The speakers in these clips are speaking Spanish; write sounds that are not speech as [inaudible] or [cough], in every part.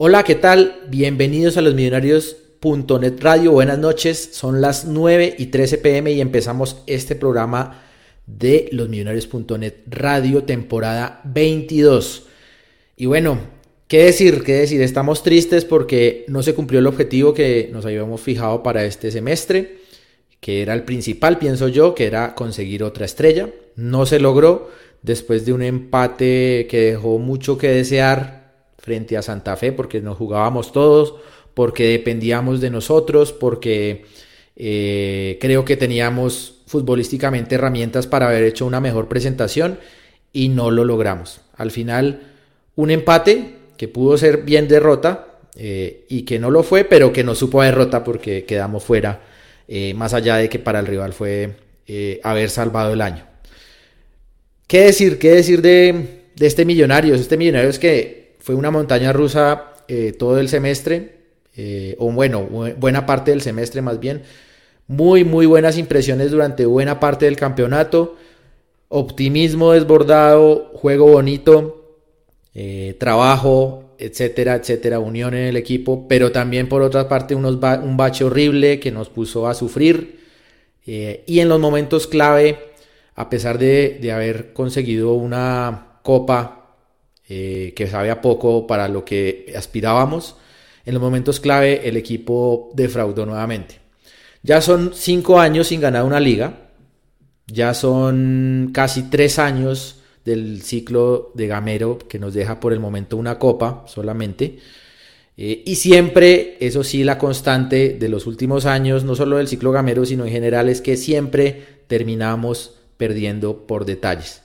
Hola, ¿qué tal? Bienvenidos a los Millonarios.net Radio. Buenas noches, son las 9 y 13 pm y empezamos este programa de los Millonarios.net Radio, temporada 22. Y bueno, ¿qué decir? ¿Qué decir? Estamos tristes porque no se cumplió el objetivo que nos habíamos fijado para este semestre, que era el principal, pienso yo, que era conseguir otra estrella. No se logró después de un empate que dejó mucho que desear frente a Santa Fe porque nos jugábamos todos, porque dependíamos de nosotros, porque eh, creo que teníamos futbolísticamente herramientas para haber hecho una mejor presentación y no lo logramos. Al final, un empate que pudo ser bien derrota eh, y que no lo fue, pero que no supo derrota porque quedamos fuera, eh, más allá de que para el rival fue haber salvado el año. ¿Qué decir? ¿Qué decir de, de este millonario? Este millonario es que fue una montaña rusa eh, todo el semestre, eh, o bueno, buena parte del semestre más bien. Muy, muy buenas impresiones durante buena parte del campeonato. Optimismo desbordado, juego bonito, eh, trabajo, etcétera, etcétera, unión en el equipo, pero también por otra parte unos un bache horrible que nos puso a sufrir. y en los momentos clave, a pesar de, de haber conseguido una copa eh, que sabía poco para lo que aspirábamos. En los momentos clave el equipo defraudó nuevamente. Ya son cinco años sin ganar una liga. Ya son casi tres años del ciclo de Gamero que nos deja por el momento una copa solamente. Eh, y siempre, eso sí, la constante de los últimos años, no solo del ciclo Gamero, sino en general, es que siempre terminamos perdiendo por detalles.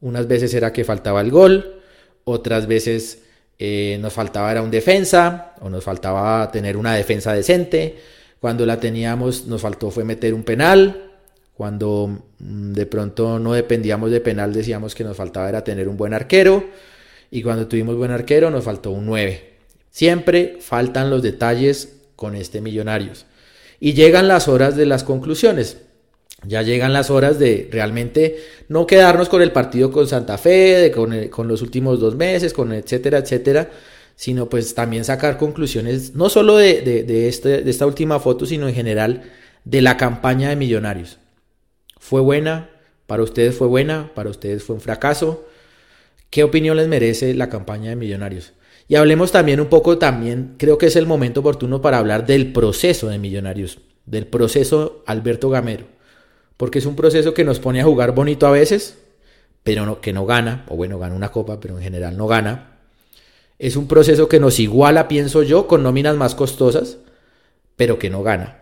Unas veces era que faltaba el gol, otras veces eh, nos faltaba era un defensa o nos faltaba tener una defensa decente. Cuando la teníamos nos faltó fue meter un penal. Cuando mm, de pronto no dependíamos de penal decíamos que nos faltaba era tener un buen arquero. Y cuando tuvimos buen arquero nos faltó un 9. Siempre faltan los detalles con este Millonarios. Y llegan las horas de las conclusiones. Ya llegan las horas de realmente no quedarnos con el partido con Santa Fe, con, los últimos dos meses, con etcétera, etcétera, sino pues también sacar conclusiones, no solo de, este, de esta última foto, sino en general de la campaña de Millonarios. ¿Fue buena? ¿Para ustedes fue buena? ¿Para ustedes fue un fracaso? ¿Qué opinión les merece la campaña de Millonarios? Y hablemos también un poco, también creo que es el momento oportuno para hablar del proceso de Millonarios, del proceso Alberto Gamero porque es un proceso que nos pone a jugar bonito a veces, pero que no gana, o bueno, gana una copa, pero en general no gana. Es un proceso que nos iguala, pienso yo, con nóminas más costosas, pero que no gana.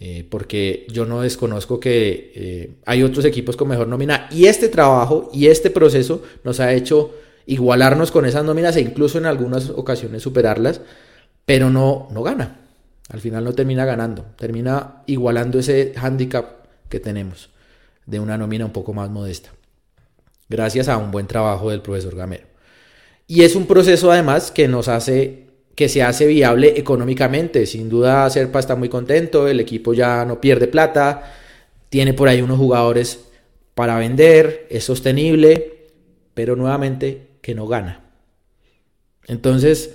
Eh, porque yo no desconozco que eh, hay otros equipos con mejor nómina y este trabajo y este proceso nos ha hecho igualarnos con esas nóminas e incluso en algunas ocasiones superarlas, pero no, no gana. Al final no termina ganando, termina igualando ese handicap que tenemos de una nómina un poco más modesta. Gracias a un buen trabajo del profesor Gamero. Y es un proceso además que nos hace que se hace viable económicamente. Sin duda Serpa está muy contento, el equipo ya no pierde plata, tiene por ahí unos jugadores para vender, es sostenible, pero nuevamente que no gana. Entonces,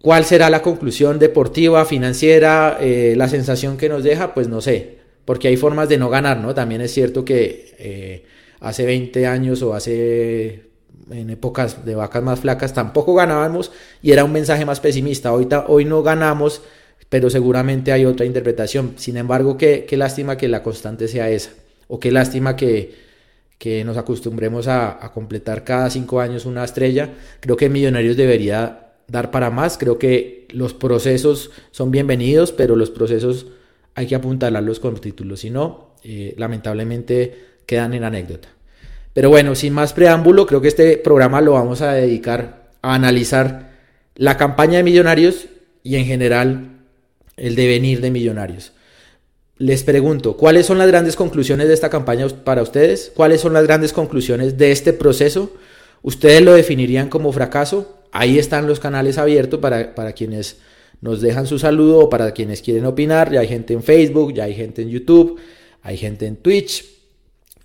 ¿cuál será la conclusión deportiva, financiera, eh, la sensación que nos deja? Pues no sé porque hay formas de no ganar, ¿no? También es cierto que eh, hace 20 años o hace en épocas de vacas más flacas tampoco ganábamos y era un mensaje más pesimista. Hoy, hoy no ganamos, pero seguramente hay otra interpretación. Sin embargo, qué, qué lástima que la constante sea esa, o qué lástima que, que nos acostumbremos a, a, completar cada cinco años una estrella. Creo que Millonarios debería dar para más. Creo que los procesos son bienvenidos, pero los procesos hay que apuntalarlos con títulos, si no, eh, lamentablemente quedan en anécdota. Pero bueno, sin más preámbulo, creo que este programa lo vamos a dedicar a analizar la campaña de Millonarios y en general el devenir de Millonarios. Les pregunto, ¿cuáles son las grandes conclusiones de esta campaña para ustedes? ¿Cuáles son las grandes conclusiones de este proceso? ¿Ustedes lo definirían como fracaso? Ahí están los canales abiertos para, para quienes nos dejan su saludo para quienes quieren opinar. Ya hay gente en Facebook, ya hay gente en YouTube, hay gente en Twitch.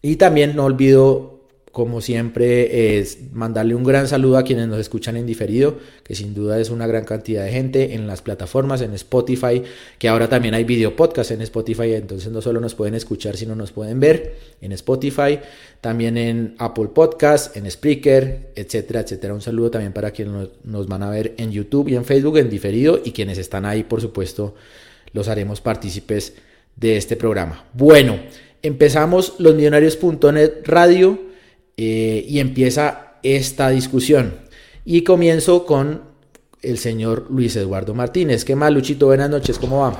Y también no olvido como siempre, es mandarle un gran saludo a quienes nos escuchan en diferido, que sin duda es una gran cantidad de gente en las plataformas, en Spotify, que ahora también hay video podcast en Spotify, entonces no solo nos pueden escuchar, sino nos pueden ver en Spotify, también en Apple Podcast, en Spreaker, etcétera, etcétera. Un saludo también para quienes nos van a ver en YouTube y en Facebook en diferido y quienes están ahí, por supuesto, los haremos partícipes de este programa. Bueno, empezamos los millonarios.net radio eh, y empieza esta discusión. Y comienzo con el señor Luis Eduardo Martínez. ¿Qué más, Luchito? Buenas noches, ¿cómo va?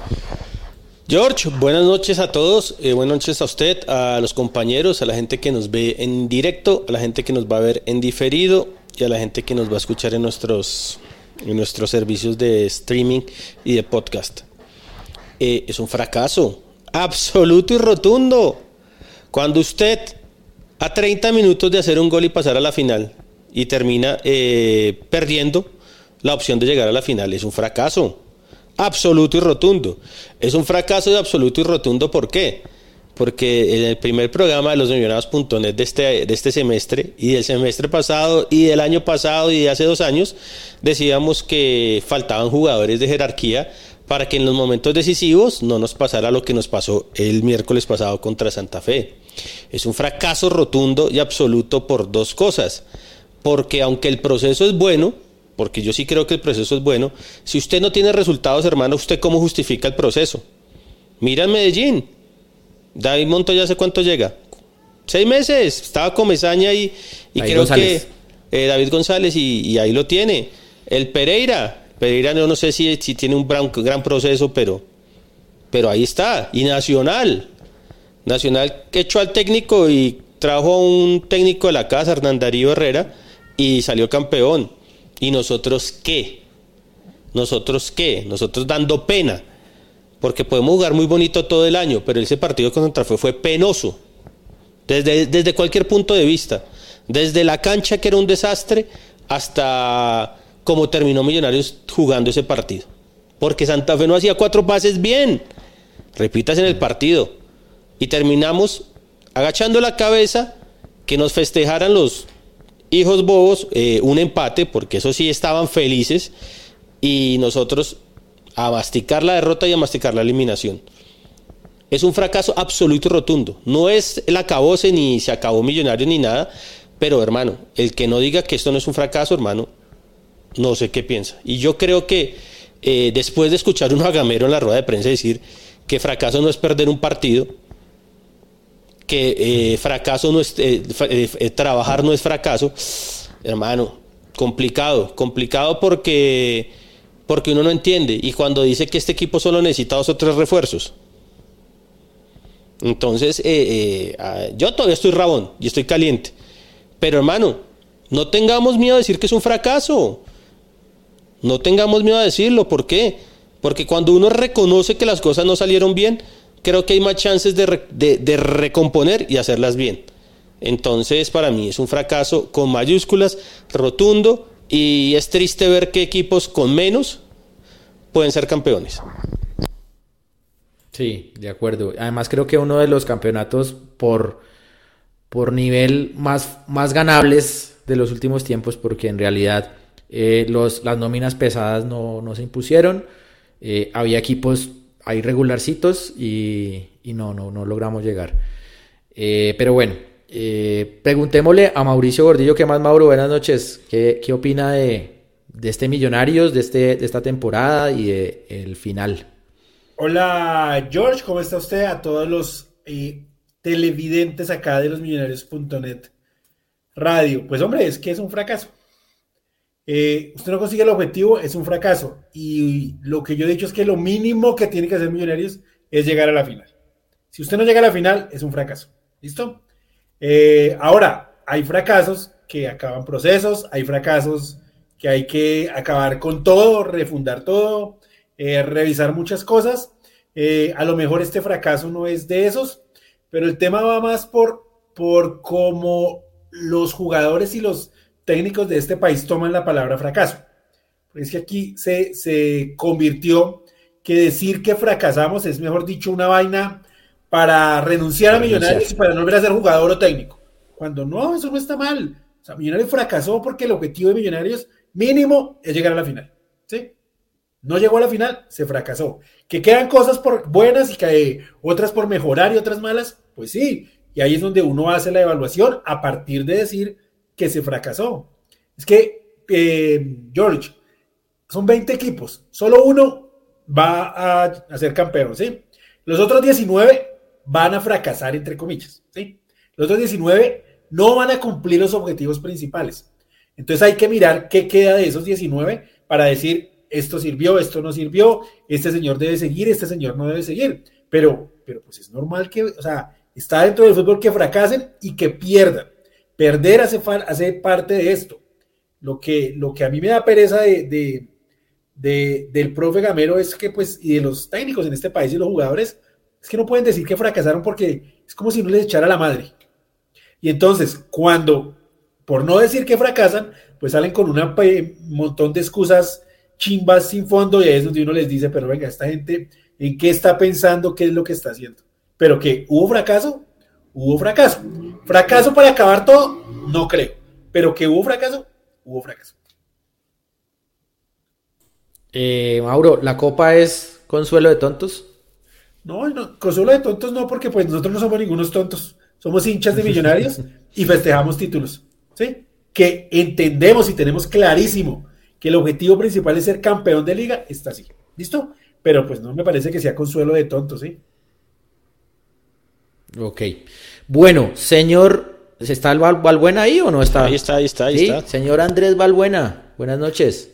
George, buenas noches a todos, eh, buenas noches a usted, a los compañeros, a la gente que nos ve en directo, a la gente que nos va a ver en diferido y a la gente que nos va a escuchar en nuestros, en nuestros servicios de streaming y de podcast. Eh, es un fracaso absoluto y rotundo. Cuando usted a 30 minutos de hacer un gol y pasar a la final y termina eh, perdiendo la opción de llegar a la final. Es un fracaso absoluto y rotundo. Es un fracaso de absoluto y rotundo. ¿Por qué? Porque en el primer programa de los millonarios.net de este, de este semestre y del semestre pasado y del año pasado y de hace dos años decíamos que faltaban jugadores de jerarquía para que en los momentos decisivos no nos pasara lo que nos pasó el miércoles pasado contra Santa Fe. Es un fracaso rotundo y absoluto por dos cosas. Porque aunque el proceso es bueno, porque yo sí creo que el proceso es bueno, si usted no tiene resultados, hermano, ¿usted cómo justifica el proceso? Mira en Medellín. David Montoya hace cuánto llega. Seis meses. Estaba con Mesaña y, y creo que eh, David González y, ahí lo tiene. El Pereira. Pereira no, no sé si, si tiene un gran, gran proceso, pero, pero ahí está. Y Nacional. Nacional echó al técnico y trajo a un técnico de la casa, Hernán Darío Herrera, y salió campeón. ¿Y nosotros qué? ¿Nosotros qué? Nosotros dando pena. Porque podemos jugar muy bonito todo el año, pero ese partido contra fue, fue penoso. Desde, desde cualquier punto de vista. Desde la cancha, que era un desastre, hasta cómo terminó Millonarios jugando ese partido. Porque Santa Fe no hacía cuatro pases bien. Repitas en el partido y terminamos agachando la cabeza que nos festejaran los hijos bobos eh, un empate, porque eso sí estaban felices, y nosotros a masticar la derrota y a masticar la eliminación. Es un fracaso absoluto y rotundo. No es el acabose ni se acabó millonario ni nada, pero hermano, el que no diga que esto no es un fracaso, hermano, no sé qué piensa. Y yo creo que eh, después de escuchar un [laughs] agamero en la rueda de prensa decir que fracaso no es perder un partido, que eh, fracaso no es, eh, eh, trabajar no es fracaso, hermano, complicado, complicado porque, porque uno no entiende. Y cuando dice que este equipo solo necesita dos o tres refuerzos. Entonces, ah, yo todavía estoy rabón y estoy caliente. Pero hermano, no tengamos miedo a decir que es un fracaso. No tengamos miedo a decirlo. ¿Por qué? Porque cuando uno reconoce que las cosas no salieron bien, creo que hay más chances de, recomponer y hacerlas bien. Entonces, para mí es un fracaso con mayúsculas, rotundo, y es triste ver que equipos con menos pueden ser campeones. Sí, de acuerdo. Además, creo que uno de los campeonatos por, por nivel más, más ganables de los últimos tiempos, porque en realidad eh, los, las nóminas pesadas no, se impusieron. Eh, había equipos hay regularcitos y, no, no, no logramos llegar. Eh, pero bueno, eh, preguntémosle a Mauricio Gordillo, ¿qué más, Mauro? Buenas noches. ¿Qué, opina de, este Millonarios, de, este, de esta temporada y de el final? Hola, George, ¿cómo está usted? A todos los eh, televidentes acá de los millonarios.net radio. Pues hombre, es que es un fracaso. Eh, usted no consigue el objetivo, es un fracaso. Y lo que yo he dicho es que lo mínimo que tiene que hacer Millonarios es llegar a la final. Si usted no llega a la final, es un fracaso. ¿Listo? Eh, ahora, hay fracasos que acaban procesos, hay fracasos que hay que acabar con todo, refundar todo, eh, revisar muchas cosas. a lo mejor este fracaso no es de esos, pero el tema va más por, por cómo los jugadores y los técnicos de este país toman la palabra fracaso. Es que aquí se, se convirtió que decir que fracasamos es, mejor dicho, una vaina para renunciar a Millonarios y para no volver a ser jugador o técnico. cuando no, eso no está mal. O sea, Millonarios fracasó porque el objetivo de Millonarios mínimo es llegar a la final. ¿sí? No llegó a la final, se fracasó. Que quedan cosas por buenas y que otras por mejorar y otras malas, pues sí. Y ahí es donde uno hace la evaluación a partir de decir que se fracasó. Es que, eh, George, son 20 equipos, solo uno va a, ser campeón, ¿sí? Los otros 19 van a fracasar, entre comillas, ¿sí? Los otros 19 no van a cumplir los objetivos principales. Entonces hay que mirar qué queda de esos 19 para decir, esto sirvió, esto no sirvió, este señor debe seguir, este señor no debe seguir. Pero, pero pues es normal que, o sea, está dentro del fútbol que fracasen y que pierdan. Perder hace, parte de esto. Lo que, lo que a mí me da pereza de, de, del profe Gamero es que, pues, y de los técnicos en este país y los jugadores, es que no pueden decir que fracasaron porque es como si no les echara la madre. Y entonces, cuando, por no decir que fracasan, pues salen con un montón de excusas chimbas sin fondo y ahí es donde uno les dice, pero venga, esta gente, ¿en qué está pensando? ¿Qué es lo que está haciendo? Pero que hubo fracaso, hubo fracaso. Fracaso para acabar todo, no creo. Pero que hubo fracaso, hubo fracaso. Eh, Mauro, ¿la copa es consuelo de tontos? No, no, consuelo de tontos no, porque pues nosotros no somos ningunos tontos. Somos hinchas de millonarios [laughs] y festejamos títulos. ¿Sí? Que entendemos y tenemos clarísimo que el objetivo principal es ser campeón de liga, está así. ¿Listo? Pero pues no me parece que sea consuelo de tontos, ¿sí? Ok. Bueno, señor, ¿está el Valbuena ahí o no está? Ahí está, ahí está, ahí está. Señor Andrés Valbuena, buenas noches.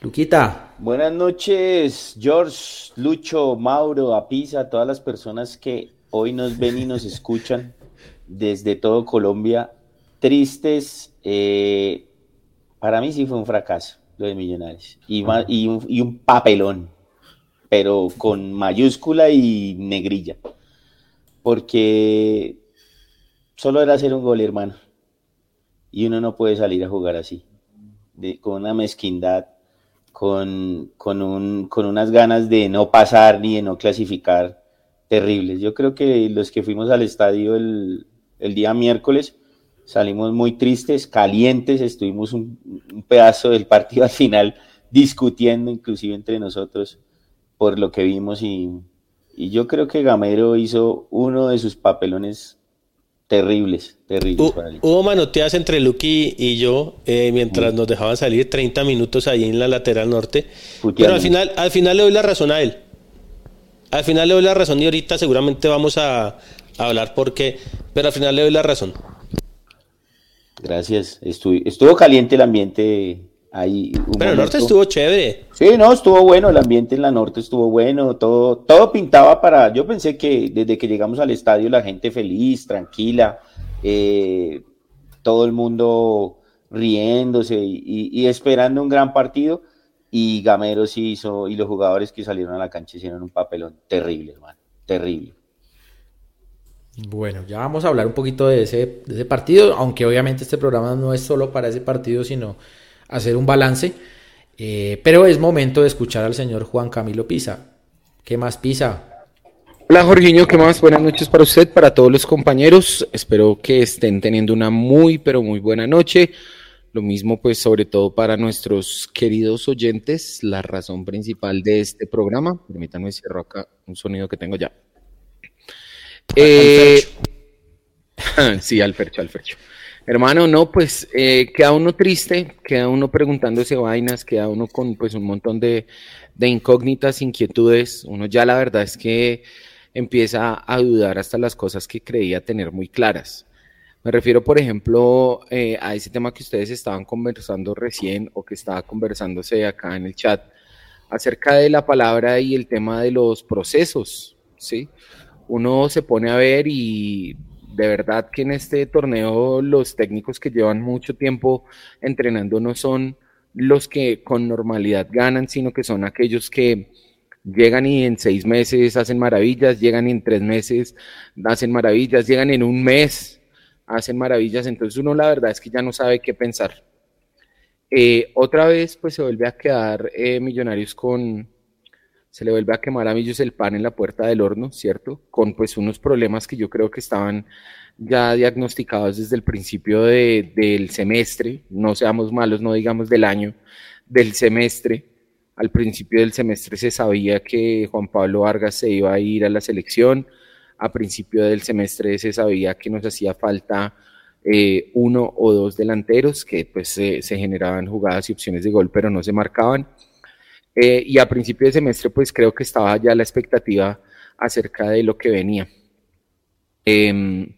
Luquita. Buenas noches, George, Lucho, Mauro, Apisa, todas las personas que hoy nos ven y nos [laughs] escuchan desde todo Colombia. Tristes, eh, para mí sí fue un fracaso lo de Millonarios y, y, un, papelón, pero con mayúscula y negrilla, porque solo era hacer un gol, hermano, y uno no puede salir a jugar así, con una mezquindad, con, con, un, con unas ganas de no pasar ni de no clasificar terribles. Yo creo que los que fuimos al estadio el, el día miércoles, salimos muy tristes, calientes, estuvimos un, pedazo del partido al final discutiendo inclusive entre nosotros por lo que vimos y, yo creo que Gamero hizo uno de sus papelones terribles, terribles. hubo manoteas entre Lucky y yo eh, mientras nos dejaban salir 30 minutos ahí en la lateral norte, pero al final, al final le doy la razón a él. Al final le doy la razón y ahorita seguramente vamos a, a hablar por qué, pero al final le doy la razón. Gracias. Estuvo, caliente el ambiente ahí. Pero el norte estuvo chévere. Sí, no, estuvo bueno, el ambiente en la norte estuvo bueno, todo, todo pintaba para. Yo pensé que desde que llegamos al estadio la gente feliz, tranquila, eh, todo el mundo riéndose y, esperando un gran partido. Y Gamero sí hizo, y los jugadores que salieron a la cancha hicieron un papelón terrible, hermano, terrible. Bueno, ya vamos a hablar un poquito de ese, de ese partido, aunque obviamente este programa no es solo para ese partido, sino hacer un balance. Eh, pero es momento de escuchar al señor Juan Camilo Pisa. ¿Qué más Pisa? Hola Jorginho, ¿qué más? Buenas noches para usted, para todos los compañeros. Espero que estén teniendo una muy, pero muy buena noche. Lo mismo, pues, sobre todo para nuestros queridos oyentes, la razón principal de este programa. Permítanme cierro acá un sonido que tengo ya. Eh, [laughs] sí, al percho. Hermano, no, pues eh, queda uno triste, queda uno preguntándose vainas, queda uno con pues un montón de, incógnitas, inquietudes. Uno ya la verdad es que empieza a dudar hasta las cosas que creía tener muy claras. Me refiero, por ejemplo, eh, a ese tema que ustedes estaban conversando recién o que estaba conversándose acá en el chat acerca de la palabra y el tema de los procesos, ¿sí? uno se pone a ver y de verdad que en este torneo los técnicos que llevan mucho tiempo entrenando no son los que con normalidad ganan, sino que son aquellos que llegan y en seis meses hacen maravillas, llegan en tres meses hacen maravillas, llegan en un mes, hacen maravillas, entonces uno la verdad es que ya no sabe qué pensar. Eh, otra vez pues se vuelve a quedar eh, Millonarios con, se le vuelve a quemar a Millos el pan en la puerta del horno, ¿cierto? Con pues unos problemas que yo creo que estaban ya diagnosticados desde el principio del semestre, no seamos malos, no digamos del año, del semestre. Al principio del semestre se sabía que Juan Pablo Vargas se iba a ir a la selección, a principio del semestre se sabía que nos hacía falta eh, uno o dos delanteros, que pues se generaban jugadas y opciones de gol, pero no se marcaban. Eh, y a principio de semestre pues creo que estaba ya la expectativa acerca de lo que venía. Em,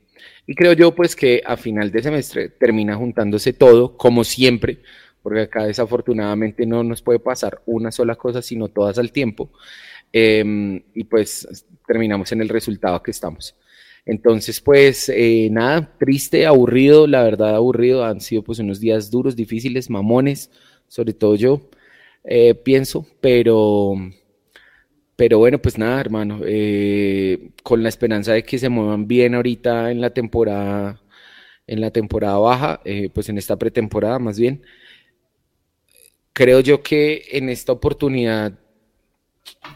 y creo yo pues que a final de semestre termina juntándose todo, como siempre, porque acá desafortunadamente no nos puede pasar una sola cosa, sino todas al tiempo. Em, y pues terminamos en el resultado que estamos. Entonces, pues eh, nada, triste, aburrido, la verdad aburrido, han sido pues unos días duros, difíciles, mamones, sobre todo yo, eh, pienso, pero, pero bueno, pues nada, hermano, eh, con la esperanza de que se muevan bien ahorita en la temporada, en la temporada baja, pues en esta pretemporada más bien, creo yo que en esta oportunidad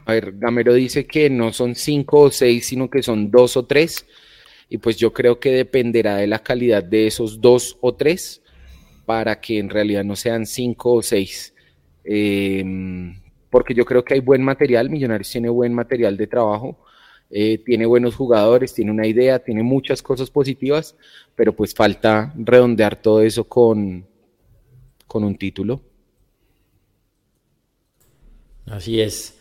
a ver, Gamero dice que no son cinco o seis, sino que son dos o tres. Y pues yo creo que dependerá de la calidad de esos dos o tres para que en realidad no sean cinco o seis. Em, porque yo creo que hay buen material, Millonarios tiene buen material de trabajo, eh, tiene buenos jugadores, tiene una idea, tiene muchas cosas positivas, pero pues falta redondear todo eso con, con un título. Así es.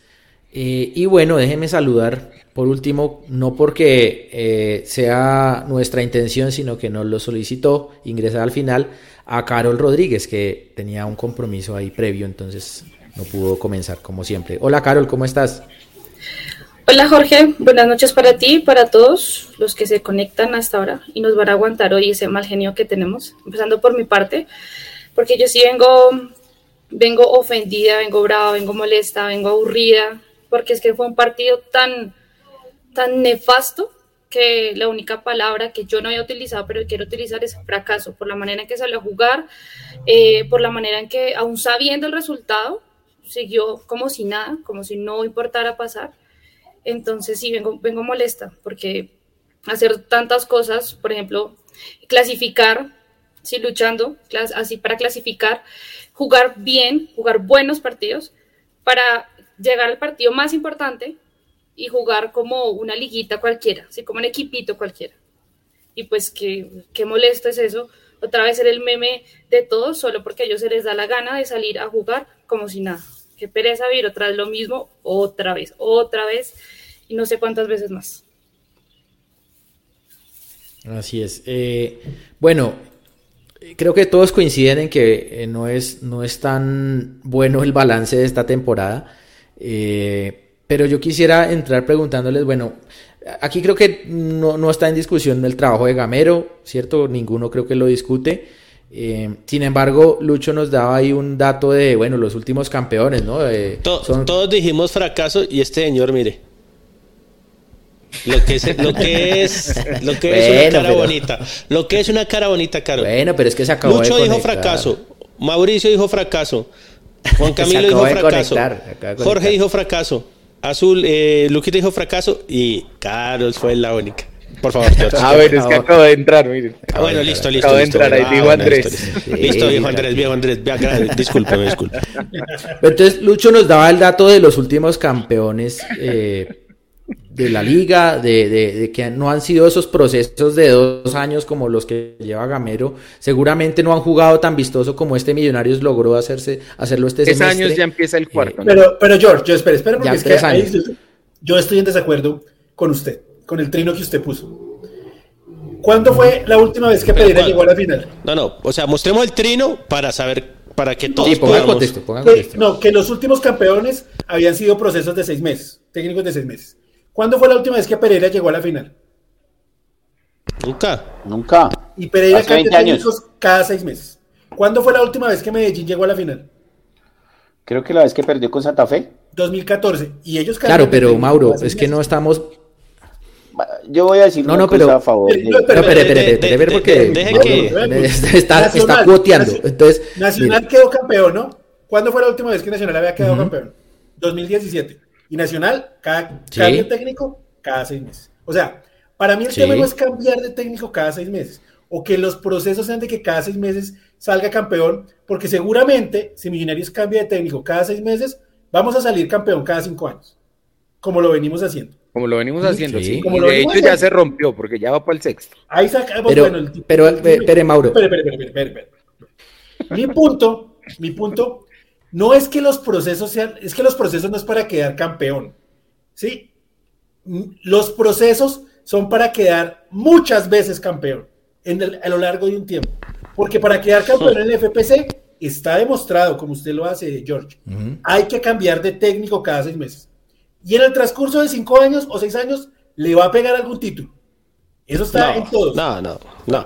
Eh, y bueno, déjenme saludar por último, no porque eh, sea nuestra intención, sino que nos lo solicitó ingresar al final a Carol Rodríguez, que tenía un compromiso ahí previo, entonces no pudo comenzar como siempre. Hola Carol, ¿cómo estás? Hola Jorge, buenas noches para ti y para todos los que se conectan hasta ahora y nos van a aguantar hoy ese mal genio que tenemos, empezando por mi parte, porque yo sí vengo, vengo ofendida, vengo brava, vengo molesta, vengo aburrida, porque es que fue un partido tan, tan nefasto que la única palabra que yo no había utilizado, pero quiero utilizar es fracaso, por la manera en que salió a jugar, eh, por la manera en que, aún sabiendo el resultado, siguió como si nada, como si no importara pasar. Entonces sí, vengo, vengo molesta, porque hacer tantas cosas, por ejemplo, clasificar, sí, luchando, así para clasificar, jugar bien, jugar buenos partidos, para llegar al partido más importante y jugar como una liguita cualquiera, así como un equipito cualquiera. Y pues qué, qué molesto es eso, otra vez ser el meme de todos, solo porque a ellos se les da la gana de salir a jugar como si nada. Qué pereza vivir otra vez lo mismo, otra vez, otra vez, y no sé cuántas veces más. Así es. Eh, bueno, creo que todos coinciden en que eh, no, es, no es tan bueno el balance de esta temporada. Eh, pero yo quisiera entrar preguntándoles, bueno, aquí creo que no, está en discusión el trabajo de Gamero, ¿cierto? Ninguno creo que lo discute. Eh, sin embargo, Lucho nos daba ahí un dato de, bueno, los últimos campeones, ¿no? Todos dijimos fracaso y este señor, mire. Lo que es, lo que es, lo que es una cara bonita. Lo que es una cara bonita, Caro. Bueno, pero es que se acabó Lucho dijo fracaso. Mauricio dijo fracaso. Juan Camilo dijo fracaso. Jorge dijo fracaso. Azul, eh, Luquita dijo fracaso y Carlos fue la única. Por favor, A ver, es que acabo de entrar, miren. Ah, bueno, listo, listo. Acabo de entrar, ahí dijo Andrés. Listo, dijo Andrés, viejo Andrés. Disculpe, disculpe. Entonces, Lucho nos daba el dato de los últimos campeones eh, de la liga, de, de, que no han sido esos procesos de dos años como los que lleva Gamero, seguramente no han jugado tan vistoso como este Millonarios logró hacerse, hacerlo este Tres años ya empieza el cuarto. Pero, pero George, yo espera, espera, porque es que yo estoy en desacuerdo con usted, con el trino que usted puso. ¿Cuándo fue la última vez que Pereira llegó a la final? No, no, o sea, mostremos el trino para saber, para que todos sí, pongan contexto, pongan contexto. no, que los últimos campeones habían sido procesos de seis meses, técnicos de seis meses. ¿Cuándo fue la última vez que Pereira llegó a la final? Nunca. Nunca. Y Pereira cambia técnicos cada seis meses. ¿Cuándo fue la última vez que Medellín llegó a la final? Creo que la vez que perdió con Santa Fe. 2014. Y ellos Claro, pero Mauro, es que no estamos. Yo voy a decir no, no, pero, a favor. No, pero, espere, espere, espere, porque está, está cuoteando. Entonces, Nacional quedó campeón, ¿no? ¿Cuándo fue la última vez que Nacional había quedado campeón? 2017. Y Nacional, cada cambio técnico, cada seis meses. O sea, Para mí el tema no es cambiar de técnico cada seis meses o que los procesos sean de que cada seis meses salga campeón, porque seguramente si Millonarios cambia de técnico cada seis meses, vamos a salir campeón cada cinco años, como lo venimos haciendo. Como lo venimos haciendo, sí. Como y de hecho ya se rompió porque ya va para el sexto. Ahí sacamos, pero, bueno, el, pero, espere, Mauro. Espere, espere, espere, espere, Mi punto, mi punto, no es que los procesos sean, es que los procesos no es para quedar campeón, ¿sí? Los procesos son para quedar muchas veces campeón en a lo largo de un tiempo. Porque para quedar campeón en el FPC está demostrado, como usted lo hace, George, hay que cambiar de técnico cada seis meses. Y en el transcurso de cinco años o seis años le va a pegar algún título. Eso está en todos. No, no, no.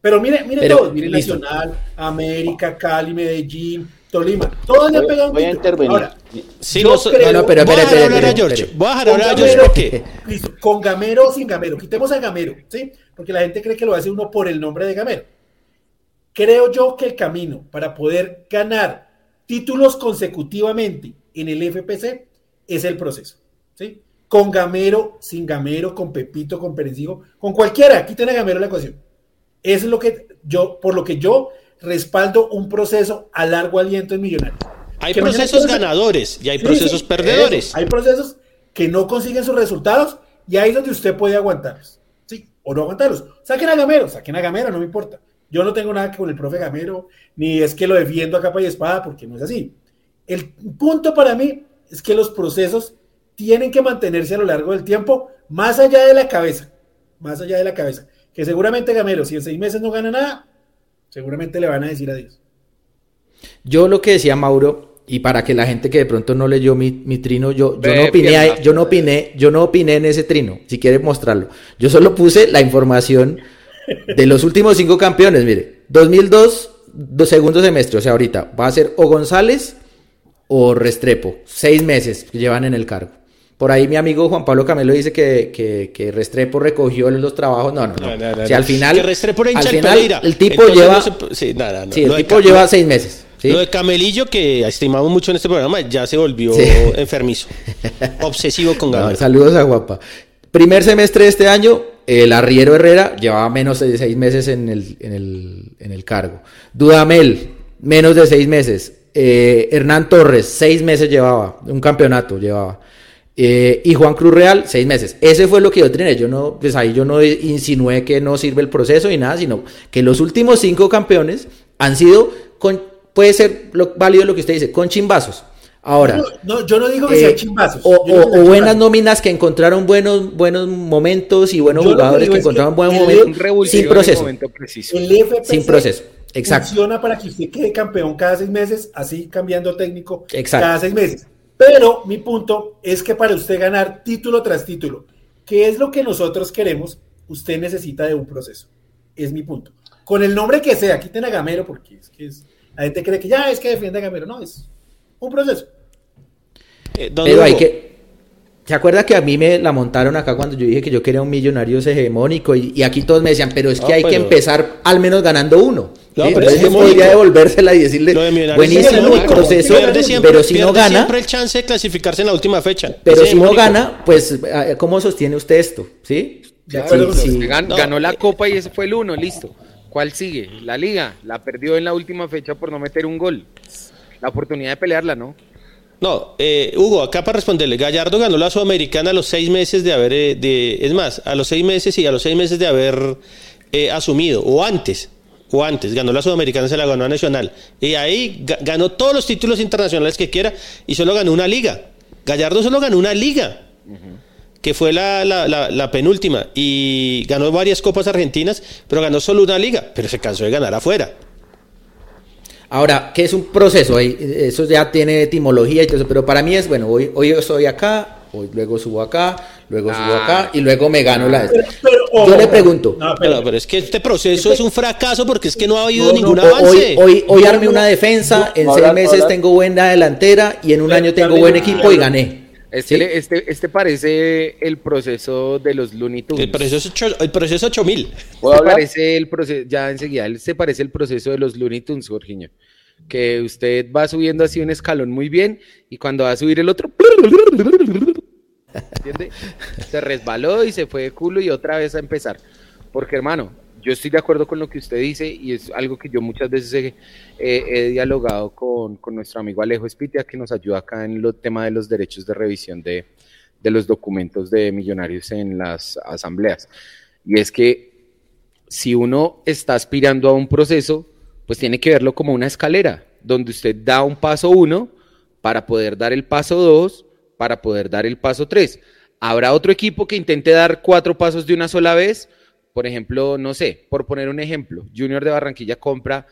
Pero mire, mire todos, mire Nacional, América, Cali, Medellín, Tolima. Todos le han pegado un voy a intervenir. Ahora, sí, no, creo, no, pero, espera, espera, George. Voy a dejar a George porque... Listo, con Gamero o sin Gamero. Quitemos a Gamero, ¿sí? Porque la gente cree que lo hace uno por el nombre de Gamero. Creo yo que el camino para poder ganar títulos consecutivamente en el FPC es el proceso. ¿sí? Con Gamero, sin Gamero, con Pepito, con Perencigo, con cualquiera, quiten a Gamero la ecuación. Es lo que yo, por lo que yo respaldo un proceso a largo aliento en Millonarios. Hay procesos ganadores y hay procesos perdedores. hay procesos que no consiguen sus resultados y ahí es donde usted puede aguantarlos. ¿sí? O no aguantarlos. Saquen a Gamero, saquen a Gamero, no me importa. Yo no tengo nada que con el profe Gamero, ni es que lo defiendo a capa y espada, porque no es así. El punto para mí es que los procesos tienen que mantenerse a lo largo del tiempo, más allá de la cabeza, más allá de la cabeza. Que seguramente Gamero, si en seis meses no gana nada, seguramente le van a decir adiós. Yo lo que decía Mauro, y para que la gente que de pronto no leyó mi, trino, yo, yo no opiné, yo no opiné, yo no opiné en ese trino, si quiere mostrarlo. Yo solo puse la información de los últimos cinco campeones, mire, 2002, segundo semestre, o sea, ahorita va a ser o González o Restrepo, seis meses que llevan en el cargo. Por ahí mi amigo Juan Pablo Camelo dice que, Restrepo recogió los trabajos. No, no, no. si al final, al final el tipo lleva, sí, el tipo lleva seis meses. Lo de Camelillo, que estimamos mucho en este programa, ya se volvió [laughs] enfermizo, obsesivo con ganar. saludos a Guapa. Primer semestre de este año, el arriero Herrera llevaba menos de seis meses en el, en el, en el cargo. Dudamel, menos de seis meses. Eh, Hernán Torres, seis meses llevaba, un campeonato llevaba. Eh, y Juan Cruz Real, seis meses. Ese fue lo que yo tenía. Yo no, pues ahí yo no insinué que no sirve el proceso y nada, sino que los últimos cinco campeones han sido con, puede ser lo, válido lo que usted dice, con chimbazos. Ahora, no, yo no digo que sea eh, chimbazos. O, buenas nóminas que encontraron buenos, buenos momentos y buenos jugadores que encontraron buenos momentos sin proceso. El sin proceso. Exacto. Funciona para que usted quede campeón cada seis meses, así cambiando técnico cada seis meses. Pero mi punto es que para usted ganar título tras título, que es lo que nosotros queremos, usted necesita de un proceso. Es mi punto. Con el nombre que sea, quiten a Gamero porque es que la gente cree que ya es que defiende a Gamero. No, es un proceso. Eh, Pero hay que, ¿Se acuerda que a mí me la montaron acá cuando yo dije que yo quería un millonario hegemónico? Y, aquí todos me decían, pero es que hay que empezar al menos ganando uno. No, pero Entonces yo podría devolvérsela y decirle, buenísimo el proceso, pero si no gana... Siempre el chance de clasificarse en la última fecha. Pero si no gana, pues, eh, ¿cómo sostiene usted esto? ¿Sí? ganó la copa y ese fue el uno, listo. ¿Cuál sigue? La liga. La perdió en la última fecha por no meter un gol. La oportunidad de pelearla, ¿no? No, eh, Hugo, acá para responderle, Gallardo ganó la Sudamericana a los seis meses de haber, eh, de, es más, a los seis meses y a los seis meses de haber eh, asumido, o antes, o antes, ganó la Sudamericana, se la ganó a Nacional. Y ahí ganó todos los títulos internacionales que quiera y solo ganó una liga. Gallardo solo ganó una liga, que fue la, la, la, penúltima, y ganó varias copas argentinas, pero ganó solo una liga, pero se cansó de ganar afuera. Ahora, ¿qué es un proceso? Eso ya tiene etimología y todo eso, pero para mí es, bueno, hoy, hoy estoy acá, hoy luego subo acá, luego subo acá ah. y luego me gano la... Yo le pregunto... No, pero, es que este proceso es un fracaso porque es que no ha habido ningún avance. Hoy, hoy, arme una defensa, en seis meses tengo buena delantera y en un año tengo buen equipo y gané. Este, este, este parece el proceso de los Looney Tunes. El proceso, el proceso 8000. Este parece el proceso, ya enseguida, este parece el proceso de los Looney Tunes, Jorginho. Que usted va subiendo así un escalón muy bien y cuando va a subir el otro. ¿Entiende? Se resbaló y se fue de culo y otra vez a empezar. Porque, hermano, yo estoy de acuerdo con lo que usted dice y es algo que yo muchas veces he, dialogado con, nuestro amigo Alejo Espitia, que nos ayuda acá en el tema de los derechos de revisión de, de los documentos de millonarios en las asambleas. Y es que si uno está aspirando a un proceso, pues tiene que verlo como una escalera, donde usted da un paso uno para poder dar el paso dos, para poder dar el paso tres. Habrá otro equipo que intente dar cuatro pasos de una sola vez, por ejemplo, no sé, por poner un ejemplo, Junior de Barranquilla compra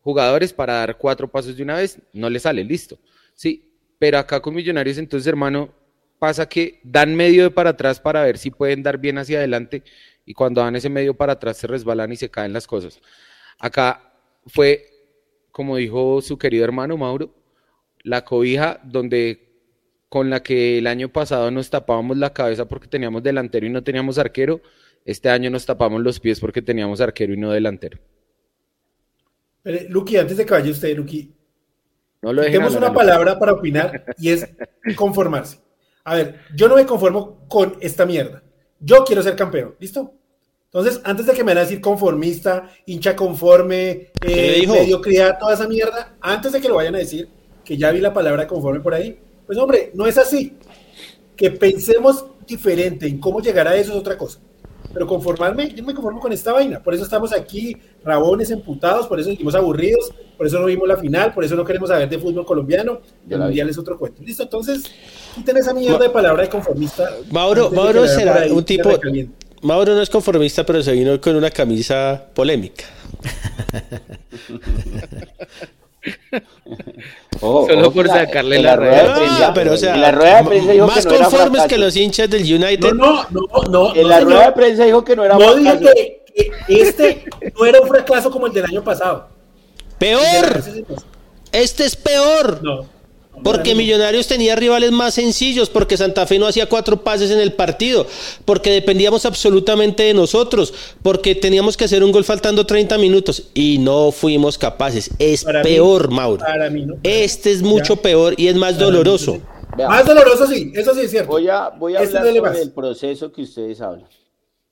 jugadores para dar cuatro pasos de una vez, no le sale, listo. Sí, pero acá con Millonarios, entonces, hermano, pasa que dan medio de para atrás para ver si pueden dar bien hacia adelante y cuando dan ese medio para atrás se resbalan y se caen las cosas. Acá fue, como dijo su querido hermano Mauro, la cobija donde con la que el año pasado nos tapábamos la cabeza porque teníamos delantero y no teníamos arquero, este año nos tapamos los pies porque teníamos arquero y no delantero. Luqui, antes de que vaya usted, Luqui, no lo tenemos una palabra para opinar y es [laughs] conformarse. A ver, yo no me conformo con esta mierda. Yo quiero ser campeón, ¿listo? Entonces, antes de que me van a decir conformista, hincha conforme, eh, mediocridad, toda esa mierda, antes de que lo vayan a decir, que ya vi la palabra conforme por ahí, pues hombre, no es así. Que pensemos diferente en cómo llegar a eso es otra cosa. Pero conformarme, yo me conformo con esta vaina. Por eso estamos aquí, rabones, emputados, por eso seguimos aburridos, por eso no vimos la final, por eso no queremos saber de fútbol colombiano. El mundial es otro cuento. Listo, entonces, quiten esa mierda de palabra de conformista. Mauro, Mauro será un tipo. Mauro no es conformista, pero se vino con una camisa polémica. [laughs] [laughs] Solo por sacarle la, rueda de prensa. pero o sea, la rueda de prensa dijo más que no conformes que los hinchas del United. No, no, no. En la rueda de prensa dijo que no era No dije que, que, este no era un fracaso como el del año pasado. Peor. Este es peor. No. Porque Millonarios tenía rivales más sencillos, porque Santa Fe no hacía cuatro pases en el partido, porque dependíamos absolutamente de nosotros, porque teníamos que hacer un gol faltando 30 minutos y no fuimos capaces. Es peor, Mauro. Este es mucho peor y es más doloroso. más doloroso, sí, eso sí es cierto. Voy a, voy a este hablar del proceso que ustedes hablan.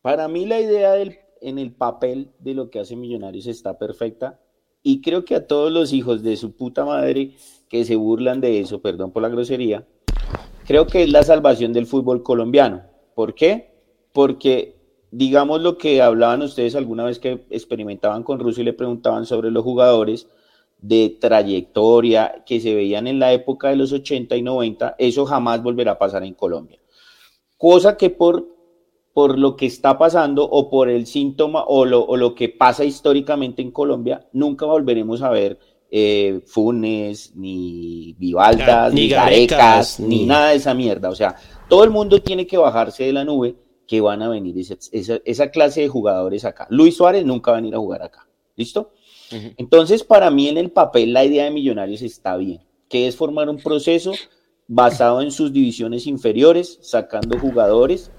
Para mí la idea del, en el papel de lo que hace Millonarios está perfecta y creo que a todos los hijos de su puta madre que se burlan de eso, perdón por la grosería, creo que es la salvación del fútbol colombiano. ¿Por qué? Porque, digamos lo que hablaban ustedes alguna vez que experimentaban con Rusia y le preguntaban sobre los jugadores de trayectoria que se veían en la época de los 80 y 90, eso jamás volverá a pasar en Colombia. Cosa que por, por lo que está pasando o por el síntoma o lo, o lo que pasa históricamente en Colombia, nunca volveremos a ver eh, Funes, ni Vivaldas, ni, Garecas, ni, nada de esa mierda. O sea, todo el mundo tiene que bajarse de la nube que van a venir esa, clase de jugadores acá. Luis Suárez nunca va a venir a jugar acá. ¿Listo? Entonces, para mí en el papel la idea de Millonarios está bien, que es formar un proceso basado en sus divisiones inferiores, sacando jugadores,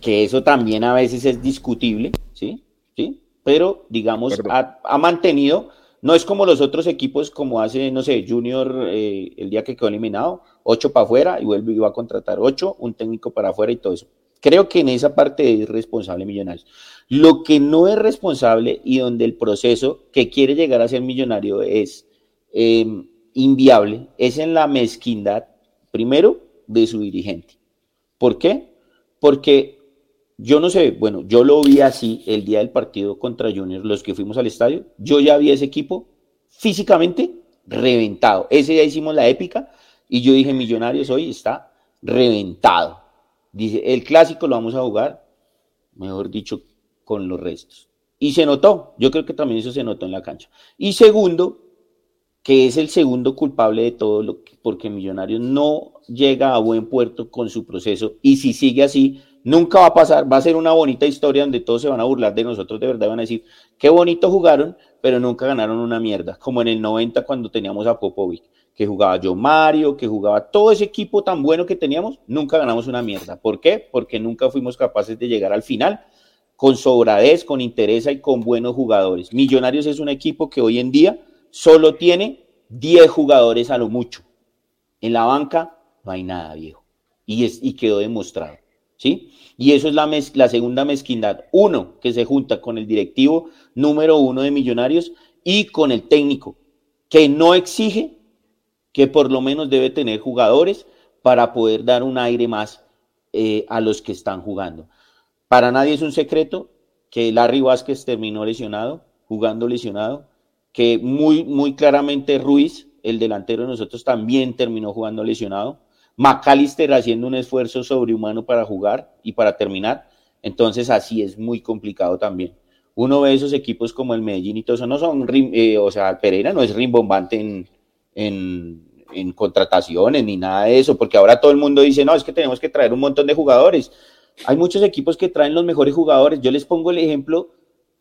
que eso también a veces es discutible, ¿sí? ¿Sí? Pero, digamos, ha mantenido no es como los otros equipos, como hace, no sé, Junior eh, el día que quedó eliminado, ocho para afuera y vuelve y va a contratar ocho, un técnico para afuera y todo eso. Creo que en esa parte es responsable Millonarios. Lo que no es responsable y donde el proceso que quiere llegar a ser millonario es em, inviable, es en la mezquindad, primero, de su dirigente. ¿Por qué? Porque yo no sé, bueno, yo lo vi así el día del partido contra Junior, los que fuimos al estadio, yo ya vi ese equipo físicamente reventado. Ese día hicimos la épica y yo dije, Millonarios hoy está reventado. Dice, el clásico lo vamos a jugar, mejor dicho, con los restos. Y se notó, yo creo que también eso se notó en la cancha. Y segundo, que es el segundo culpable de todo lo que, porque Millonarios no llega a buen puerto con su proceso y si sigue así, Nunca va a pasar, va a ser una bonita historia donde todos se van a burlar de nosotros, de verdad van a decir, qué bonito jugaron, pero nunca ganaron una mierda, como en el 90 cuando teníamos a Popovic, que jugaba yo Mario, que jugaba todo ese equipo tan bueno que teníamos, nunca ganamos una mierda. ¿Por qué? Porque nunca fuimos capaces de llegar al final con sobradez, con interés y con buenos jugadores. Millonarios es un equipo que hoy en día solo tiene 10 jugadores a lo mucho. En la banca no hay nada, viejo. y, es, y quedó demostrado. Y eso es la, la segunda mezquindad. Uno, que se junta con el directivo número uno de Millonarios y con el técnico, que no exige que por lo menos debe tener jugadores para poder dar un aire más eh, a los que están jugando. Para nadie es un secreto que Larry Vázquez terminó lesionado, jugando lesionado, que muy, muy claramente Ruiz, el delantero de nosotros, también terminó jugando lesionado. McAllister haciendo un esfuerzo sobrehumano para jugar y para terminar. Entonces así es muy complicado también. Uno ve esos equipos como el Medellín y todo eso, no son, eh, o sea, Pereira no es rimbombante en, en, en contrataciones ni nada de eso, porque ahora todo el mundo dice, no, es que tenemos que traer un montón de jugadores. Hay muchos equipos que traen los mejores jugadores. Yo les pongo el ejemplo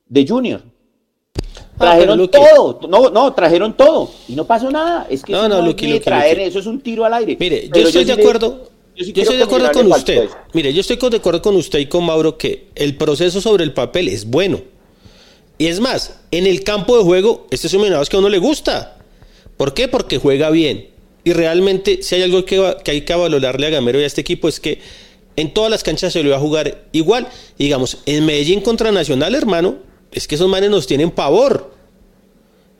de Junior. Ah, trajeron todo, no, no, trajeron todo y no pasó nada. Es que no, no, no traer, eso es un tiro al aire. Mire, yo estoy de acuerdo. yo, estoy de acuerdo con usted. Mire, yo estoy de acuerdo con usted y con Mauro que el proceso sobre el papel es bueno. Y es más, en el campo de juego, este es un es que a uno le gusta. ¿Por qué? Porque juega bien. Y realmente, si hay algo que, que hay que valorarle a Gamero y a este equipo, es que en todas las canchas se lo iba a jugar igual. digamos, en Medellín contra Nacional, hermano, es que esos manes nos tienen pavor.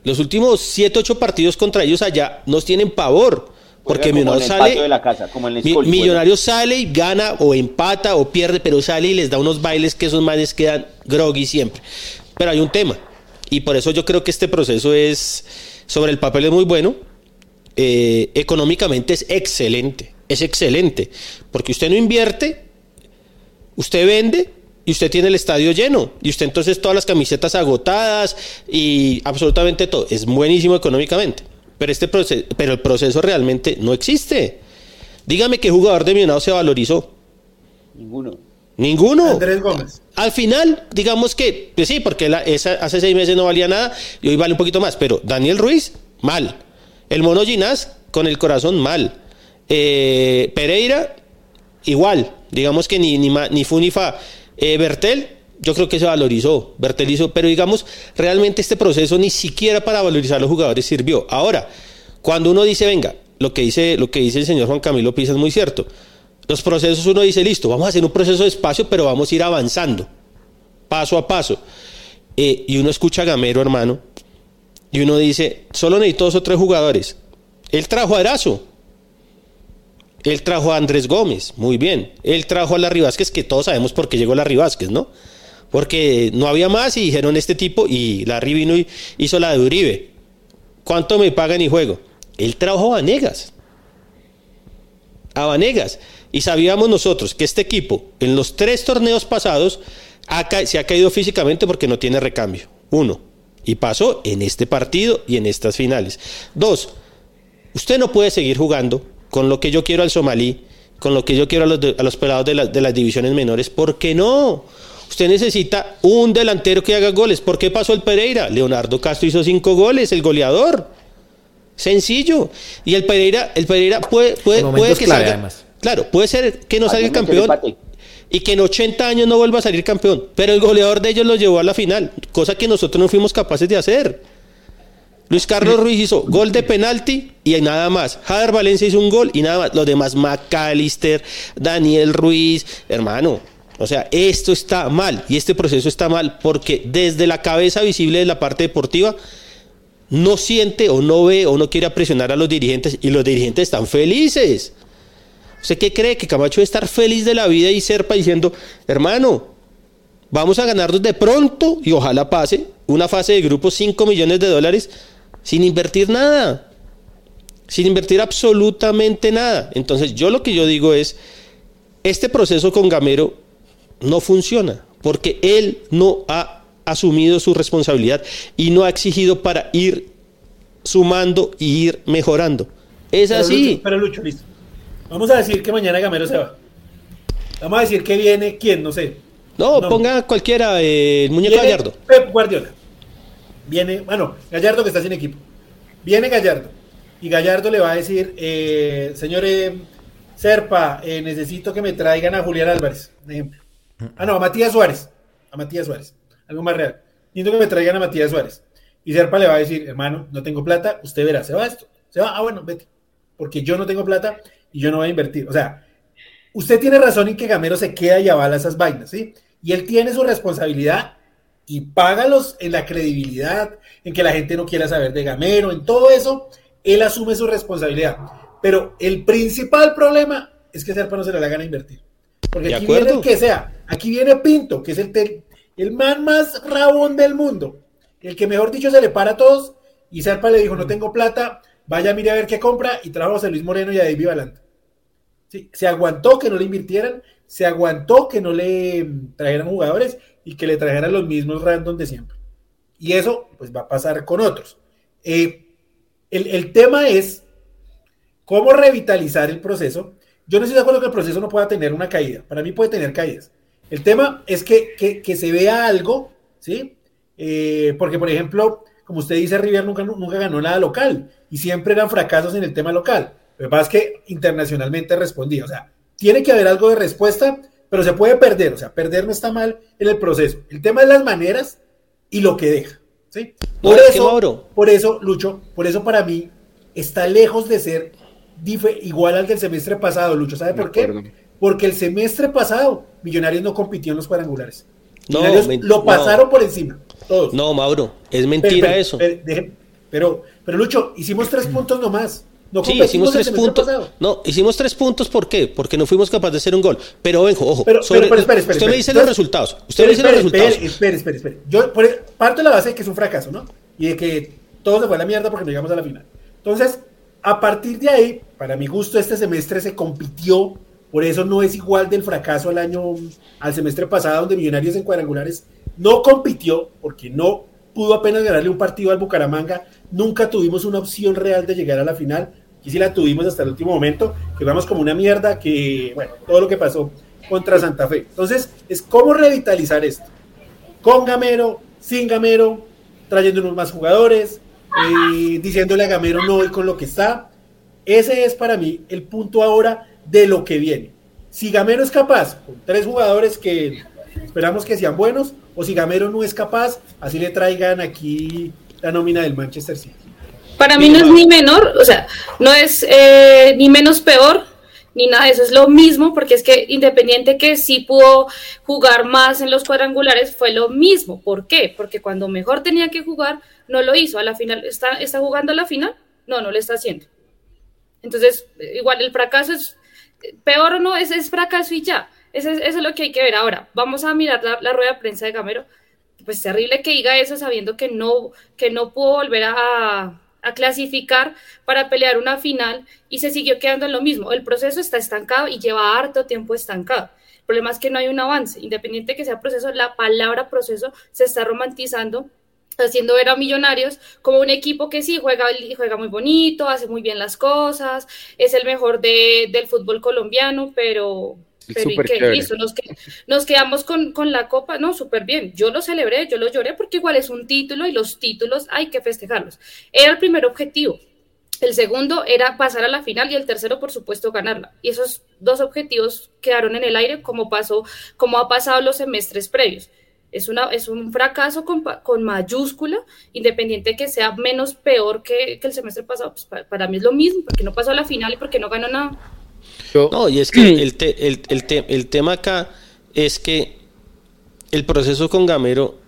Los últimos 7, 8 partidos contra ellos allá nos tienen pavor. Porque Millonarios sale, la casa, como Millonario sale y gana o empata o pierde, pero sale y les da unos bailes que esos manes quedan groggy siempre. Pero hay un tema. Y por eso yo creo que este proceso es, sobre el papel es muy bueno. Eh, económicamente es excelente. Es excelente. Porque usted no invierte, usted vende y usted tiene el estadio lleno y usted entonces todas las camisetas agotadas y absolutamente todo. Es buenísimo económicamente, pero, este proceso, pero el proceso realmente no existe. Dígame qué jugador de Millonarios se valorizó. Ninguno. Ninguno. Andrés Gómez. Al final, digamos que, pues sí, porque hace seis meses no valía nada y hoy vale un poquito más, pero Daniel Ruiz, mal. El Mono Ginás, con el corazón, mal. Eh, Pereira, igual. Digamos que ni, ni, ni fu ni fa. Eh, Bertel, yo creo que se valorizó, Bertel hizo, pero digamos, realmente este proceso ni siquiera para valorizar a los jugadores sirvió. Ahora, cuando uno dice, venga, lo que dice, lo que dice el señor Juan Camilo Pisa es muy cierto. Los procesos uno dice, listo, vamos a hacer un proceso de espacio, pero vamos a ir avanzando, paso a paso. Eh, y uno escucha a Gamero, hermano, y uno dice, solo necesito dos o tres jugadores. Él trajo a Erazo, él trajo a Andrés Gómez, muy bien. Él trajo a Larry Vázquez, que todos sabemos por qué llegó Larry Vázquez, ¿no? Porque no había más y dijeron este tipo y Larry vino y hizo la de Uribe. ¿Cuánto me pagan y juego? Él trajo a Vanegas. A Vanegas. Y sabíamos nosotros que este equipo, en los tres torneos pasados, se ha caído físicamente porque no tiene recambio. Uno. Y pasó en este partido y en estas finales. Dos. Usted no puede seguir jugando con lo que yo quiero al somalí, con lo que yo quiero a los, a los pelados de, de las divisiones menores. ¿Por qué no? Usted necesita un delantero que haga goles. ¿Por qué pasó el Pereira? Leonardo Castro hizo cinco goles, el goleador. Sencillo. Y el Pereira, el Pereira puede, puede, puede que salga. Claro, puede ser que no salga campeón y que en 80 años no vuelva a salir campeón. Pero el goleador de ellos lo llevó a la final, cosa que nosotros no fuimos capaces de hacer. Luis Carlos Ruiz hizo gol de penalti y nada más. Jader Valencia hizo un gol y nada más. Los demás, McAllister, Daniel Ruiz, hermano. O sea, esto está mal y este proceso está mal porque desde la cabeza visible de la parte deportiva no siente o no ve o no quiere presionar a los dirigentes y los dirigentes están felices. ¿Usted qué cree? Que Camacho debe estar feliz de la vida y Serpa diciendo, hermano, vamos a ganarnos de pronto y ojalá pase una fase de grupo 5 millones de dólares sin invertir nada, sin invertir absolutamente nada. Entonces yo lo que yo digo es, este proceso con Gamero no funciona, porque él no ha asumido su responsabilidad y no ha exigido para ir sumando y ir mejorando. Es así. pero Lucho, listo. Vamos a decir que mañana Gamero se va. Vamos a decir que viene quién, no sé. No, ponga cualquiera, eh, el muñeco Gallardo. Pep Guardiola. Viene, bueno, Gallardo que está sin equipo. Viene Gallardo. Y Gallardo le va a decir, eh, señor eh, Serpa, eh, necesito que me traigan a Julián Álvarez, ejemplo. Ah, no, a Matías Suárez. A Matías Suárez. Algo más real. Necesito que me traigan a Matías Suárez. Y Serpa le va a decir, hermano, no tengo plata, usted verá, se va esto. Se va, ah, bueno, vete. Porque yo no tengo plata y yo no voy a invertir. O sea, usted tiene razón en que Gamero se queda y avala esas vainas, ¿sí? Y él tiene su responsabilidad y págalos en la credibilidad, en que la gente no quiera saber de Gamero, en todo eso, él asume su responsabilidad. Pero el principal problema es que Serpa no se le da gana invertir. Porque aquí viene el que sea, aquí viene Pinto, que es el, el man más rabón del mundo, el que mejor dicho se le para a todos, y Serpa le dijo, no tengo plata, vaya mire a ver qué compra, y trajo a José Luis Moreno y a David Valanta. ¿Sí? Se aguantó que no le invirtieran, se aguantó que no le trajeran jugadores y que le trajeran los mismos random de siempre. Y eso pues va a pasar con otros. Eh, el, el, tema es cómo revitalizar el proceso. Yo no estoy de acuerdo que el proceso no pueda tener una caída. Para mí puede tener caídas. El tema es que, que, que se vea algo, ¿sí? Eh, porque, por ejemplo, como usted dice, River nunca, nunca ganó nada local y siempre eran fracasos en el tema local. Lo que pasa es que internacionalmente respondía. O sea, tiene que haber algo de respuesta, pero se puede perder. O sea, perder no está mal en el proceso. El tema es las maneras y lo que deja. ¿sí? Por, eso, por eso, Lucho, por eso para mí está lejos de ser igual al del semestre pasado, Lucho. ¿Sabe por qué? Porque el semestre pasado Millonarios no compitió en los cuadrangulares. No, lo pasaron por encima. Todos. No, Mauro, es mentira eso. Pero, pero, Lucho, hicimos tres [clears throat] puntos nomás. No sí, hicimos tres puntos. No, hicimos tres puntos, ¿por qué? Porque no fuimos capaces de hacer un gol. Pero vengo, ojo. Pero, sobre, pero, espere, usted me dice los resultados. Usted me dice los resultados. Espere, espere, espere. Yo parto de la base de que es un fracaso, ¿no? Y de que todo se fue a la mierda porque no llegamos a la final. Entonces, a partir de ahí, para mi gusto, este semestre se compitió. Por eso no es igual del fracaso al año, al semestre pasado, donde Millonarios en cuadrangulares no compitió, porque no pudo apenas ganarle un partido al Bucaramanga. Nunca tuvimos una opción real de llegar a la final y sí la tuvimos hasta el último momento, que vamos como una mierda, que, bueno, todo lo que pasó contra Santa Fe. Entonces, es cómo revitalizar esto. Con Gamero, sin Gamero, trayéndonos más jugadores, eh, diciéndole a Gamero no y con lo que está. Ese es para mí el punto ahora de lo que viene. Si Gamero es capaz, con tres jugadores que esperamos que sean buenos, o si Gamero no es capaz, así le traigan aquí la nómina del Manchester City. Para mí no es ni menor, o sea, no es eh, ni menos peor, ni nada de eso, es lo mismo, porque es que Independiente que sí pudo jugar más en los cuadrangulares fue lo mismo. ¿Por qué? Porque cuando mejor tenía que jugar, no lo hizo. A la final, ¿está, está jugando a la final? No, no lo está haciendo. Entonces, igual el fracaso es peor o no, es, es fracaso y ya. Eso es, eso es, lo que hay que ver. Ahora, vamos a mirar la, la rueda de prensa de Gamero. Pues terrible que diga eso sabiendo que no, que no pudo volver a, a clasificar para pelear una final y se siguió quedando en lo mismo. El proceso está estancado y lleva harto tiempo estancado. El problema es que no hay un avance. Independiente que sea proceso, la palabra proceso se está romantizando haciendo ver a Millonarios como un equipo que sí juega, juega muy bonito, hace muy bien las cosas, es el mejor de, del fútbol colombiano, pero, pero ¿y qué? Listo, nos, nos quedamos con, con, la copa, no, súper bien. Yo lo celebré, yo lo lloré porque igual es un título y los títulos hay que festejarlos. Era el primer objetivo. El segundo era pasar a la final y el tercero, por supuesto, ganarla. Y esos dos objetivos quedaron en el aire como pasó, como ha pasado los semestres previos. Es, una, es un fracaso con, con mayúscula, independiente que sea menos peor que, que el semestre pasado. Pues para, para mí es lo mismo, porque no pasó a la final y porque no ganó nada. No, y es que [clears throat] el, te, el, el, te, el, tema acá es que el proceso con Gamero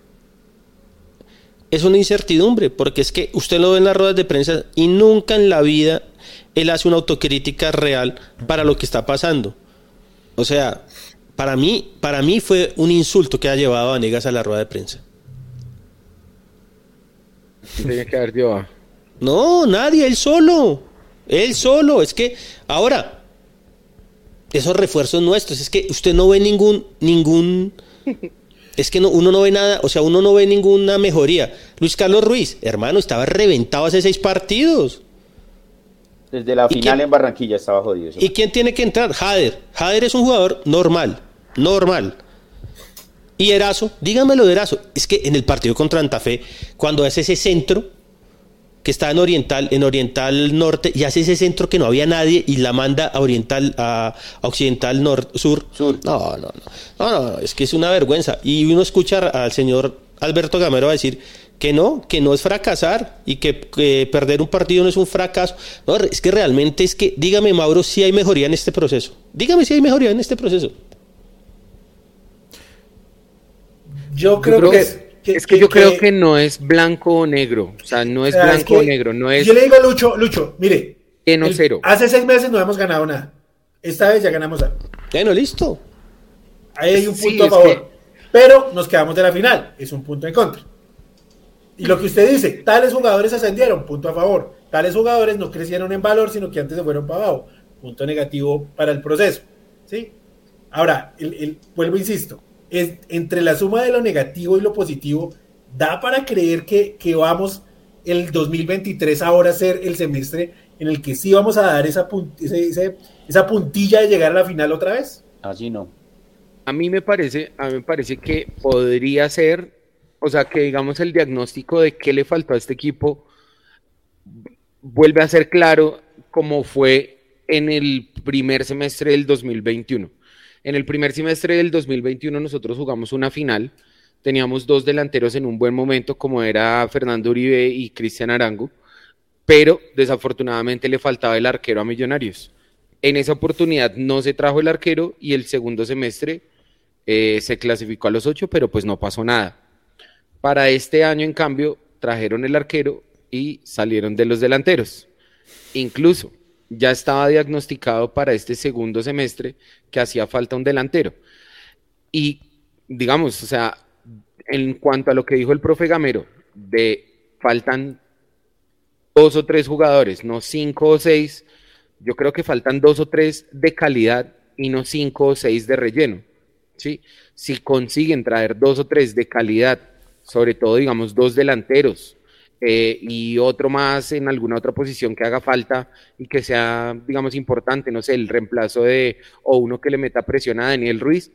es una incertidumbre, porque es que usted lo ve en las ruedas de prensa y nunca en la vida él hace una autocrítica real para lo que está pasando. O sea, para mí, para mí fue un insulto que ha llevado a Vanegas a la rueda de prensa. Tenía que haber dio. No, nadie, él solo. Él solo. Es que ahora, esos refuerzos nuestros, es que usted no ve ningún, ningún, [laughs] es que no, uno no ve nada, o sea, uno no ve ninguna mejoría. Luis Carlos Ruiz, hermano, estaba reventado hace seis partidos. Desde la final en Barranquilla estaba jodido. ¿Y quién tiene que entrar? Jader. Jader es un jugador normal, normal. Y Erazo, dígamelo de Erazo, es que en el partido contra Antafe, cuando hace ese centro, que está en Oriental, en Oriental Norte, y hace ese centro que no había nadie y la manda a Oriental, a, Occidental Norte, Sur. Sur. No, no, no, no, no, es que es una vergüenza. Y uno escucha al señor Alberto Gamero decir que no, que no es fracasar y que, perder un partido no es un fracaso. No, es que realmente es que, dígame Mauro, si hay mejoría en este proceso. Dígame si hay mejoría en este proceso. Yo creo, que, es, que, yo creo que no es blanco o negro. O sea, no es blanco o negro. No es... Yo le digo a Lucho, Lucho, mire. no cero. Hace seis meses no hemos ganado nada. Esta vez ya ganamos algo. Bueno, listo. Ahí hay un punto a favor. Pero nos quedamos de la final. Es un punto en contra. Y lo que usted dice, tales jugadores ascendieron, punto a favor. Tales jugadores no crecieron en valor, sino que antes se fueron para abajo. Punto negativo para el proceso. ¿sí? Ahora, el, vuelvo, insisto, es, entre la suma de lo negativo y lo positivo, da para creer que, que vamos el 2023 ahora a ser el semestre en el que sí vamos a dar esa, esa puntilla de llegar a la final otra vez. Así no. A mí me parece, a mí me parece que podría ser o sea, que digamos el diagnóstico de qué le faltó a este equipo vuelve a ser claro como fue en el primer semestre del 2021. En el primer semestre del 2021 nosotros jugamos una final, teníamos dos delanteros en un buen momento como era Fernando Uribe y Cristian Arango, pero desafortunadamente le faltaba el arquero a Millonarios. En esa oportunidad no se trajo el arquero y el segundo semestre eh, se clasificó a los ocho, pero pues no pasó nada. Para este año, en cambio, trajeron el arquero y salieron de los delanteros. Incluso ya estaba diagnosticado para este segundo semestre que hacía falta un delantero. Y digamos, o sea, en cuanto a lo que dijo el profe Gamero, de faltan dos o tres jugadores, no cinco o seis, yo creo que faltan dos o tres de calidad y no cinco o seis de relleno. ¿sí? Si consiguen traer dos o tres de calidad sobre todo, digamos, dos delanteros eh, y otro más en alguna otra posición que haga falta y que sea, digamos, importante, no sé, el reemplazo de, o uno que le meta presión a Daniel Ruiz,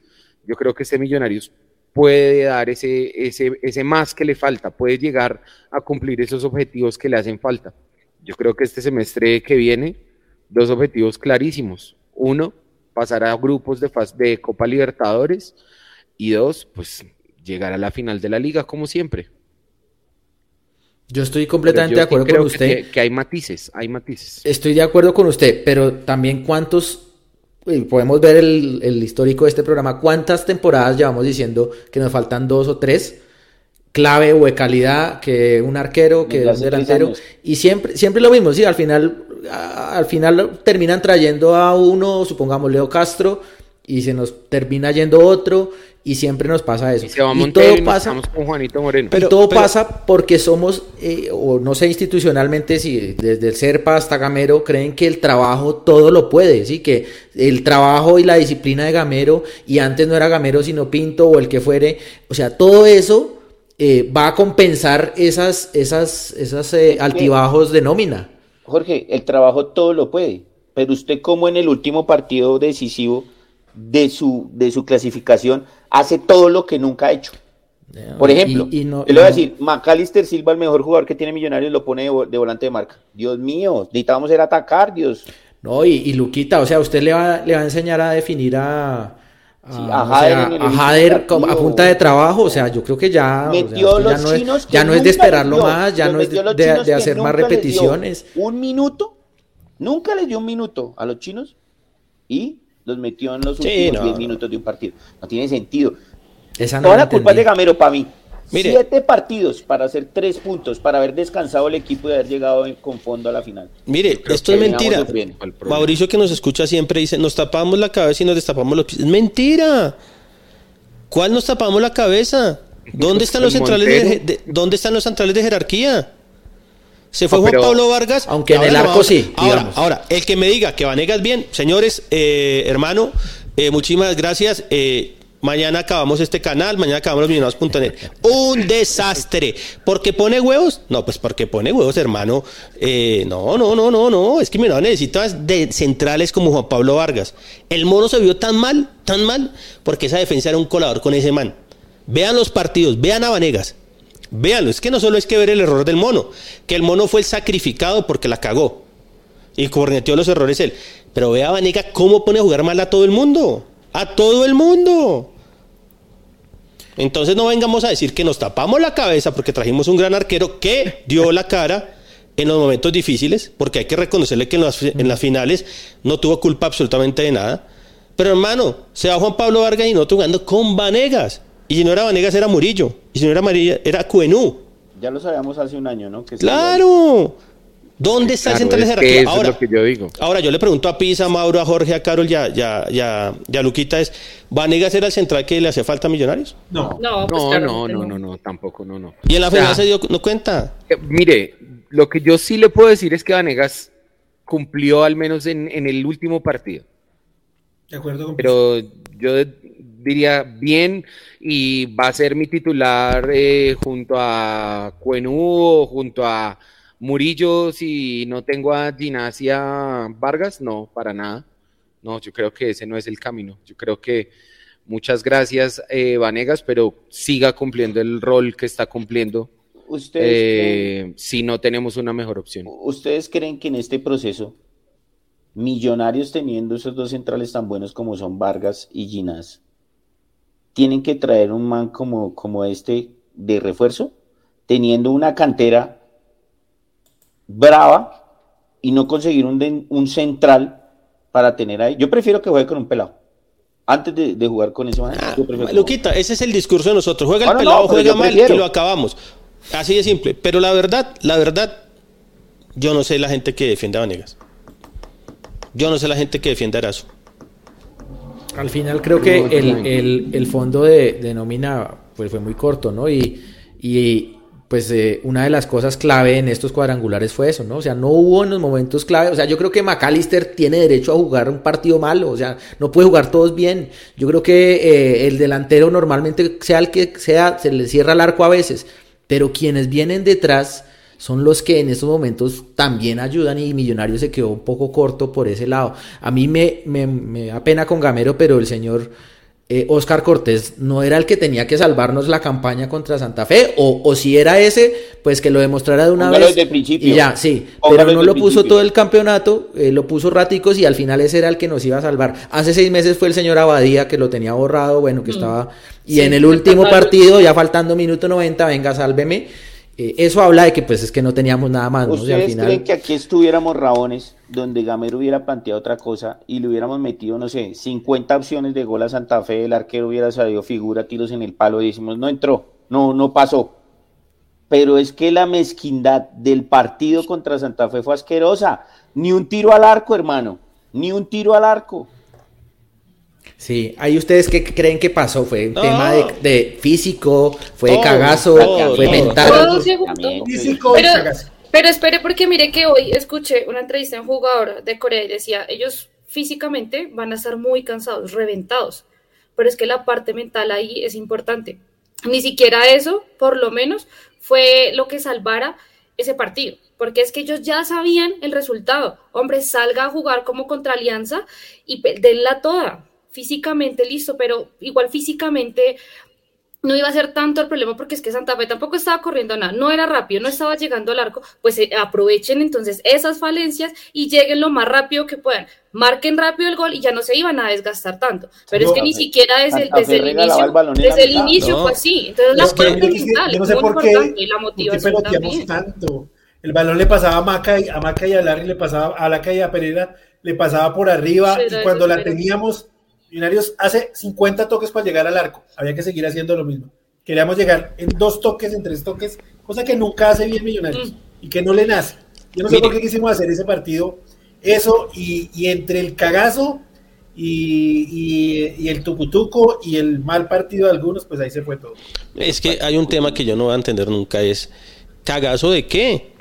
yo creo que este Millonarios puede dar ese, ese, ese más que le falta, puede llegar a cumplir esos objetivos que le hacen falta. Yo creo que este semestre que viene, dos objetivos clarísimos. Uno, pasar a grupos de, de Copa Libertadores y dos, pues llegar a la final de la liga como siempre. Yo estoy completamente de acuerdo con usted. Que, hay matices, hay matices. Estoy de acuerdo con usted, pero también cuántos, podemos ver el, histórico de este programa, cuántas temporadas llevamos diciendo que nos faltan dos o tres, clave o de calidad, que un arquero, que un delantero, y siempre, siempre lo mismo, sí, al final, al final terminan trayendo a uno, supongamos Leo Castro, y se nos termina yendo otro, y siempre nos pasa eso. Y, todo pasa con Juanito Moreno. Pero, todo pasa porque somos, eh, o no sé institucionalmente, si desde el SERPA hasta Gamero creen que el trabajo todo lo puede, ¿sí? que el trabajo y la disciplina de Gamero, y antes no era Gamero sino Pinto o el que fuere, o sea, todo eso eh, va a compensar esas, esas, esas eh, altibajos de nómina. Jorge, el trabajo todo lo puede, pero usted como en el último partido decisivo de su, de su clasificación hace todo lo que nunca ha hecho. Por ejemplo, le voy a decir, Macalister Silva, el mejor jugador que tiene Millonarios, lo pone de, volante de marca. Dios mío, necesitábamos era atacar, Dios. No, y, Luquita, o sea, usted le va, le va a enseñar a definir a, a, Jader, a, punta de trabajo, o sea, yo creo que ya, ya no, es, ya no es de esperarlo más, ya no es de, hacer más repeticiones. Un minuto, nunca les dio un minuto a los chinos y los metió en los últimos 10 minutos de un partido. No tiene sentido. Toda la culpa es de Gamero para mí. Siete partidos para hacer tres puntos, para haber descansado el equipo y haber llegado con fondo a la final. Mire, esto es mentira. Mauricio que nos escucha siempre dice, nos tapamos la cabeza y nos destapamos los pies. Es mentira. ¿Cuál nos tapamos la cabeza? [laughs] ¿Dónde están los centrales de, ¿dónde están los centrales de jerarquía? Se fue Juan Pablo Vargas. Aunque en el arco sí. Ahora, ahora, el que me diga que Vanegas bien, señores, eh, hermano, eh, muchísimas gracias. Eh, mañana acabamos este canal, mañana acabamos los millonarios.net. Un desastre. ¿Por qué pone huevos? No, pues porque pone huevos, hermano. no, no, no, no, no. Es que mira, necesita de centrales como Juan Pablo Vargas. El mono se vio tan mal, tan mal, porque esa defensa era un colador con ese man. Vean los partidos, vean a Vanegas. Véanlo, es que no solo es que ver el error del mono, que el mono fue el sacrificado porque la cagó y corneteó los errores él. Pero vea Vanega cómo pone a jugar mal a todo el mundo. A todo el mundo. Entonces no vengamos a decir que nos tapamos la cabeza porque trajimos un gran arquero que dio la cara en los momentos difíciles, porque hay que reconocerle que en las, en las finales no tuvo culpa absolutamente de nada. Pero hermano, se va Juan Pablo Vargas y no jugando con Vanegas. Y si no era Vanegas era Murillo. Y si no era María era Cuenú. Ya lo sabíamos hace un año, ¿no? claro. ¿Dónde está el central de jerarquía? Ahora, es lo que yo digo. ahora yo le pregunto a Pisa, a Mauro, a Jorge, a Carol ya ya ya ya Luquita es, ¿Vanegas era el central que le hace falta a Millonarios? No, no, pues no, no, no, no, no, tampoco, no, no. ¿Y en la final se dio no cuenta? Eh, mire, lo que yo sí le puedo decir es que Vanegas cumplió al menos en, en el último partido. De acuerdo con Pero yo diría bien y va a ser mi titular eh, junto a Cuenú o junto a Murillo si no tengo a Ginasia Vargas, no, para nada. No, yo creo que ese no es el camino. Yo creo que muchas gracias eh, Vanegas, pero siga cumpliendo el rol que está cumpliendo. ¿Ustedes eh, si no tenemos una mejor opción. ¿Ustedes creen que en este proceso, millonarios teniendo esos dos centrales tan buenos como son Vargas y Ginás, tienen que traer un man como, como este de refuerzo, teniendo una cantera brava y no conseguir un, un central para tener ahí. Yo prefiero que juegue con un pelado. Antes de, jugar con ese man, ah, Luquita, ese es el discurso de nosotros. Juega el pelado, juega mal y lo acabamos. Así de simple. Pero la verdad, la verdad, yo no sé la gente que defiende a Vanegas. Yo no sé la gente que defiende a Arazo. Al final creo que el, fondo de, nómina pues fue muy corto, ¿no? Y, y pues eh, una de las cosas clave en estos cuadrangulares fue eso, ¿no? O sea, no hubo en los momentos clave, o sea, yo creo que McAllister tiene derecho a jugar un partido malo, o sea, no puede jugar todos bien. Yo creo que eh, el delantero normalmente sea el que sea, se le cierra el arco a veces, pero quienes vienen detrás son los que en estos momentos también ayudan y Millonario se quedó un poco corto por ese lado. A mí me, me, da pena con Gamero, pero el señor eh, Oscar Cortés no era el que tenía que salvarnos la campaña contra Santa Fe, o, si era ese, pues que lo demostrara de una vez. principio. Y ya, sí, pero no lo puso todo el campeonato, eh, lo puso raticos y al final ese era el que nos iba a salvar. Hace seis meses fue el señor Abadía que lo tenía borrado, bueno, que mm. estaba... Y en el último partido, ya faltando minuto 90, venga, sálveme eh, eso habla de que pues es que no teníamos nada más. ¿Ustedes creen que aquí estuviéramos rabones donde Gamero hubiera planteado otra cosa y le hubiéramos metido, no sé, 50 opciones de gol a Santa Fe, el arquero hubiera salido figura, tiros en el palo y decimos, no entró, no, no pasó. Pero es que la mezquindad del partido contra Santa Fe fue asquerosa. Ni un tiro al arco, hermano. Ni un tiro al arco. Sí, ahí ustedes qué creen que pasó, fue un tema de, físico, fue de cagazo, fue mental. pero, espere porque mire que hoy escuché una entrevista en un jugador de Corea y decía, ellos físicamente van a estar muy cansados, reventados, pero es que la parte mental ahí es importante. Ni siquiera eso, por lo menos, fue lo que salvara ese partido, porque es que ellos ya sabían el resultado. Hombre, salga a jugar como contra Alianza y denla toda físicamente listo, pero igual físicamente no iba a ser tanto el problema porque es que Santa Fe tampoco estaba corriendo nada, no era rápido, no estaba llegando al arco, pues eh, aprovechen entonces esas falencias y lleguen lo más rápido que puedan, marquen rápido el gol y ya no se iban a desgastar tanto, pero es que ni siquiera desde, desde el inicio, desde el inicio fue así, entonces la parte mental no sé por qué, y la motivación también. tanto, el balón le pasaba a Maca y a Maca y a Larry le pasaba a la calle a Pereira le pasaba por arriba y cuando la teníamos Millonarios hace 50 toques para llegar al arco. Había que seguir haciendo lo mismo. Queríamos llegar en dos toques, en tres toques, cosa que nunca hace bien Millonarios mm. y que no le nace. Yo no sé por qué quisimos hacer ese partido. Eso y, entre el cagazo y, el tucutuco y el mal partido de algunos, pues ahí se fue todo. Es que hay un tema que yo no voy a entender nunca, es cagazo de qué.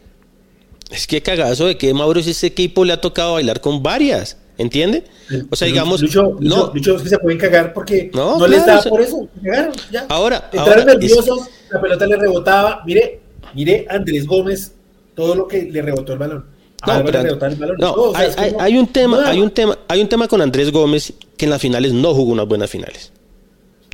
Es que cagazo de qué, Mauro, si ese equipo le ha tocado bailar con varias. ¿Entiende? O sea, digamos. Lucho, no. Lucho, es que se pueden cagar porque no, les daba por eso. Cagaron, ya. Ahora. Entraron nerviosos, la pelota le rebotaba. Mire, mire, Andrés Gómez, todo lo que le rebotó el balón. No, pero, el balón. no hay, hay, un tema, hay un tema, hay un tema con Andrés Gómez que en las finales no jugó unas buenas finales.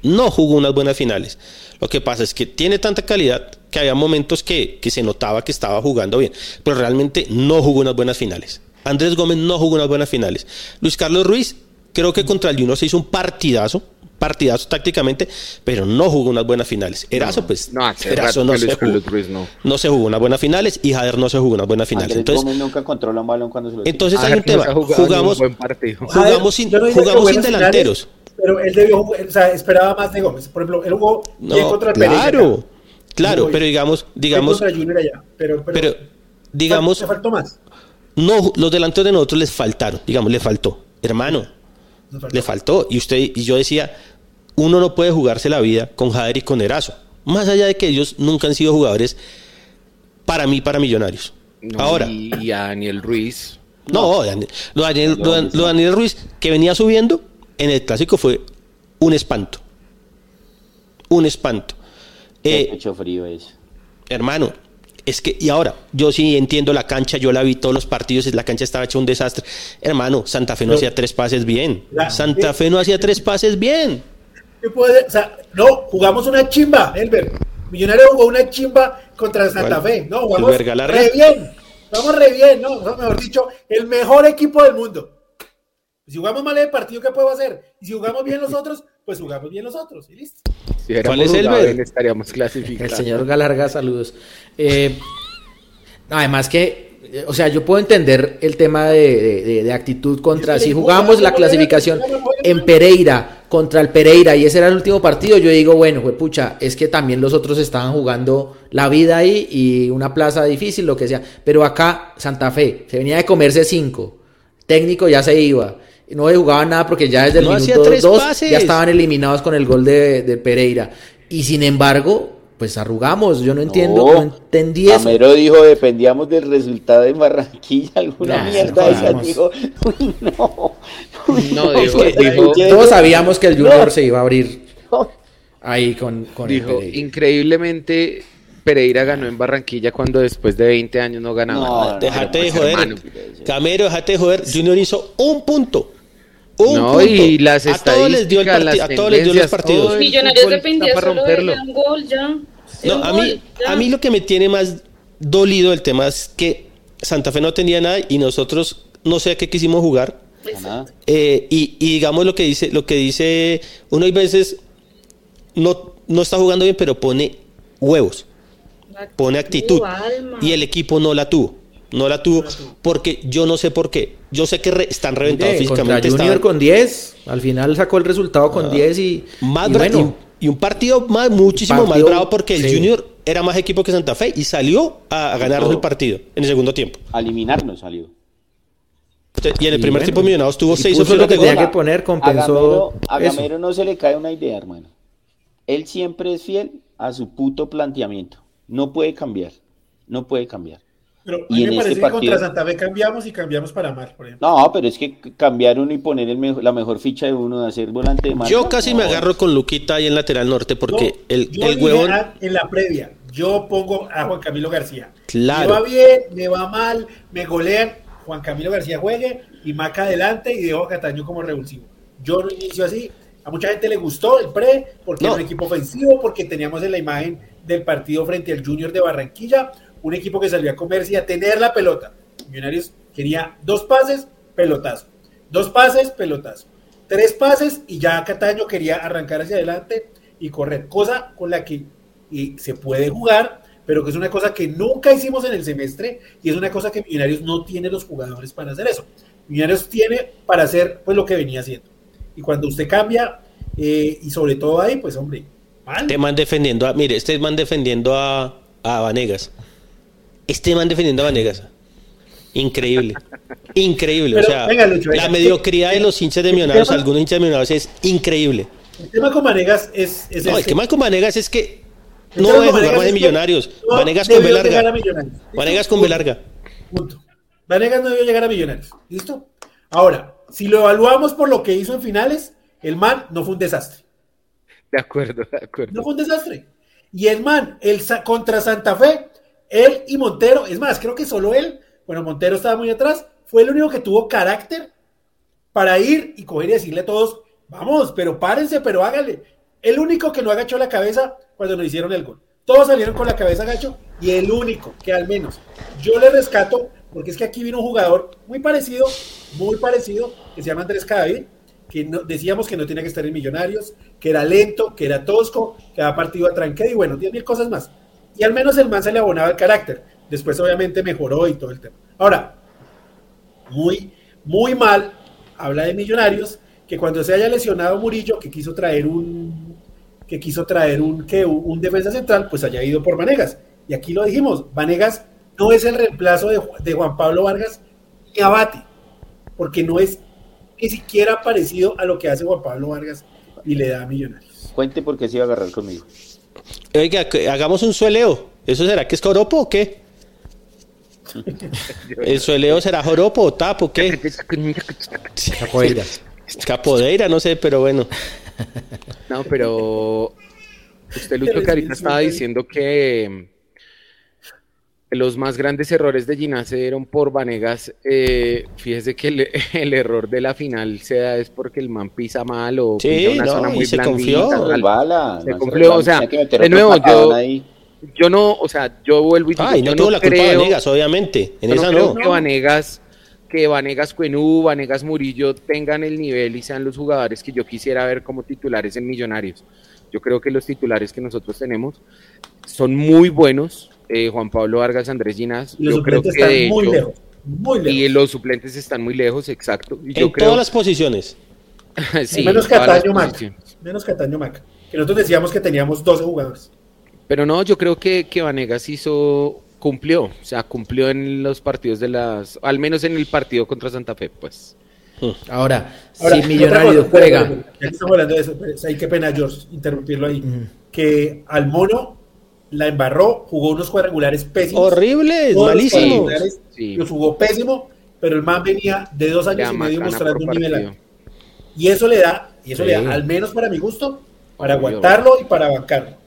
No jugó unas buenas finales. Lo que pasa es que tiene tanta calidad que había momentos que, que se notaba que estaba jugando bien, pero realmente no jugó unas buenas finales. Andrés Gómez no jugó unas buenas finales. Luis Carlos Ruiz, creo que contra el Juno se hizo un partidazo, partidazo tácticamente, pero no jugó unas buenas finales. Erazo, pues, No, Erazo no se, jugó, Ruiz no. no se jugó unas buenas finales y Jader no se jugó unas buenas finales. Andrés Entonces, Gómez nunca controla un balón cuando se lo entonces hay un tema. se un Jugamos, buen partido. jugamos sin, jugamos sin delanteros. finales, Pero él debió jugar, o sea, esperaba más de Gómez. Por ejemplo, él jugó bien No, contra el Pereira. claro, claro, Muy pero digamos, digamos, contra Junior allá, pero, pero, pero digamos, le faltó más. No, los delanteros de nosotros les faltaron, digamos, le faltó, hermano, faltó. le faltó. Y usted y yo decía, uno no puede jugarse la vida con Jader y con Erazo. Más allá de que ellos nunca han sido jugadores para mí, para millonarios. No, Ahora, Y, y a Daniel Ruiz. no, Daniel- lo, de Daniel, lo lo Daniel Ruiz, que venía subiendo en el clásico, fue un espanto. Un espanto. Qué Eh, pecho frío es. hermano, es que, y ahora, yo sí entiendo la cancha, yo la vi todos los partidos, la cancha estaba hecha un desastre. Hermano, Santa Fe no hacía tres pases bien. La- Santa Fe no hacía tres pases bien. ¿Qué puede- o sea, no, jugamos una chimba, Elber. Millonario jugó una chimba contra Santa. Fe. No, jugamos re bien. Vamos re bien, ¿no? O mejor dicho, el mejor equipo del mundo. Si jugamos mal el partido, ¿qué podemos hacer? Y si jugamos bien los otros, pues jugamos bien los otros. Y listo. Si hubiéramos es el estaríamos El señor Galarga, saludos. Eh, además que, o sea, yo puedo entender el tema de, de- de- de actitud contra, si jugamos la clasificación en Pereira contra el Pereira y ese era el último partido, yo digo, bueno, pues pucha, es que también los otros estaban jugando la vida ahí y una plaza difícil, lo que sea. Pero acá, Santa Fe, se venía de comerse cinco, técnico ya se iba. No jugaba nada porque ya desde el No minuto tres 2 pases. ya estaban eliminados con el gol de, de Pereira. Y sin embargo, pues arrugamos. Yo no entiendo, no, entendí eso. Camero dijo, dependíamos del resultado en Barranquilla, alguna Nah, mierda no esa. Dijo, uy, no. Uy, No, dijo- que dijo- llegue. Todos sabíamos que el Junior No. se iba a abrir ahí con, con el Dijo, Pereira. increíblemente, Pereira ganó en Barranquilla cuando después de 20 años no ganaba. No. Déjate de joder. hermano. Camero, déjate de joder. Junior hizo un punto. Un No, punto. y las a todos les dio el las a todos les dio los partidos. Millonarios dependía está para solo de romperlo. de un gol ya. No, un a gol, mí, ya. a mí lo que me tiene más dolido el tema es que Santa Fe no tenía nada y nosotros no sé a qué quisimos jugar. Eh, y, y digamos lo que dice, lo que dice, uno hay veces no, no está jugando bien, pero pone huevos, pone actitud. Alma. Y el equipo no la tuvo. No la tuvo porque yo no sé por qué. Yo sé que re- están reventados Mire, físicamente. Junior estaban- con 10, al final sacó el resultado con 10 y, más y bueno, y, y un partido más, muchísimo más bravo porque el sí. Junior era más equipo que Santa Fe y salió a, a ganarnos No. el partido en el segundo tiempo. A eliminarnos salió. Y en el Y primer bueno, tiempo Millonarios tuvo y seis puso opciones lo que de tenía gol. que poner, A compensó Gamero, a eso. Gamero no se le cae una idea, hermano. Él siempre es fiel a su puto planteamiento. No puede cambiar. No puede cambiar. Pero a Y mí en me este parece que partido- contra Santa Fe cambiamos y cambiamos para mal, por ejemplo. No, pero es que cambiar uno y poner el mejo- la mejor ficha de uno de hacer volante de marca. Yo casi me agarro con Luquita ahí en lateral norte porque el, yo el huevón. a- en la previa, yo pongo a Juan Camilo García. Claro. Me va bien, me va mal, me golean. Juan Camilo García juegue y Maca adelante y dejo a Cataño como revulsivo. Yo lo inicio así. A mucha gente le gustó el pre porque No. era un equipo ofensivo, porque teníamos en la imagen del partido frente al Junior de Barranquilla, un equipo que salía a comerse y a tener la pelota. Millonarios quería dos pases, pelotazo. Dos pases, pelotazo. Tres pases y ya Cataño quería arrancar hacia adelante y correr. Cosa con la que y se puede jugar, pero que es una cosa que nunca hicimos en el semestre y es una cosa que Millonarios no tiene los jugadores para hacer eso. Millonarios tiene para hacer pues lo que venía haciendo. Y cuando usted cambia, eh, y sobre todo ahí, pues hombre, mal. Este man defendiendo a. Mire, este man defendiendo a, a Vanegas. Este man defendiendo a Vanegas. Increíble. Increíble. Pero, o sea, venga, Lucho, venga. la mediocridad de los hinchas de Millonarios, tema- algunos hinchas de Millonarios, es increíble. El tema con Vanegas es, es No, el este. más con Vanegas es que El no tema debe jugar más de Millonarios. no Vanegas con B debió llegar a larga. Millonarios. ¿Listo? Vanegas con B larga. Punto. Vanegas no debió llegar a Millonarios. ¿Listo? Ahora, si lo evaluamos por lo que hizo en finales, el man no fue un desastre. De acuerdo, de acuerdo. No fue un desastre. Y el man, el contra Santa Fe, él y Montero, es más, creo que solo él, bueno, Montero estaba muy atrás, fue el único que tuvo carácter para ir y coger y decirle a todos, vamos, pero párense, pero háganle. El único que no agachó la cabeza cuando nos hicieron el gol. Todos salieron con la cabeza agacho y el único que al menos yo le rescato, porque es que aquí vino un jugador muy parecido, muy parecido, que se llama Andrés Cadavid, que no, decíamos que no tenía que estar en Millonarios, que era lento, que era tosco, que había partido a tranque y bueno, 10 mil cosas más. Y al menos el man se le abonaba el carácter. Después obviamente mejoró y todo el tema. Ahora, muy, muy mal, habla de Millonarios, que cuando se haya lesionado Murillo, que quiso traer un que quiso traer un, que un defensa central, pues haya ido por Vanegas. Y aquí lo dijimos, Vanegas no es el reemplazo de, Juan Pablo Vargas ni Abate, porque no es ni siquiera parecido a lo que hace Juan Pablo Vargas y le da a Millonarios. Cuente por qué se iba a agarrar conmigo. Oiga, hagamos un sueleo. ¿Eso será que es joropo o qué? ¿El sueleo será joropo o tapo o qué? Capoeira. Capodeira, no sé, pero bueno. No, pero usted, Lucho, que ahorita estaba diciendo que los más grandes errores de Ginás se dieron por Vanegas. Eh, fíjese que el, [laughs] el, error de la final se da es porque el man pisa mal o Sí, pisa una no, zona muy se blandita, confió. tal. El bala, Se no confió, o sea, de nuevo, yo- ahí. Yo no, o sea, yo vuelvo y digo, Ay, no yo tuvo la culpa de Vanegas, obviamente. En yo no esa creo no. que Vanegas, que Vanegas Cuenú, Vanegas Murillo tengan el nivel y sean los jugadores que yo quisiera ver como titulares en Millonarios. Yo creo que los titulares que nosotros tenemos son muy buenos. Eh, Juan Pablo Vargas, Andrés Ginás. Y los Yo creo suplentes que de están muy hecho- lejos. Muy lejos. y los suplentes están muy lejos, exacto. Y yo En creo, todas las posiciones. [laughs] sí, menos Cataño Mac. Menos Cataño Mac. Que nosotros decíamos que teníamos 12 jugadores. Pero no, yo creo que, que Vanegas hizo, cumplió, o sea, cumplió en los partidos de las, al menos en el partido contra Santa Fe, pues. Ahora, Ahora, si Millonarios juega. Ya que estamos hablando de eso, pues, pena, George, interrumpirlo ahí. Que al mono la embarró, jugó unos cuadrangulares pésimos. Horribles, los malísimos. cuadrangulares Sí. Los jugó pésimo, pero el man venía de dos años y medio mostrando un nivel alto. Y eso le da, y eso Sí. le da, al menos para mi gusto, para Obvio. aguantarlo y para bancarlo.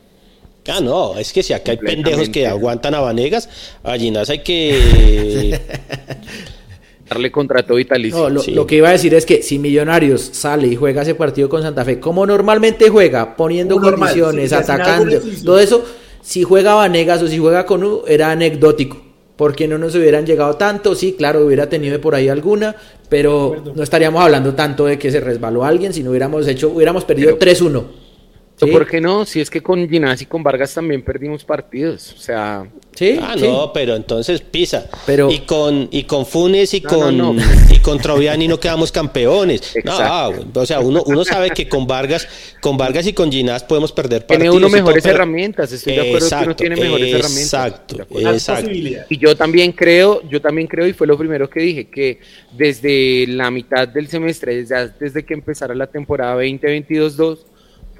Ah, no, es que si acá hay pendejos que aguantan a Vanegas, a Ginás hay que... [laughs] Darle contrato vitalicio. No, lo, Sí. lo que iba a decir es que si Millonarios sale y juega ese partido con Santa Fe, como normalmente juega, poniendo normal, condiciones, sí, atacando, todo eso, si juega Vanegas o si juega con U, era anecdótico. Porque no nos hubieran llegado tanto, sí, claro, hubiera tenido por ahí alguna, pero no estaríamos hablando tanto de que se resbaló alguien, si no hubiéramos hecho, hubiéramos perdido 3-1. ¿Sí? ¿Por qué no? Si es que con Ginás y con Vargas también perdimos partidos. O sea, Sí, Ah, sí. no, pero entonces pisa. Pero- y con y con Funes y No, con no, no. y con Troviani no quedamos campeones. No, o sea, uno, uno sabe que con Vargas, con Vargas y con Ginás podemos perder tiene partidos uno y todo, mejores herramientas. Estoy de acuerdo que uno tiene mejores herramientas. Exacto, exacto. Y yo también creo, yo también creo, y fue lo primero que dije, que desde la mitad del semestre, desde, desde que empezara la temporada 2022-2,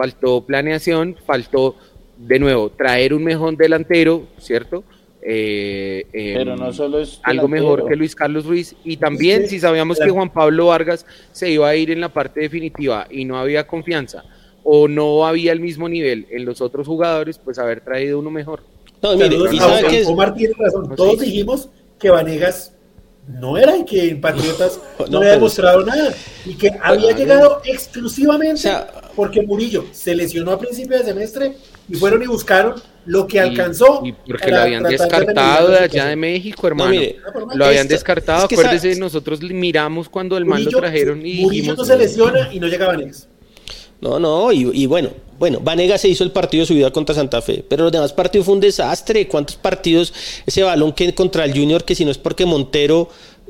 faltó planeación, faltó de nuevo traer un mejor delantero, ¿cierto? Eh, eh, Pero no solo es algo mejor que Luis Carlos Ruiz y también Sí, si sabíamos que. Juan Pablo Vargas se iba a ir en la parte definitiva y no había confianza o no había el mismo nivel en los otros jugadores, pues haber traído uno mejor. No, mire, Omar. tiene razón. Todos sí. dijimos que Vanegas no era y que en Patriotas [laughs] no, No, había pero- demostrado nada. Y que había llegado exclusivamente O sea- porque Murillo se lesionó a principio de semestre y fueron y buscaron lo que Y- alcanzó. Y, porque lo habían de descartado de allá de. México, hermano. mire, lo habían descartado, es que acuérdese, nosotros miramos cuando el man lo trajeron y Murillo dijimos, no se lesiona y no llega Vanegas. No, no, y, y bueno, bueno, Vanegas se hizo el partido de su vida contra Santa Fe, pero los demás partidos fue un desastre. ¿Cuántos partidos ese balón que contra el Junior que si no es porque Montero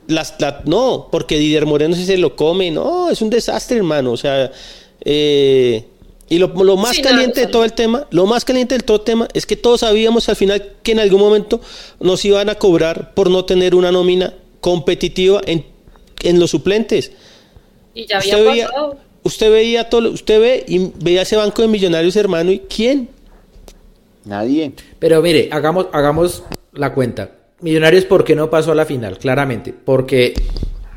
las la- no, porque Didier Moreno si se lo come, no, es un desastre, hermano, o sea, eh, y lo, lo más Sí, caliente no, de todo el tema, lo más caliente del todo el tema es que todos sabíamos al final que en algún momento nos iban a cobrar por no tener una nómina competitiva en, en los suplentes. Y ya había veía, pasado. Usted veía todo, lo- usted ve y veía ese banco de millonarios, hermano, ¿y quién? Nadie. Pero mire, hagamos, hagamos la cuenta. Millonarios, ¿por qué no pasó a la final? Claramente, porque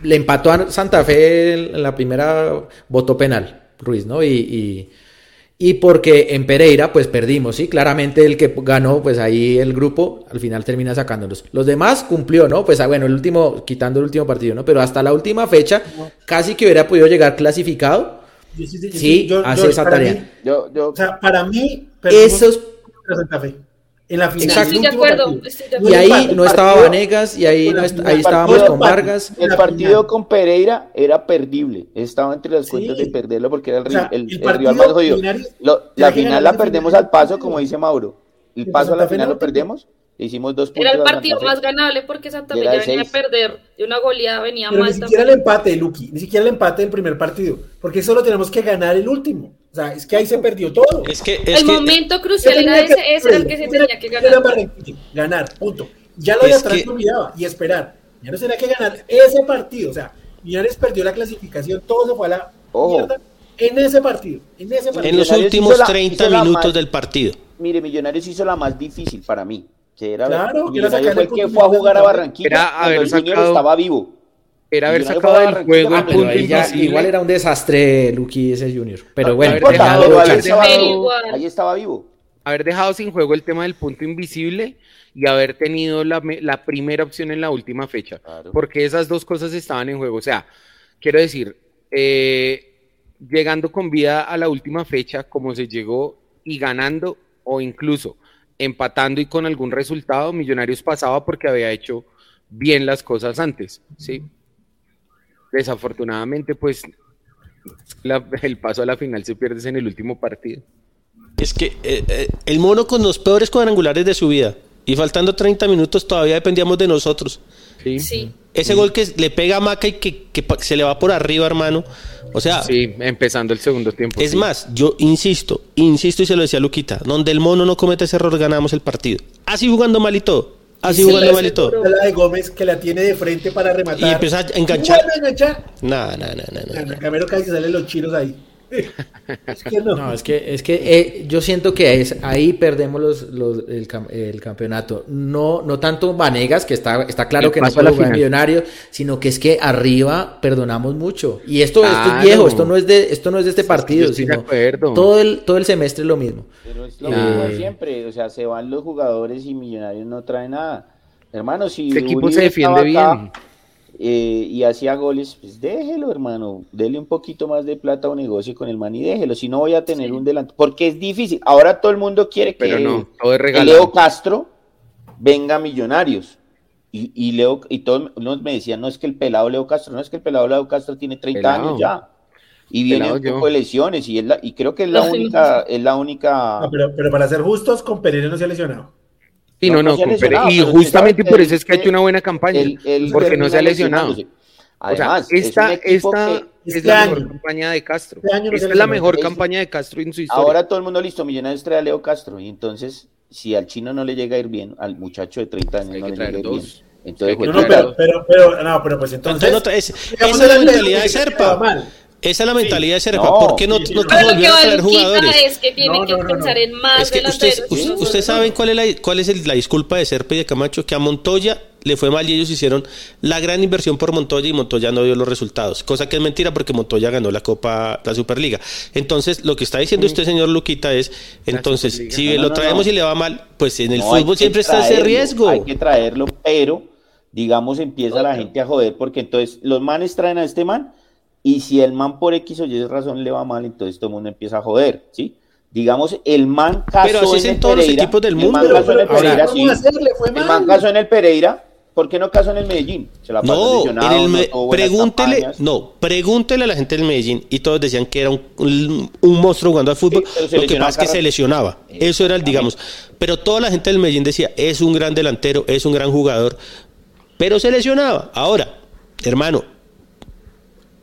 le empató a Santa Fe en la primera, votó penal, Ruiz, ¿no? Y, y, y porque en Pereira, pues perdimos, ¿sí? Claramente el que ganó, pues ahí el grupo, al final termina sacándolos. Los demás cumplió, ¿no? Pues ah, bueno, el último, quitando el último partido, ¿no? Pero hasta la última fecha, casi que hubiera podido llegar clasificado. Yo yo Sí, hace esa para tarea. mí- Yo, yo, o sea, para mí, Esos Santa Fe. En la final. Exacto. el Estoy de acuerdo, estoy de Y acuerdo. ahí empate, no estaba Vanegas y ahí, no est- ahí el estábamos partido- con Vargas. El partido con Pereira era perdible. Estaba entre las Sí. cuentas de perderlo porque era el, O sea, el- el el rival más jodido. Lo- la final la perdemos al paso, como dice Mauro. El Y paso a la final lo perdemos. Hicimos dos puntos. Era el partido más ganable porque Santa Fe ya venía a perder de una goleada, venía Pero ni mal siquiera el también. empate, Luqui, ni siquiera el empate del primer partido, porque solo tenemos que ganar el último. O sea, es que ahí se perdió todo. Es que, es El que momento crucial era ese, ese era el que se tenía que Era ganar. Ganar, punto. Ya lo de atrás que- no olvidaba y esperar. Ya no tenía que ganar ese partido. O sea, Millonarios perdió la clasificación, todo se fue a la Ojo. mierda en ese partido. En ese partido. en los últimos la- 30 hizo la minutos del partido. Mire, Millonarios hizo la más difícil para mí. Que era Claro, que era fue el que fue a jugar a. Barranquilla. Era cuando haber el sacado- estaba vivo. Era haber sacado del juego el ah, Pero punto invisible. igual era un desastre, Luqui, ese Junior. Pero No, bueno, haber dejado- ahí estaba vivo. igual. Ahí estaba vivo. haber dejado sin juego el tema del punto invisible y haber tenido la, me- la primera opción en la última fecha. Claro. Porque esas dos cosas estaban en juego. O sea, quiero decir, eh, llegando con vida a la última fecha, como se llegó y ganando o incluso empatando y con algún resultado, Millonarios pasaba porque había hecho bien las cosas antes, ¿sí? Desafortunadamente, pues la- el paso a la final se pierde en el último partido. Es que eh, eh, el mono con los peores cuadrangulares de su vida. Y faltando 30 minutos todavía dependíamos de nosotros. Sí, Sí. Ese gol que le pega a Maca y que, se le va por arriba, hermano. O sea, Sí, empezando el segundo tiempo. es sí. más, yo insisto, insisto y se lo decía Luquita, donde el mono no comete ese error ganamos el partido. Así jugando mal y todo. Así Sí, jugando mal y todo. La de Gómez que la tiene de frente para rematar. Y empieza a enganchar. No, no, no, no, no. Camero casi salen los chinos ahí. Es que no. No, es que, es que eh, yo siento que es, ahí perdemos los, los- el, cam- el campeonato. No, no tanto Vanegas, que está, está claro El que no la jugar millonario, sino que es que arriba perdonamos mucho. Y esto, esto es viejo, esto no es de, esto no es de este partido, de sino todo el, todo el semestre es lo mismo. Pero es lo Claro. mismo de siempre, o sea, se van los jugadores y Millonarios no trae nada. Hermano, si Este equipo Uribe se defiende bien. Eh, y hacía goles, pues déjelo, hermano, dele un poquito más de plata o negocio con el man y déjelo, si no voy a tener un delante, porque es difícil. Ahora todo el mundo quiere que, Pero no, que regalado. Leo Castro venga a Millonarios. Y, y Leo, y todos me decían, no es que el pelado Leo Castro, no es que el pelado Leo Castro tiene 30 Pelado. años ya. Y viene Pelado un yo. poco de lesiones, y, es la- y creo que es la [laughs] no. única, es la única No, pero, pero para ser justos, con Pereira no se ha lesionado. Sí, No, no, con y usted justamente por eso es que ha hecho una buena campaña, porque no se ha lesionado. O sea, Además, es esta, esta es este la año- mejor campaña de Castro. este año no se Esta es la mejor campaña de Castro en su historia. ahora todo el mundo listo, Millonarios trae a Leo Castro, y entonces, si al chino no le llega a ir bien, al muchacho de 30 años Hay no que le traer llega a ir dos. bien. Entonces, No, pues, no, pero, pero, pero, no, pero pues entonces. Entonces, no es- esa es la mentalidad de Serpa. mal. Esa es la mentalidad de Serpa. No, ¿Por qué no, sí, sí, no no. quiso volver a traer jugadores? es que tiene No, que no, no, pensar no. en más Es que ustedes, Eso ustedes es saben cuál es, la, cuál es el- la disculpa de Serpa y de Camacho, que a Montoya le fue mal y ellos hicieron la gran inversión por Montoya y Montoya no dio los resultados, cosa que es mentira porque Montoya ganó la Copa, la Superliga. Entonces, lo que está diciendo usted, señor Luquita, es, entonces, si lo traemos no. y le va mal, pues en el fútbol siempre está ese riesgo. Hay que traerlo, pero, digamos, empieza la gente a joder, porque entonces los manes traen a este man, y si el man por X o Y razón le va mal, entonces todo el mundo empieza a joder, ¿sí? Digamos, el man casó Pero así es en todos los Pereira, equipos del el man mundo. casó en el Pereira, El man casó en el Pereira, ¿por qué no casó en el Medellín? Se la pasó No, lesionado, en el Me- pregúntele, campañas. no, pregúntele a la gente del Medellín y todos decían que era un, un- un monstruo jugando al fútbol. Sí, pero se lo que pasa es que se lesionaba. Eso era el, digamos. Pero toda la gente del Medellín decía, es un gran delantero, es un gran jugador, pero se lesionaba. Ahora, hermano,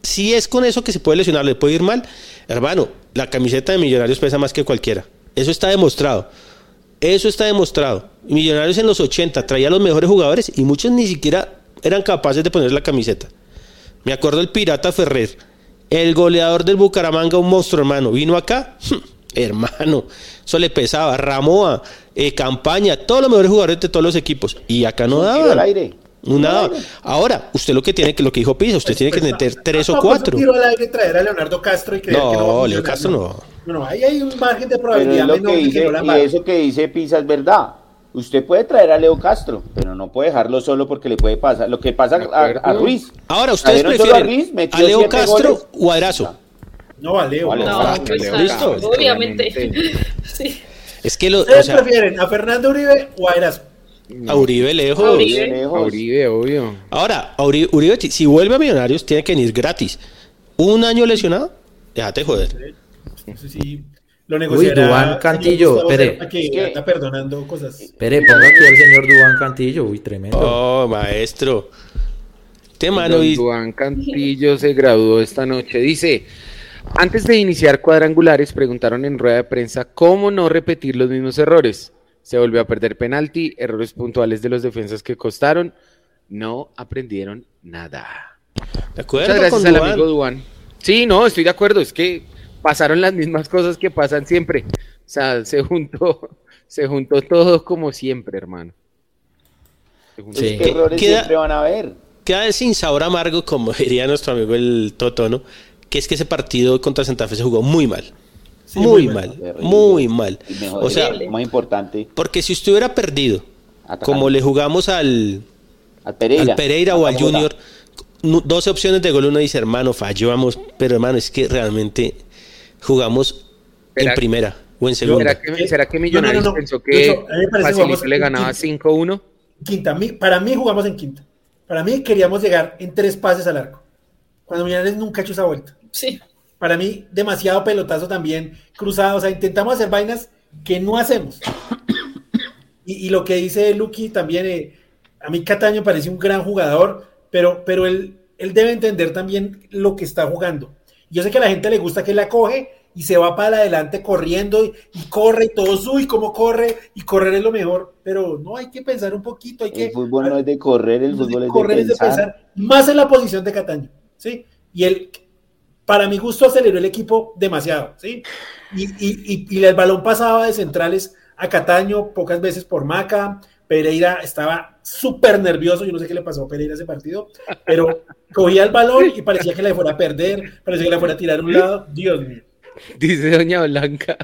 si es con eso que se puede lesionar, le puede ir mal, hermano, la camiseta de Millonarios pesa más que cualquiera. Eso está demostrado. Eso está demostrado. Millonarios en los 80 traía los mejores jugadores y muchos ni siquiera eran capaces de poner la camiseta. Me acuerdo el Pirata Ferrer, el goleador del Bucaramanga, un monstruo, hermano. Vino acá, [laughs] hermano, eso le pesaba. Ramoa, eh, Campaña, todos los mejores jugadores de todos los equipos. Y acá no daba. al aire. No daba. Ahora, usted lo que tiene que, lo que dijo Pisa, usted tiene que meter tres o No, pues, cuatro. un tiro al aire traer a Leonardo Castro y creer No, que no va a Leo Castro no. No, no, ahí hay un margen de Pero probabilidad es menor que dice, no la y eso que dice Pisa es verdad. Usted puede traer a Leo Castro, pero no puede dejarlo solo porque le puede pasar. Lo que pasa a, a Ruiz. Ahora, ¿ustedes solo a prefieren Ruiz, a Leo Castro goles. o a Erazo? No, no. No, Ah, pues, Leo ah, Listo. obviamente. [laughs] Sí. Es que lo, ¿Ustedes o sea, prefieren a Fernando Uribe o a Erasmo? a Uribe lejos. A Uribe. Lejos. Uribe, obvio. Ahora, a Uri- Uribe, si- vuelve a Millonarios, tiene que venir gratis. Un año lesionado, déjate joder. Eso sí, lo negociará. Duván señor Cantillo, espere. Que anda perdonando cosas. Espere, ponga aquí al señor Dubán Cantillo. Uy, tremendo. Oh, maestro. Te mano y Duan Cantillo se graduó esta noche. Dice, antes de iniciar cuadrangulares, preguntaron en rueda de prensa cómo no repetir los mismos errores. Se volvió a perder penalti, errores puntuales de los defensas que costaron. No aprendieron nada. de acuerdo Muchas gracias con al amigo Duan. Sí, no, estoy de acuerdo. Es que pasaron las mismas cosas que pasan siempre. O sea, se juntó, [laughs] se juntó todo como siempre, hermano. Se juntó Sí. Que errores Queda- siempre van a haber. Queda sin sabor amargo, como [laughs] diría nuestro amigo el Toto, ¿no? Que es que ese partido contra Santa Fe se jugó muy mal. Sí, muy, muy mal, Terrible. muy mal. Mejor, O sea, más importante, porque si usted hubiera perdido, Atacando. como le jugamos al, al Pereira. al Pereira o al Junior, nu- 12 opciones de gol, uno dice, hermano, fallamos, pero hermano, es que realmente jugamos ¿Será- en primera o en segunda. ¿Será que, será que Millonarios No, no, no, no. pensó que hecho, facilito le ganaba quinta. 5-1? Quinta, para mí jugamos en quinta. Para mí queríamos llegar en tres pases al arco. Cuando Millonarios nunca ha hecho esa vuelta. Sí. Para mí, demasiado pelotazo también, cruzado. O sea, intentamos hacer vainas que no hacemos. Y, y lo que dice Lucky también, eh, a mí Cataño parece un gran jugador, pero, pero él, él debe entender también lo que está jugando. Yo sé que a la gente le gusta que la coge y se va para adelante corriendo y, y corre y todos, uy, cómo corre y correr es lo mejor, pero no hay que pensar un poquito, hay que... El fútbol no es de correr, el no es de fútbol es de correr, es de pensar. pensar, más en la posición de Cataño, ¿sí? Y él, para mi gusto, aceleró el equipo demasiado, ¿sí? Y, y, y, el balón pasaba de centrales a Cataño, pocas veces por Maca, Pereira estaba súper nervioso, yo no sé qué le pasó a Pereira ese partido, pero cogía el balón y parecía que la fuera a perder, parecía que la fuera a tirar a un lado, Dios mío. Dice Doña Blanca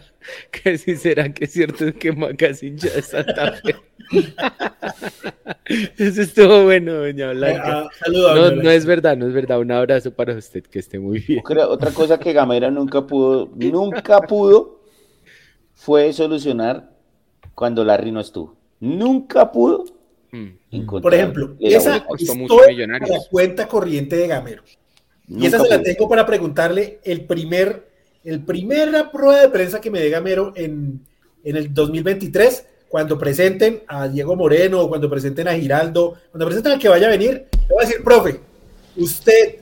que si será que es cierto que Maca es hincha de Santa Fe. [laughs] Eso estuvo bueno, Doña Blanca. Ah, No, es verdad, no es verdad. Un abrazo para usted, que esté muy bien. Creo- Otra cosa que Gamera nunca pudo, nunca pudo, fue solucionar cuando Larry no estuvo. Nunca pudo Mm. encontrar Por ejemplo, esa es Millonarios. la cuenta corriente de Gamero. Y esa se la pudo. tengo para preguntarle el primer, el primera prueba de prensa que me dé Gamero en, en el 2023, cuando presenten a Diego Moreno, o cuando presenten a Giraldo, cuando presenten al que vaya a venir, le voy a decir, profe, usted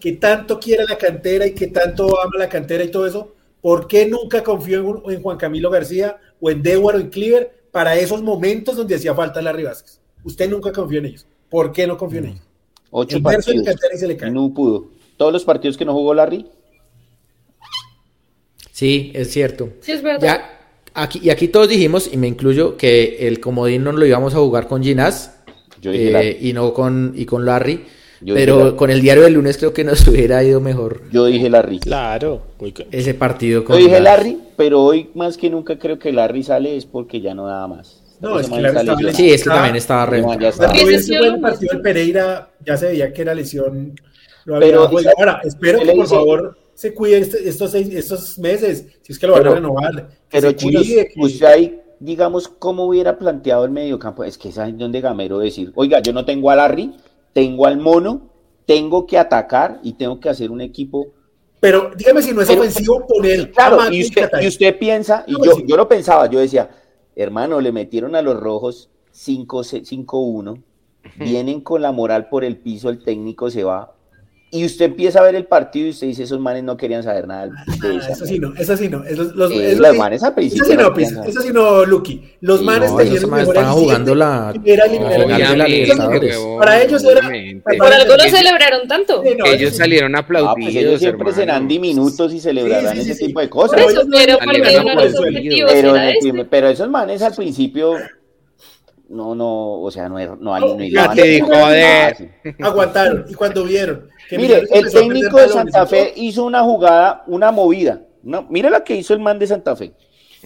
que tanto quiere la cantera y que tanto ama la cantera y todo eso, ¿por qué nunca confió en, Juan Camilo García o en Dewar o en Cleaver para esos momentos donde hacía falta Larry Vázquez? Usted nunca confió en ellos. ¿Por qué no confió en ellos? Ocho El partidos. y se le cae. no pudo. Todos los partidos que no jugó Larry, Sí, es cierto. Sí, es verdad. Ya, aquí, y aquí todos dijimos, y me incluyo, que el comodín no lo íbamos a jugar con Ginás Yo eh, y no con, y con Larry. Yo pero con el diario del lunes creo que nos [laughs] hubiera ido mejor yo dije Larry. Claro. Ese partido Yo con dije Larry, pero hoy más que nunca creo que Larry sale es porque ya no da más. No, es que Larry estaba lesionado. Sí, es que también estaba re... no, lo buen partido del Pereira, ya se veía que la lesión lo había Pero. Ahora, espero ¿qué que por dice? favor se cuide este- estos, seis, estos meses, si es que lo van Pero- a renovar. Pero que- usted ahí, digamos, ¿cómo hubiera planteado el mediocampo? Es que es ahí donde Gamero decir, oiga, yo no tengo a Larry, tengo al mono, tengo que atacar y tengo que hacer un equipo. Pero dígame si no es Pero- ofensivo poner Claro, a Mati y usted, y usted piensa, y No, yo, sí. yo lo pensaba, yo decía, hermano, le metieron a los rojos 5 5-1, vienen con la moral por el piso, el técnico se va, y usted empieza a ver el partido y usted dice, esos manes no querían saber nada de Ah, eso sí no, eso sí no. Esos, los, Eh, eso los sí- manes al principio Eso sí no no, eso sí no, Lucky. Los Sí, manes no, tenían manes mejor estaban jugando la- era a. Para ellos era-. Por algo lo Ellos- celebraron tanto. Sí, no, Ellos salieron Ah, pues aplaudidos, ellos siempre serán diminutos y celebrarán Sí, sí, sí, ese sí. tipo de cosas. Pero no aplaudidos. esos manes al principio no, no, o sea, no, er- no, no, No. Aguantaron. Y cuando vieron. A perder técnico de Santa Fe hizo una jugada, una movida. No, mira lo que hizo el man de Santa Fe.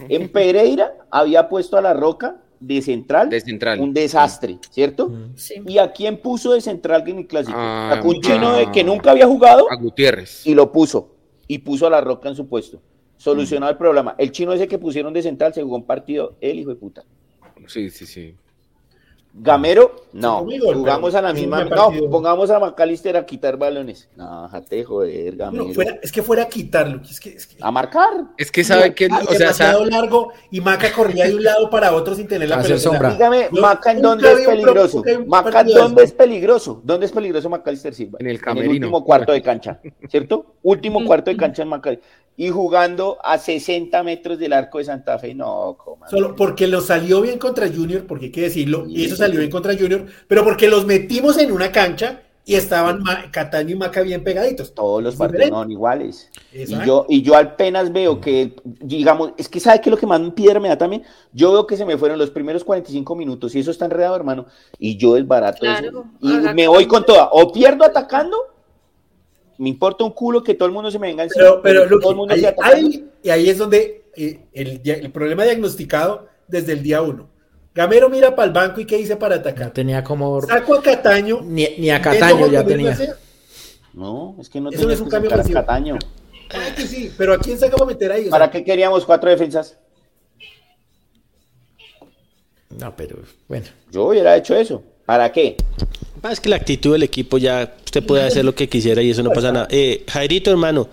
En [laughs] Pereira había puesto a la Roca de central, De central. un desastre, ¿cierto? Sí. ¿Y a quién puso de central en el clásico? Ah, a un chino ah. que nunca había jugado A Gutiérrez. y lo puso. Y puso a la Roca en su puesto. Solucionado el problema. El chino ese que pusieron de central se jugó un partido, el hijo de puta. Sí, sí, sí. Gamero, no. conmigo, Jugamos a la misma. No, pongamos a McAllister a quitar balones. No, jate, joder, Gamero. No, fuera- es que fuera a quitarlo. Es que, es que- A marcar. Es que sabe que, Ah, o sea, demasiado sabe- largo y Maca corría de un lado para otro sin tener la Hacer pelota. sombra. Dígame, Maca, ¿en dónde es peligroso? Maca, de ¿dónde es peligroso? ¿Dónde es peligroso McAllister Silva? En el el camerino. último cuarto de cancha, ¿cierto? Último cuarto de cancha en Maca. Y jugando a 60 metros del arco de Santa Fe. No, coma. Solo porque lo salió bien contra Junior, porque hay que decirlo, y eso salió bien contra Junior, pero porque los metimos en una cancha y estaban Ma- Cataño y Maca bien pegaditos. Todos los Es partidos son iguales. Y yo, y yo apenas veo que, digamos, es que sabe que lo que más piedra me da también, yo veo que se me fueron los primeros 45 minutos y eso está enredado, hermano, y yo Claro, eso. Y me voy con toda, o pierdo atacando, me importa un culo que todo el mundo se me venga encima, Pero, pero todo Luqui, el mundo ahí, ahí- y ahí es donde eh, el, el problema diagnosticado desde el día uno. Gamero mira para el banco y qué dice para No atacar. tenía como... Saco a Cataño. Ni, ni a Cataño ya tenía. No, es que no Eso tenía no es un que cambio sacar a. Cataño. Ay, que sí, pero ¿a quién saca para meter ahí? O sea, ¿Para qué queríamos cuatro defensas? No, pero bueno. Yo hubiera hecho eso. ¿Para qué? Ah, Es que la actitud del equipo ya, usted puede hacer lo que quisiera y eso no pasa nada. Eh, Jairito, hermano,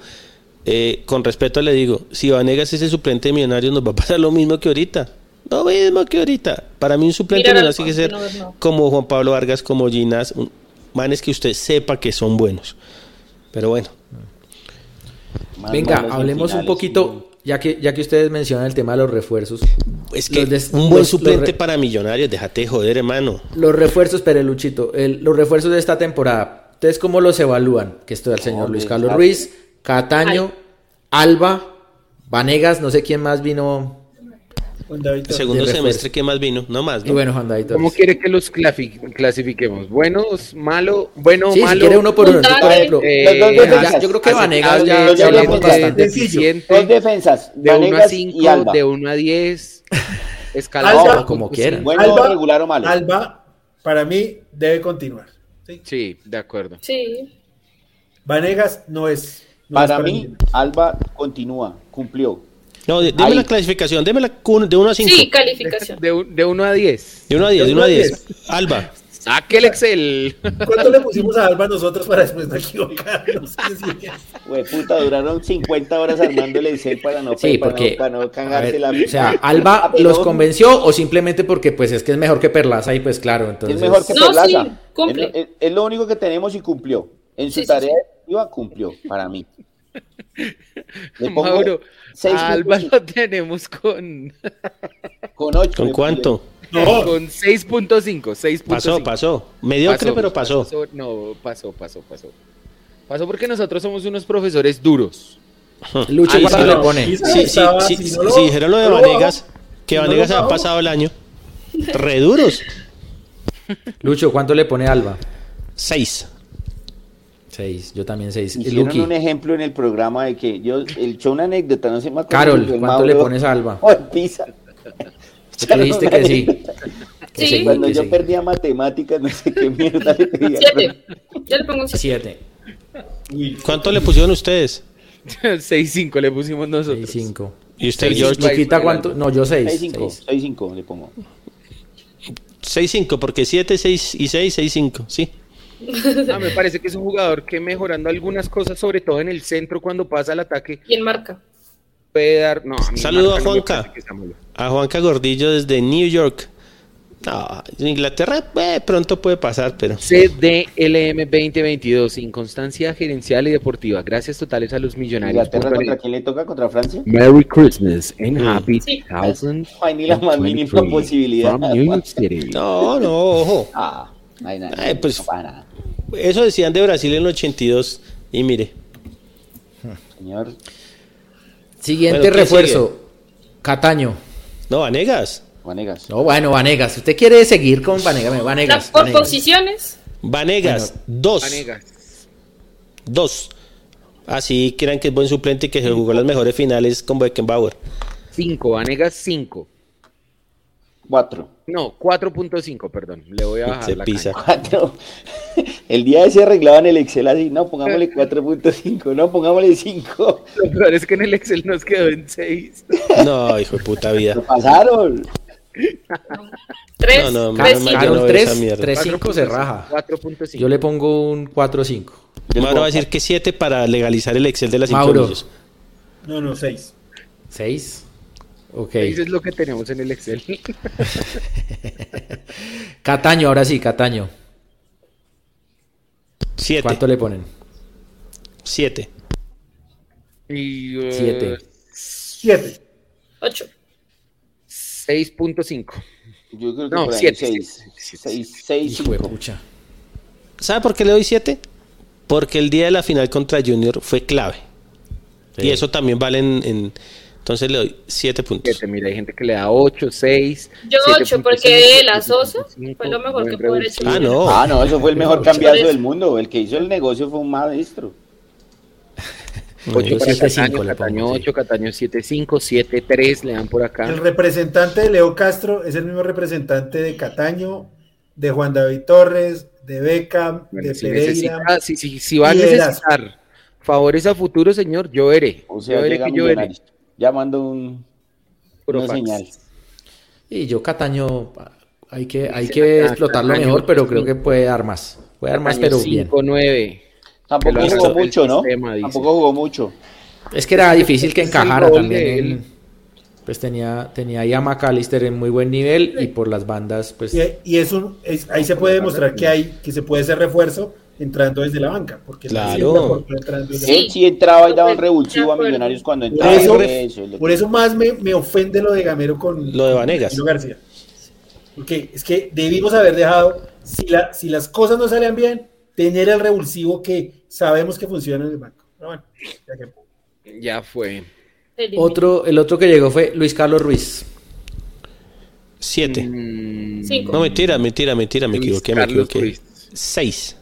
eh, con respeto le digo, si Vanegas es el suplente de Millonarios nos va a pasar lo mismo que ahorita. Lo mismo que ahorita. Para mí un suplente al Millonarios tiene que ser no, no. como Juan Pablo Vargas, como Ginas, un- manes que usted sepa que son buenos. Pero bueno, Venga, hablemos un poquito, ya que, ya que ustedes mencionan el tema de los refuerzos. es que des- un buen los- suplente los para Millonarios, déjate de joder, hermano. Los refuerzos, espere Luchito, el- los refuerzos de esta temporada, ¿ustedes cómo los evalúan? Que esto el señor No, Luis Carlos Ruiz, Cataño, Alba, Vanegas, no sé quién más vino, El segundo semestre. ¿qué más vino? No más, y ¿no? bueno, Juan David. ¿Cómo quiere que los clasifiquemos? ¿Buenos, malo, bueno, Sí, malo? si quiere uno por uno, por ejemplo, eh, Los dos ya- defensas. yo creo que Vanegas ya, los ya dos hablamos bastante. Dos defensas, de 1 a Vanegas y 5, Alba. de 1 a 10, escalado. Alba, como quieran. sí. Bueno, Alba- regular o malo. Alba, para mí, debe continuar. ¿sí? Sí, de acuerdo. Sí. Vanegas no es. no Para es mí, Alba continúa, cumplió. No, Ahí. la clasificación, deme la de 1 a 5. Sí, calificación. De, un- de 1 a 10. De 1 a 10, de 1 a 10. Alba. Saque el Excel. ¿Cuánto le pusimos a Alba nosotros para después no equivocarnos? Güey, puta, duraron 50 horas armando el Excel para no, Sí, para porque no, para no cagarse ver, la o sea, Alba [laughs] Ah, los convenció o simplemente porque pues es que es mejor que Perlaza y pues claro, entonces Es mejor que No, Perlaza. sí, cumple. Es, es- es lo único que tenemos y cumplió. En su Sí, tarea cumplió, para mí. Le pongo Mauro, seis a puntos Alba lo tenemos con, [laughs] con 8. ¿Con cuánto? No, con 6.5. 6.5. Pasó, pasó. Mediocre, pero pasó. no, pasó, pasó, pasó. Pasó porque nosotros somos unos profesores duros. Lucho Sí, ¿cuánto sí, le no. pone. Sí, Si sí, sí, si sí, no lo- si dijeron lo de Vanegas, que no Vanegas se ha pasado el año. Re duros. Lucho, ¿cuánto le pone Alba? 6. Seis, yo también seis. Y Hicieron Luqui, un ejemplo en el programa de que yo, el show una anécdota, no sé más Carol, ¿cuánto le pones a Alba? [laughs] Oh, dijiste que sí. [laughs] Que Sí. Cuando que yo sí. perdía matemáticas, [laughs] no sé qué mierda le pedía. Siete. Yo le pongo un siete. Siete, ¿Cuánto le pusieron ustedes? 6.5 le pusimos seis, nosotros. cinco. ¿Y usted, George? seis. Luquita, ¿cuánto? No, yo seis. 6-5, seis. 6-5 le pongo. 6-5, porque 7, 6 y 6, 6-5. Sí. Ah, me parece que es un jugador que mejorando algunas cosas, sobre todo en el centro cuando pasa al ataque, ¿Quién marca? puede dar... No, a Saludo Marca a Juanca. A Juanca Gordillo desde New York. No, Inglaterra eh, pronto puede pasar, pero. CDLM 2022, inconstancia gerencial y deportiva. Gracias totales a los millonarios. ¿Inglaterra contra quién le toca? ¿Contra Francia? Merry Christmas and happy Sí. 2023 No hay ni la más mínima posibilidad. from New York City. No, no, ojo. Ah, no hay nada. Ay, pues- no pasa nada. Eso decían de Brasil en el 82. Y mire, Señor, Siguiente Bueno, ¿quién refuerzo. Cataño. no, Vanegas. Vanegas. No, bueno, Vanegas. ¿Usted quiere seguir con Vanegas? Vanegas. por Vanegas. posiciones. Vanegas, dos. Vanegas. Dos. Así crean que es buen suplente y que se jugó las mejores finales con Beckenbauer. 5, Vanegas 5. 4. No, 4.5, perdón. Le voy a bajar Se la pisa. caña. 4. [laughs] El día ese arreglaban el Excel así, no, pongámosle [laughs] 4.5, no, pongámosle 5. Lo peor es que en el Excel nos quedó en 6. [laughs] No, hijo de puta vida. Lo pasaron. Tres, No, no, tres, menos mal cinco. que no Carol veo esa 3, mierda. 3, 5 se raja. 4.5. Yo le pongo un 4, 5. Mauro va a decir que 7 para legalizar el Excel de las Mauro. No, no, seis. 6. Ok. 6 es lo que tenemos en el Excel. [laughs] Cataño, ahora sí, Cataño. 7. ¿Cuánto le ponen? 7. y, eh, 7. Siete. Ocho. 6.5. Yo creo que No, por ahí siete, 6. siete, 6, 6, Hijo de 5. pucha. ¿Sabe por qué le doy 7? Porque el día de la final contra Junior fue clave. Sí. Y eso también vale en, en- Entonces le doy 7 puntos. 7, mira, hay gente que le da 8, 6. Yo ocho, porque la Sosa fue lo mejor que pudo haber hecho. Ah, no. Ah, no, eso fue el mejor cambiazo del mundo. El que hizo el negocio fue un maestro. 8 Yo para 7, 5 Cataño, le Cataño pongo. sí. 8, Cataño 7, 5, 7, 3 le dan por acá. El representante de Leo Castro es el mismo representante de Cataño, de Juan David Torres, de Beckham, Bueno, de si, Pereira. necesita, si, si, si va a de necesitar favores a futuro, señor, yo veré. O sea, yo veré que yo veré. Millonarios. Llamando un, Puro una fax. señal. Y yo Cataño hay que, hay que explotarlo Cataño, mejor, pero creo que puede dar más. Puede dar más, Cataño pero bien. 5, 9. Tampoco jugó mucho, ¿no? sistema. Tampoco jugó mucho. Es que era difícil que encajara también. en- pues tenía, tenía ahí a McAllister en muy buen nivel y por las bandas, pues Y, y es un, es- ahí se puede demostrar que hay que se puede hacer refuerzo entrando desde la banca. Porque Claro. desde la Sí. Él sí entraba y daba un revulsivo a. Millonarios cuando Por entraba. eso- Eso es lo Por que- eso más me, me ofende lo de Gamero con Lo de Vanegas. García. Porque es que debimos haber dejado, si, la, si las cosas no salían bien, tener el revulsivo que sabemos que funciona en el banco. Pero bueno, ya que- Ya fue. Otro, el otro que llegó fue Luis Carlos Ruiz. 7. Mm, Cinco. No, mentira, mentira, mentira, me Luis equivoqué, me equivoqué. Ruiz. 6.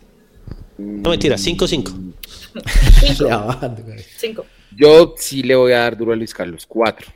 No, mentira, 5, 5. Cinco. Le va bajando, güey. Cinco. Yo sí le voy a dar duro a Luis Carlos. 4.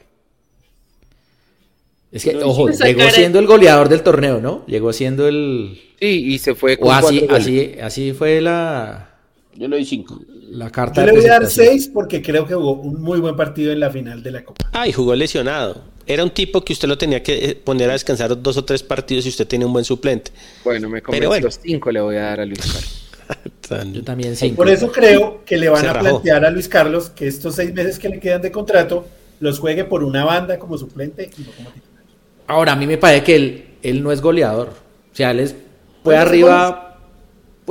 Es que, ojo, llegó siendo el goleador del torneo, ¿no? Llegó siendo el... Sí, y se fue con O así, así, así fue la, Yo le doy 5. la carta Yo le voy a dar presentación. 6 porque creo que jugó un muy buen partido en la final de la Copa. Ay, jugó lesionado. Era un tipo que usted lo tenía que eh, poner a descansar dos o tres partidos y usted tiene un buen suplente. Bueno, me Pero convenció. bueno. 5 le voy a dar a Luis Carlos. [laughs] Tan- Yo también cinco. Por eso creo que le van Se a rajó. plantear a Luis Carlos que estos seis meses que le quedan de contrato los juegue por una banda como suplente y no como titular. Ahora, a mí me parece que él, él no es goleador. O sea, él es, fue Pues, arriba,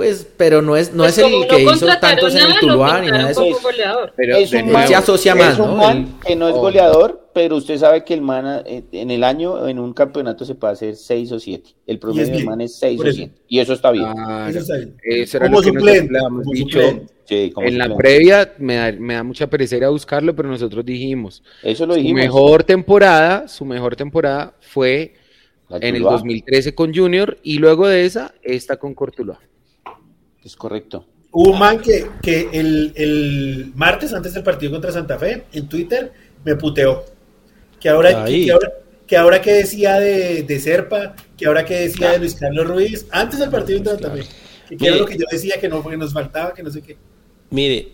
pues, pero no es, no Pues es el que hizo tantos en el nada, Tuluá ni nada de eso. Pero Es un man, se asocia es más, un ¿no? man El- que no es Oh. goleador, pero usted sabe que el man eh, en el año, en un campeonato se puede hacer 6 o 7. El promedio del man es 6 por o eso. 7. Y eso está bien. Eso está bien. Eso era Como lo que nosotros suplente, dicho. Sí, como En la previa me da, me da mucha pereza ir a buscarlo, pero nosotros dijimos, Eso lo su dijimos. mejor temporada, su mejor temporada fue en el Tuluá. 2013 con Junior y luego de esa, esta con Cortuluá. Es correcto. Hubo un man que, que el, el martes antes del partido contra Santa Fe en Twitter me puteó. Que ahora, que, que ahora, que ahora que decía de, de Serpa, que ahora que decía de Luis Carlos Ruiz, antes del partido contra Santa Fe. Que, era lo que yo decía que no, que nos faltaba, que no sé qué. Mire,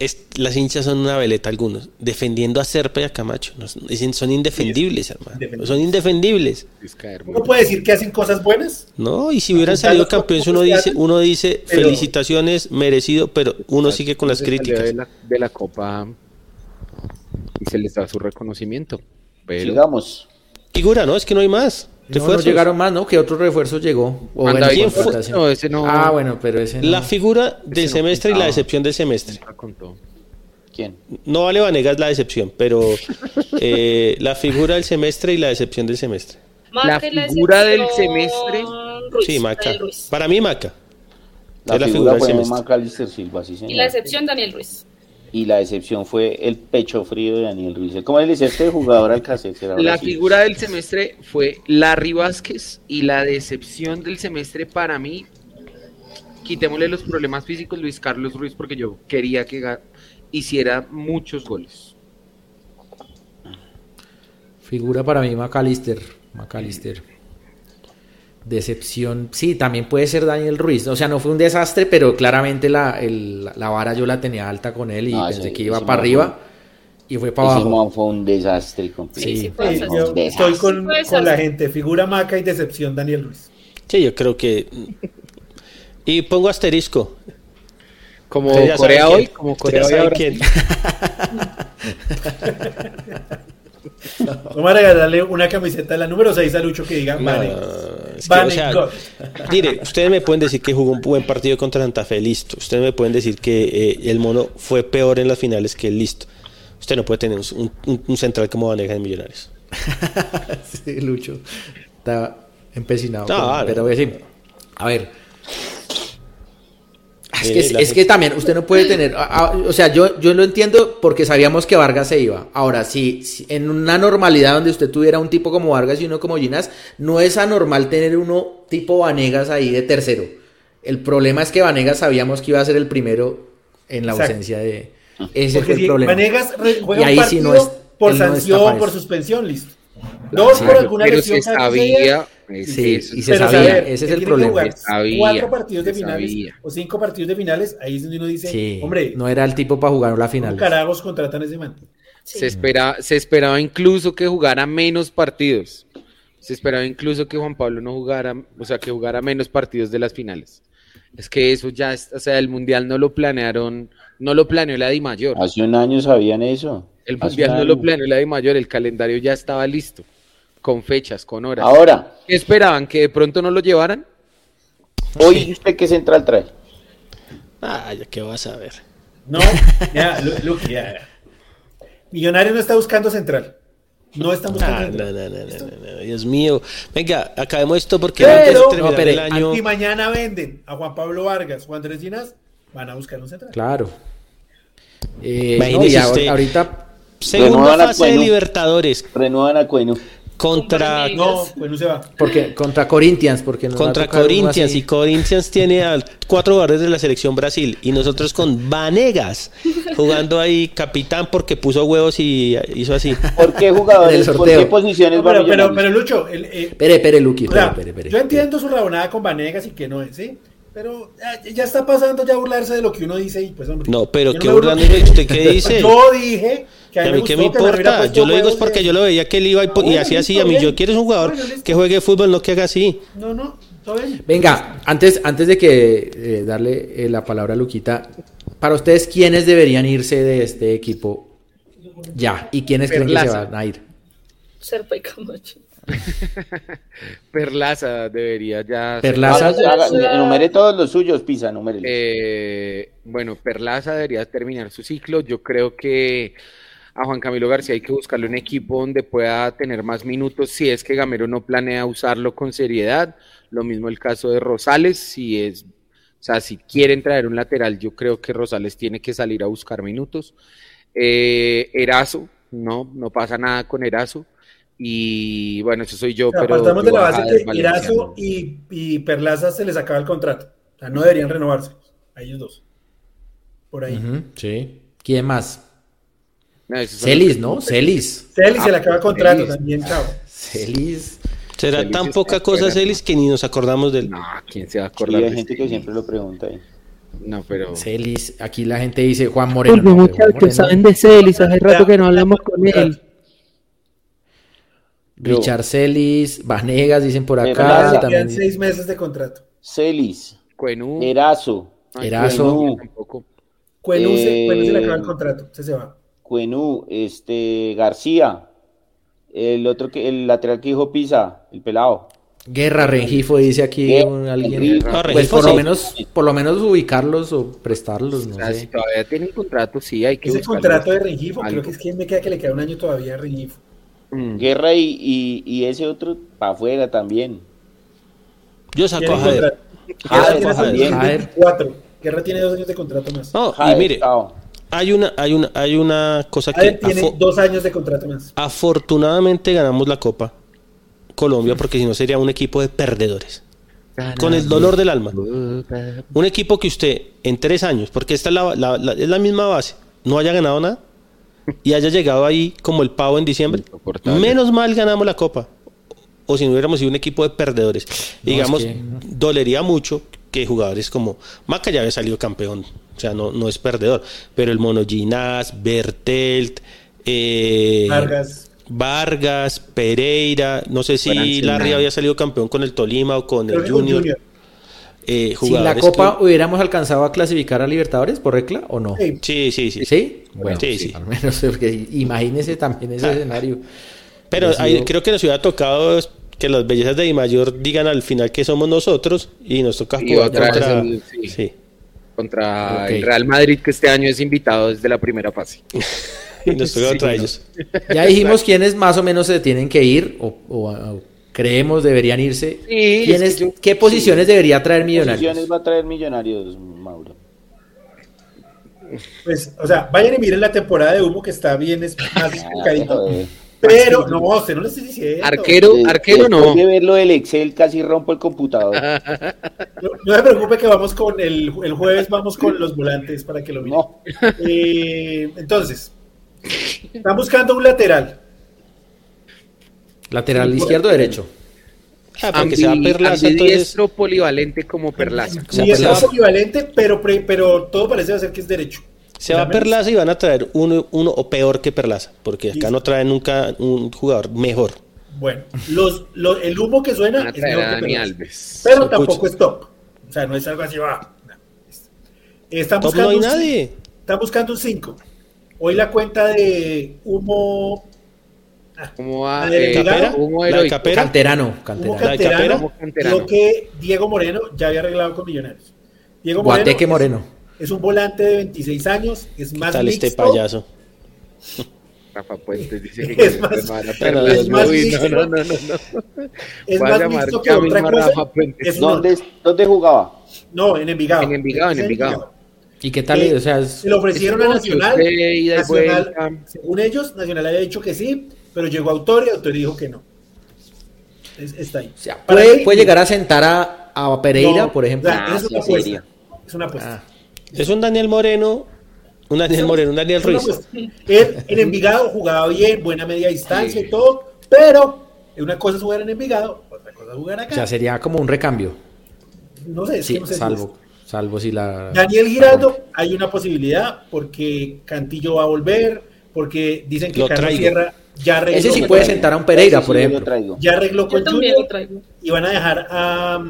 es- las hinchas son una veleta algunos, defendiendo a Serpa y a Camacho. no- dicen, son indefendibles, hermano. indefendibles. Son indefendibles. Uno puede decir que hacen cosas buenas, No, y si hubieran salido campeones, uno dice, uno dice pero- felicitaciones, merecido, pero uno sigue con las críticas. De la, de la Copa y se les da su reconocimiento. Pero Sigamos. Figura, ¿no? Es que no hay más. No, no llegaron más, ¿no? ¿Qué otro refuerzo llegó? O bueno, ¿quién fue? No, ese no- Ah, bueno, pero ese no. La figura del no semestre y la decepción del semestre. ¿Quién? No vale Vanegas la decepción, pero eh, la figura del semestre y la decepción del semestre. Maca La figura del semestre. Ruiz, Sí, Maca. Para mí, Maca. La, Es la figura, figura del semestre. Silva, sí, señor. Y la excepción, Daniel Ruiz. Y la decepción fue el pecho frío de Daniel Ruiz. ¿Cómo él dice este jugador al cassette? La figura del semestre fue Larry Vázquez y la decepción del semestre para mí, quitémosle los problemas físicos, Luis Carlos Ruiz, porque yo quería que hiciera muchos goles. Figura para mí McAllister. McAllister. Decepción, sí, también puede ser Daniel Ruiz. O sea, no fue un desastre, pero claramente la, el- la vara yo la tenía alta con él y No, pensé ese- que iba para arriba y fue para Ese abajo. fue un desastre completo. Sí, Sí. sí, ser. yo Desastre. estoy con, con la gente. Figura Maca y decepción Daniel Ruiz. Sí, yo creo que. Y pongo asterisco. Como Corea hoy, quién. como Corea hoy ahora. quién. [laughs] [laughs] Vamos a regalarle una camiseta de la número 6 a Lucho que diga No, es que, o Vanegas. sea, [laughs] mire, ustedes me pueden decir que jugó un buen partido contra Santa Fe, listo. Ustedes me pueden decir que eh, el mono fue peor en las finales que el listo. Usted no puede tener un, un- un central como Vanegas en Millonarios. [laughs] Sí, Lucho. Está empecinado. No, con- vale. pero voy a decir, a ver. Es que, es también usted no puede tener, a- a- o sea, yo, yo lo entiendo porque sabíamos que Vargas se iba. Ahora, si, si en una normalidad donde usted tuviera un tipo como Vargas y uno como Ginas, no es anormal tener uno tipo Vanegas ahí de tercero. El problema es que Vanegas sabíamos que iba a ser el primero en la Exacto. ausencia de... Ese Porque fue el si problema. Vanegas juega Y ahí un sí partido no es- por no sanción, por suspensión, listo. Dos por alguna lesión. se sabía. Sí, eso, y se Pero sabía, saber ese es el problema. jugar sabía, cuatro partidos de finales sabía. o cinco partidos de finales, ahí es donde uno dice, Sí, hombre, no era el tipo para jugar la ¿cómo final. carajos contratan a ese man? Se, espera, se esperaba incluso que jugara menos partidos. Se esperaba incluso que Juan Pablo no jugara, o sea, que jugara menos partidos de las finales. Es que eso ya, es, o sea, el mundial no lo planearon, no lo planeó la Di Mayor. Hace un año sabían eso. El mundial un no lo año. planeó la Di Mayor, el calendario ya estaba listo, con fechas, con horas. Ahora, ¿Qué esperaban? ¿Que de pronto no lo llevaran? hoy usted qué central trae. Ah, ya que vas a ver. No, ya, Lu- Luke, ya. Millonario no está buscando central. No está buscando Ah, no, central. no, no, no, no, no, Dios mío. Venga, acabemos esto porque antes de terminar el año. Si mañana venden a Juan Pablo Vargas o Andrés Ginas, van a buscar un central. Claro. Eh, Imagínese no, y ahor- usted. ahorita, Segunda a fase de. Libertadores Renuevan a Cueno. Contra, No, pues no se va. porque contra Corinthians, porque nos contra Corinthians y Corinthians tiene a cuatro jugadores de la selección Brasil y nosotros con Vanegas jugando ahí capitán porque puso huevos y hizo así. ¿Por qué jugadores? ¿Por qué posiciones No, pero, pero, pero Lucho, el, eh, Espere, espere, Luqui, o sea, espere, espere, espere. yo entiendo su rabonada con Vanegas y que no es, ¿sí? Pero ya, ya está pasando ya burlarse de lo que uno dice y pues hombre. No, pero qué burlándome, ¿usted qué [laughs] dice? Yo dije que a ¿A mí qué me importa? Yo lo digo es porque de- yo lo veía que él iba y, po- y Bueno, hacía así. A mí, bien. yo quiero un jugador Bueno, que juegue fútbol, no que haga así. No, no, todo bien. Venga, antes, antes de que eh, darle eh, la palabra a Luquita, para ustedes, ¿quiénes deberían irse de este equipo ya? ¿Y quiénes creen que se van a ir? Serpa y Camacho. [laughs] Perlaza debería ya... Perlaza. Enumere todos los suyos, Pisa, enumere. Eh, bueno, Perlaza debería terminar su ciclo. Yo creo que a Juan Camilo García hay que buscarle un equipo donde pueda tener más minutos si es que Gamero no planea usarlo con seriedad. Lo mismo el caso de Rosales, si es, o sea, si quieren traer un lateral, yo creo que Rosales tiene que salir a buscar minutos. Eh, Erazo, no, no pasa nada con Erazo. Y bueno, eso soy yo, O sea, pero partamos de la base que Irazo y, y Perlaza se les acaba el contrato. O sea, no deberían renovarse. A ellos dos. Por ahí. Sí. ¿Quién más? No, Celis, ¿no? Celis. Celis se le Ah, acaba el contrato Celis. también, chao. [laughs] Celis. Será tan poca cosa, fuera, Celis, que ni nos acordamos del. No, ¿quién se va a Sí, acordar? hay de gente que siempre lo pregunta ahí. No, pero. Celis. Aquí la gente dice Juan Moreno. Porque no, muchachos Moreno. saben de Celis, hace rato que no hablamos con él. Richard Celis, Vanegas, dicen por acá. También. quedan seis meses de contrato. Celis, Cuenú. Erazo, no, Erazo. Cuenú se, Eh, Cuenú se le acaba el contrato. Se se va. Cuenú, este, García, el otro que, el lateral que dijo Pisa, el pelado. Guerra, Rengifo, dice aquí Guerra, un- alguien. Pues Rengifo por lo sí. menos, por lo menos ubicarlos o prestarlos, no O sea, si sé. todavía tienen contrato, sí, hay que Ese contrato de Rengifo, algo. creo que es que me queda que le queda un año todavía a Rengifo. Mm. Guerra y, y, y ese otro para afuera también. Yo saco a Jader. contrato. Guerra tiene Jader. también Jader. 24. Guerra tiene dos años de contrato más. No, y mire, chao. hay una, hay una, hay una cosa que tiene dos años de contrato más. afortunadamente ganamos la Copa Colombia, porque si no sería un equipo de perdedores. Con el dolor del alma. Un equipo que usted en tres años, porque esta es la, la- la- es la misma base, no haya ganado nada y haya llegado ahí como el pavo en diciembre. Menos mal ganamos la Copa. o si no hubiéramos sido un equipo de perdedores. No, Digamos, es que- dolería mucho que jugadores como Maca ya había salido campeón, o sea, no, no es perdedor, pero el Mono Ginás, Bertelt, eh, Vargas. Vargas, Pereira, no sé si. Larry había salido campeón con el Tolima o con el. Junior. Eh, Si la Copa que- hubiéramos alcanzado a clasificar a Libertadores por regla o no. Sí. Sí, sí, sí. Bueno, Sí, sí, sí. al menos [laughs] porque imagínese también ese Ah. escenario. Pero creo que nos hubiera tocado que las bellezas de Di Mayor digan al final que somos nosotros y nos toca Y jugar contra... el- sí. sí. Contra el Real Madrid, que este año es invitado desde la primera fase. [laughs] Y nos toca Sí, contra no. ellos. Ya dijimos quiénes más o menos se tienen que ir o, o- o creemos deberían irse. Sí, ¿Quiénes- es que yo- ¿Qué posiciones debería traer Millonarios? Posiciones va a traer Millonarios, Mauro. Pues, o sea, vayan y miren la temporada de humo que está bien, es [laughs] más Ah, explicadito. joder. Pero, no, usted no le estoy diciendo. Arquero, De- arquero no. De verlo del Excel casi rompo el computador. No, no se preocupe que vamos con el, el jueves, vamos con los volantes para que lo miren. No. Eh, entonces, están buscando un lateral. Lateral izquierdo o derecho. Ah, porque se va Perlaza, entonces... polivalente como Perlaza. Sí, es Perlaza. equivalente, pero, pre- pero todo parece ser que es derecho. Se va Perlaza y van a traer uno, uno o peor que Perlaza, porque acá no traen nunca un jugador mejor. Bueno, los, los- el humo que suena Van a es a que Dani. Alves. Pero tampoco es top. O sea, no es algo así, va. No. Están Top buscando no hay nadie. Están buscando un 5. Hoy la cuenta de humo. ¿Cómo va? [laughs] ¿La de Eh, La de. Canterano, canterano. Que Diego Moreno ya había arreglado con Millonarios. Diego Moreno Guateque es- Moreno. Es, un volante de 26 años, es más Tal mixto. este payaso. Rafa Puentes dice [laughs] que Es más- no a es más mixto. no, no, no, no, no. Es a más mixto que otra a cosa. ¿Dónde, ¿Dónde jugaba? No, en Envigado. En Envigado, en Envigado. ¿Y qué tal? Eh, o sea, es- Se lo ofrecieron a Nacional. vuelta. según ellos, Nacional había dicho que sí, pero llegó Autor y Autor dijo que no. Es- está ahí. o sea, puede, mí- puede llegar a sentar a, a Pereira, No, por ejemplo. o sea, Ah, es sí, una apuesta. sería. Es una apuesta. Ah, Es un Daniel Moreno, un Daniel Moreno, un Daniel Ruiz. Él en Envigado jugaba bien, buena media distancia y todo, pero una cosa es jugar en Envigado, otra cosa es jugar o acá. sea, sería como un recambio. no sé, Sí, no sé si salvo, salvo si la... Daniel Giraldo, hay una posibilidad porque Cantillo va a volver, porque dicen que Lo Carlos. Sierra ya arregló, Ese sí puede traigo. sentar a un Pereira, sí por ejemplo. ya arregló con Junior lo traigo. y van a dejar a,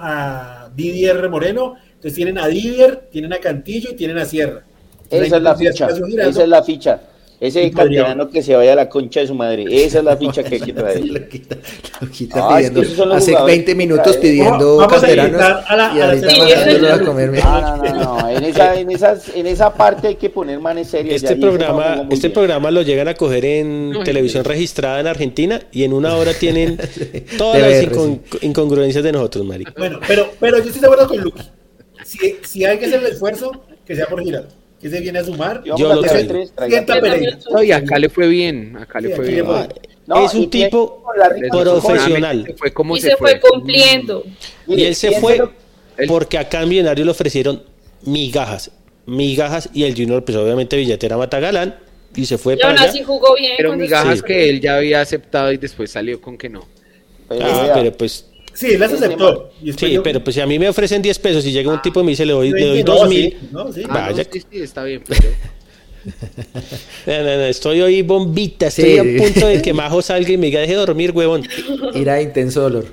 a Didier Moreno. Entonces tienen a Didier, tienen a Cantillo y tienen a Sierra. Esa es la ficha. Esa es la ficha. Ese canterano que se vaya a la concha de su madre. Esa es la ficha que hay que traer. Lo quita, lo quita Ah, es que los Hace jugadores 20 que minutos pidiendo a la- y ahorita mandándolo a comer. No, no, no, no. En esa, en esas, en esa parte hay que poner manes serios. Este programa, este bien. programa lo llegan a coger en Ay, televisión registrada en Argentina y en una hora tienen [laughs] todas las incon- incongruencias de nosotros, marica. Bueno, pero, pero yo estoy de acuerdo con Lucky. Si, si hay que hacer el esfuerzo, que sea por Giraldo. Que se viene a sumar. Y Yo lo traigo. y acá le fue bien, acá le Sí, fue bien. le fue. No, es un y tipo profesional. Se fue como Y se fue cumpliendo. Y Mire, él se fue porque acá en Millonarios le ofrecieron migajas, migajas y el Junior pues obviamente billetera Matagalán y se fue Y para aún allá. así jugó bien. Pero migajas estuvo. que él ya había aceptado y después salió con que no. Pero Ah, pero pues Sí, él las aceptó. Sí, yo- pero pues si a mí me ofrecen 10 pesos y llega un tipo y me dice le doy, le doy dije, no, 2 sí, mil. no, sí. Ah, Vaya. no, sí, sí, está bien, pero... [laughs] No, no, no, estoy hoy bombita, estoy Sí. a punto de que [laughs] Majo salga y me diga deje de dormir, huevón. Irá de intenso dolor.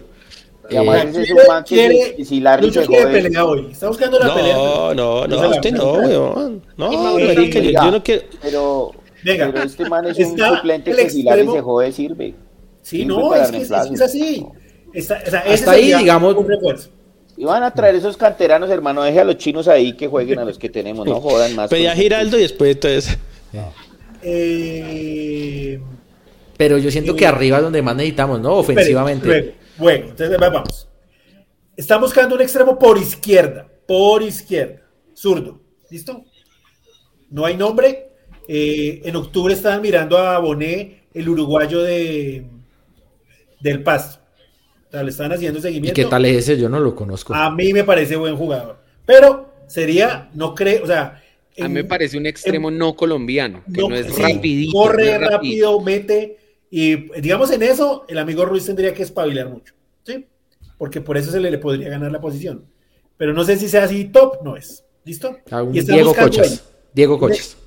y además Eh, es un man que quiere- si- si Larry Lucho se quiere pelea hoy. Está buscando la pelea. No, no, no, usted no, huevón. No, marica, yo, yo no quiero. Pero, Venga, pero este man es un suplente que si Larry se jode sirve. Sí, Sirve no, es que es, es así. Está- o sea, ese Hasta ahí, digamos- un refuerzo. Y van a traer esos canteranos, hermano. Deje a los chinos ahí que jueguen a los que tenemos. No jodan más. Pedí a con- Giraldo y después entonces. Eh, Pero yo siento que arriba es donde más necesitamos, ¿no? Ofensivamente. luego. Bueno, entonces vamos. Están buscando un extremo por izquierda. Por izquierda. Zurdo. ¿Listo? No hay nombre. Eh, en octubre estaban mirando a Bonet, el uruguayo de del Pasto. O sea, le están haciendo ¿Y seguimiento. qué tal es ese? Yo no lo conozco. A mí me parece buen jugador. Pero sería, no creo, o sea. A mí me parece un extremo no colombiano, que no, es sí, rapidito. Corre no es rapidito. rápido, mete. Y digamos en eso, el amigo Ruiz tendría que espabilar mucho, ¿sí? Porque por eso se le, le podría ganar la posición. Pero no sé si sea así top, no es. ¿Listo? A un Y Diego buscando Cochas. ahí Diego Cochas.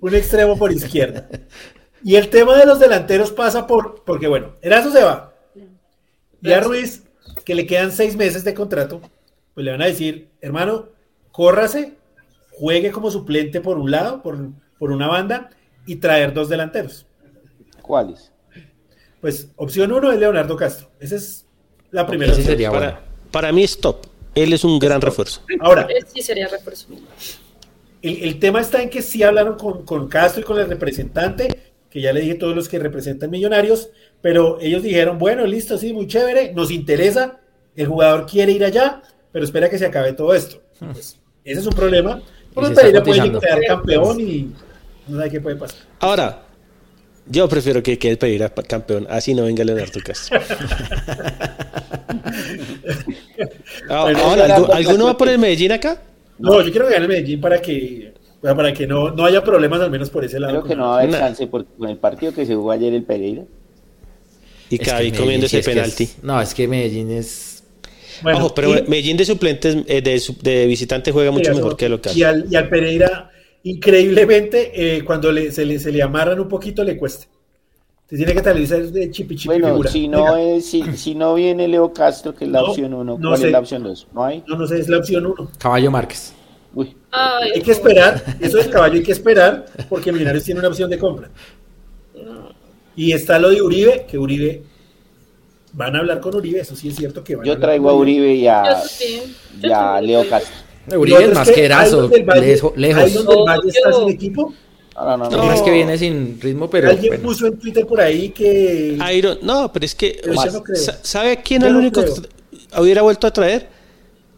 un extremo por izquierda. [laughs] Y el tema de los delanteros pasa por, porque bueno, Erazo se va. Y a Ruiz, que le quedan seis meses de contrato, pues le van a decir, hermano, córrase, juegue como suplente por un lado, por, por una banda, y traer dos delanteros. ¿Cuáles? Pues opción uno es Leonardo Castro. Esa es la primera opción. sería. Para, para mí es top. Él es un gran refuerzo. Ahora, Sí, sería refuerzo. El, el tema está en que sí hablaron con, con Castro y con el representante, que ya le dije todos los que representan millonarios, pero ellos dijeron, bueno, listo, sí, muy chévere, nos interesa, el jugador quiere ir allá, pero espera que se acabe todo esto. Pues, ese es un problema. Está Pereira puede quedar campeón y no sabe qué puede pasar. Ahora, yo prefiero que quede Pereira campeón, así no venga Leonardo Castro. [laughs] Ah, Bueno, Ahora, Leonardo ¿algu- ¿alguno va por el Medellín acá? No, yo quiero que gane Medellín para que, para que no, no haya problemas, al menos por ese lado. Creo que no va a haber chance porque con el partido que se jugó ayer el Pereira. Y Cavi comiendo ese es que es- penalti. no, es que Medellín es. Bueno, Ojo, pero y- Medellín de suplentes, eh, de, de visitante juega mucho Mira, mejor que local. Y al, y al Pereira, increíblemente, eh, cuando le- se, le, se le amarran un poquito, le cuesta. Se tiene que realizar de chipi chipi Bueno, figura. si no, es, si, si no viene Leo Castro, que es la No, opción 1, no ¿cuál sé. es la opción 2? ¿No hay? No, no sé, es la opción uno. Caballo Márquez. Uy, Ay, Hay que esperar, eso del caballo hay que esperar, porque Millonarios tiene una opción de compra. Y está lo de Uribe, que Uribe, van a hablar con Uribe, eso sí es cierto que van yo hablar traigo a Uribe y a, Yo sí. Yo y a Leo Castro. Uribe es más que Valle- lejo- Ahí lejos. donde el Valle está sin equipo, No, no, no, No, es que viene sin ritmo, pero. alguien bueno. puso en Twitter por ahí que... Iron, no, pero es que. Pero o yo sea, no creo. ¿Sabe a quién es el único creo. que hubiera vuelto a traer?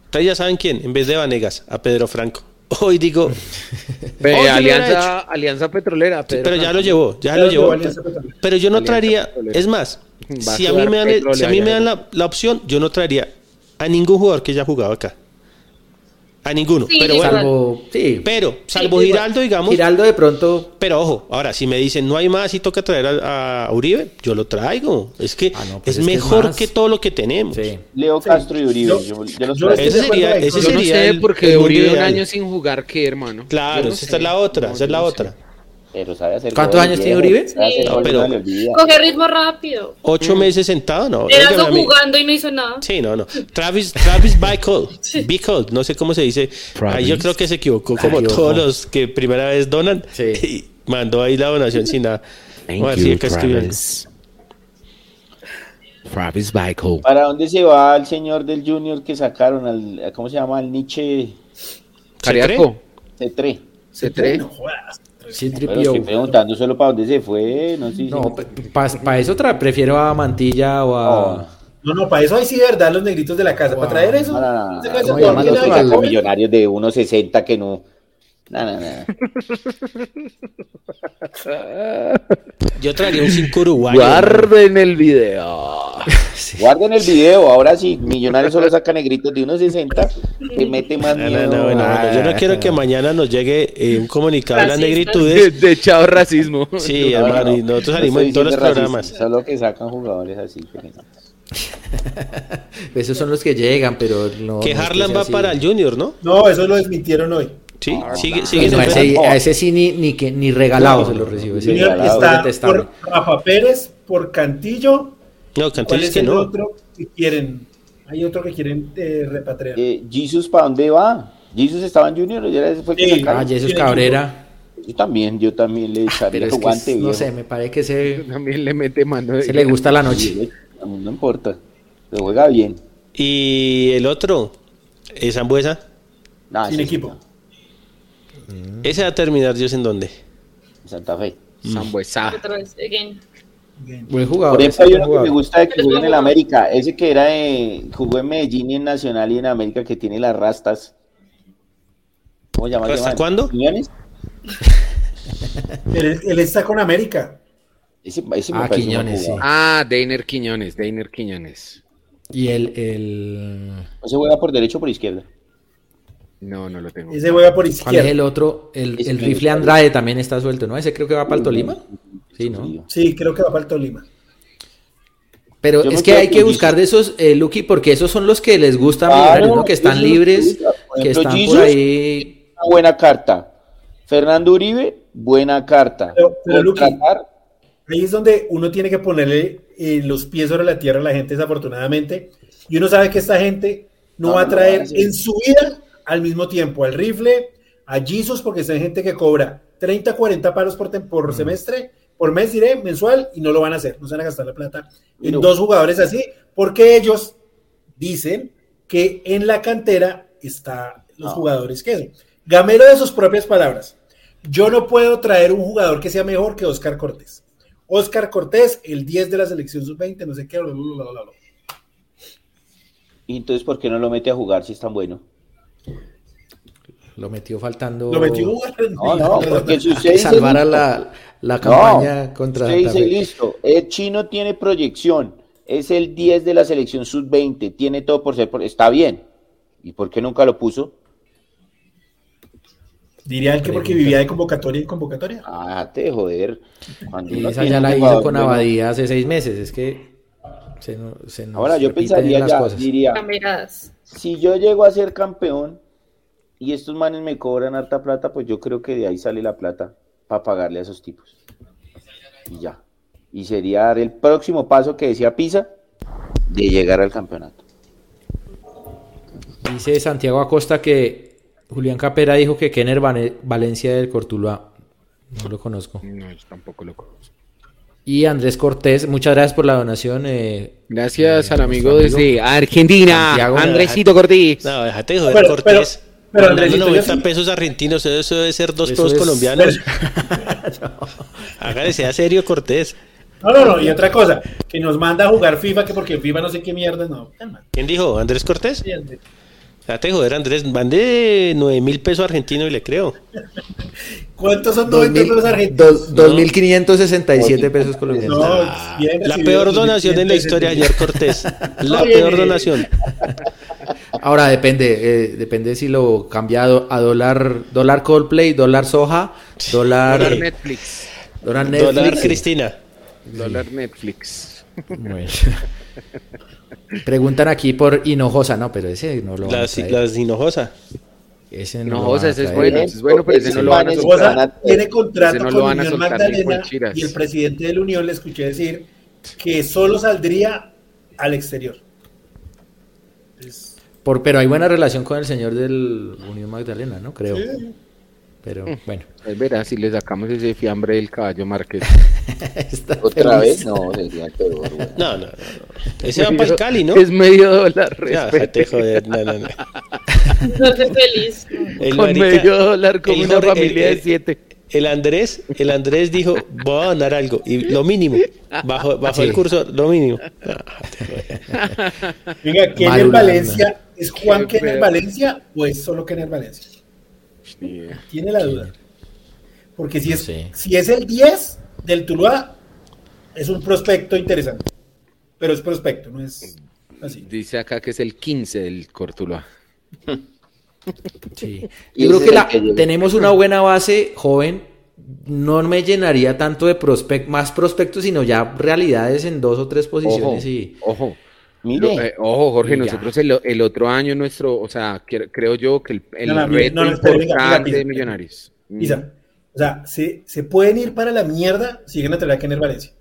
Ustedes ya saben quién, en vez de Vanegas, a Pedro Franco. Hoy digo, [laughs] Alianza, Alianza Petrolera. Pedro pero ya lo llevó, ya lo llevó. Pero yo no Alianza traería, Petrolera. es más, si a mí me dan, el- petróleo si a mí allá. me dan la, la opción, yo no traería a ningún jugador que haya jugado acá. A ninguno. Sí, pero bueno, Salvo. Sí. pero salvo igual. Giraldo, digamos. Giraldo de pronto. Pero ojo, ahora si me dicen no hay más y toca traer a, a Uribe, yo lo traigo. Es que Ah, no, pues es, es que es mejor que todo lo que tenemos. Sí. Leo Sí. Castro y Uribe. Yo- Yo, los estoy Ese sería, ese Yo no sería sé, el- porque el Uribe un año sin jugar, ¿qué, hermano? Claro, no esa sé. es la otra, No, esa es la no otra. sé. Pero sabe hacer ¿Cuántos años tiene. Uribe? Sí. pero- no olvida. Coge ritmo rápido. Ocho meses sentado, no. Era jugando y no hizo nada. Sí, no, no. Travis, Travis Bickle, [laughs] Bickle, no sé cómo se dice. Travis. Ahí yo creo que se equivocó como todos los que primera vez donan. Sí. [laughs] Y mandó ahí la donación sin nada. Vamos a ver si escriben. Travis Bickle. ¿Para dónde se va el señor del Junior que sacaron? Al, ¿Cómo se llama? Al Nietzsche Cariaco. C3. C3. No jodas. Sí, Pero estoy preguntando solo para dónde se fue. No sé si- No, para eso tra- prefiero a Mantilla o a. Oh. No, no, para eso hay sí, verdad, los negritos de la casa. Para traer eso. No, no, no, no, no, la come. millonarios de 1.60 que no. No, no, no. [laughs] Yo traería un 5 uruguayo. Guarden el video. [laughs] Guarden el video. Ahora sí, Millonarios solo saca negritos de 1.60 que mete más No, no, miedo. no, bueno, Ah. bueno, yo no quiero que mañana nos llegue eh, un comunicado de las. De, negritudes. de chao racismo. [laughs] Sí, No, no, hermano, y no. nosotros No salimos en todos los diciendo programas. racismo, Solo que sacan jugadores así. [laughs] Esos son los que llegan, pero no. Que Harlan va así. para el Junior, ¿no? No, eso lo desmintieron hoy. Sí, sigue, Pues sigue no, en a, ese, verano. a ese sí ni, ni, que, ni regalado se lo recibe. Junior regalado, está por Rafa Pérez, por Cantillo. No, ¿Cuál es es que el no. otro que quieren? Hay otro que quieren eh, repatriar. Eh, Jesus, ¿para dónde va? Jesus estaba en Junior, o ya fue que Sí. sacaron? Ah, Jesús Tiene Cabrera. Yo también, yo también le es que guante, es- no sé, me parece que se, [laughs] También le mete mano. de- se le gusta la noche. Sí, a mí no importa. Pero juega bien. Y el otro, eh, Zambuesa, Nah, Sin sí, equipo. no. ese va a terminar Dios en dónde. Santa Fe. Sambuesa. Bien. Buen jugador. Por ejemplo, hay uno que me gusta de que juega en el América. Ese que era de, jugó en Medellín y en Nacional y en América que tiene las rastas. ¿Cómo se llama? ¿Hasta cuándo? ¿Quiñones? Él, él está con América. Ese, ese Ah, Quiñones, sí. Ah, Deiner Quiñones, Deiner Quiñones. Y el, el. Ese juega por derecho o por izquierda. No, no lo tengo. Ese juega por ¿Cuál es izquierda. el otro? El, el rifle. Andrade también está suelto, ¿no? Ese creo que va para el Tolima. Sí, ¿no? Sí, creo que va para el Tolima. Pero Yo es que hay que buscar de esos, eh, Lucky, porque esos son los que les gustan, Claro, Millonarios, ¿no? que están libres, gusta. Por que ejemplo, están Jesus. por ahí. Una buena carta. Fernando Uribe, buena carta. Pero- pero, Contratar, Ahí es donde uno tiene que ponerle eh, los pies sobre la tierra a la gente, desafortunadamente. Y uno sabe que esta gente no, No, va a traer en su vida al mismo tiempo al rifle, a Jesus, porque son gente que cobra 30, 40 palos por, por semestre, por mes, diré, mensual, y no lo van a hacer. No se van a gastar la plata en No. dos jugadores así, porque ellos dicen que en la cantera está los No. jugadores que son. Gamero de sus propias palabras. Yo no puedo traer un jugador que sea mejor que Oscar Cortés. Oscar Cortés, el 10 de la selección sub-20, no sé qué. bla, bla, bla, bla, bla. Y entonces, ¿por qué no lo mete a jugar si es tan bueno? Lo metió faltando Lo metió. [laughs] No, no, porque si usted [laughs] la, la no, campaña contra usted dice, listo, el chino tiene proyección, es el 10 de la selección sub-20, tiene todo por ser, por- está bien. ¿Y por qué nunca lo puso? Dirían que porque vivía de convocatoria en convocatoria. Ah, te joder. Cuando Y esa ya la hizo con bueno. Abadía hace seis meses. Es que se, no- se nos Ahora yo pensaría las ya, cosas. diría, si yo llego a ser campeón y estos manes me cobran harta plata, pues yo creo que de ahí sale la plata para pagarle a esos tipos. Y ya. Y sería dar el próximo paso que decía Pisa de llegar al campeonato. Dice Santiago Acosta que Julián Capera dijo que Kenner Valencia del Cortuluá. No lo conozco. No, yo tampoco lo conozco. Y Andrés Cortés, muchas gracias por la donación. eh, Gracias eh, al amigo desde Argentina, Santiago, Andresito Cortés. No, déjate de joder, Pero- Cortés. pero- pero, yo 90 sí- pesos argentinos, eso debe ser dos Eso pesos es- colombianos. [laughs] Hágale, sea serio, Cortés. No, no, no. Y otra cosa, que nos manda a jugar FIFA, que porque FIFA no sé qué mierda, no. ¿Quién dijo? ¿Andrés Cortés? Sí, Andrés. Déjate de joder, Andrés. Mandé 9 mil pesos argentinos y le creo. ¿Cuántos son 2000 90 pesos argentinos? dos- 2.567 pesos colombianos. No, Ah, la peor donación en la 2.500 historia, señor Cortés. [laughs] La Oye, peor donación. Ahora depende, eh, depende si lo cambia a, do- a dólar, dólar Coldplay, dólar Soja, dólar, Dólar Netflix. dólar Netflix. Dólar Cristina. Dólar Netflix. Bueno. [laughs] Preguntan aquí por Hinojosa, no, pero ese no lo van a Las, las Hinojosa. Ese no, ese es bueno, ese es bueno, pero ese no lo van a Ese soltar. Tiene contrato ese no con Unión Magdalena y el presidente de la Unión le escuché decir que solo saldría al exterior. Es- Por, pero hay buena relación con el señor del Unión Magdalena, ¿no? Creo. Pero bueno. Pues verá, si le sacamos ese fiambre del caballo Márquez. [laughs] ¿Otra feliz. vez? No, sería peor. No, no, no. no. Ese va para el Cali, ¿no? Es medio dólar, Ya, respete. de joder. No, no, no. Jorge feliz. El Con marica- medio dólar, como una Jorge- familia el- de siete. El Andrés, el Andrés dijo, voy a donar algo. Y lo mínimo. Bajo, bajo Sí. el curso, lo mínimo. [laughs] Venga, ¿Kenner Marulanda. Valencia es Juan Kenner feo. Valencia o es solo Kenner Valencia? Sí. Tiene la duda. Porque si es, Sí. si es el 10 del Tuluá, es un prospecto interesante. Pero es prospecto, no es así. Dice acá que es el 15 del Cortuluá. Sí. Y Yo creo que, la, tenemos una buena base joven. No me llenaría tanto de prospect, más prospectos, sino ya realidades en dos o tres Ojo, posiciones. y ojo. Mire, Lo- eh, ojo, Jorge, Y nosotros el, el otro año nuestro, o sea, que- creo yo que el, el No, no, mire, reto no, no, espere, venga, venga, importante Pisa, de Millonarios. Mm. O sea, se, se pueden ir para la mierda si llegan a traer a Kenner Valencia.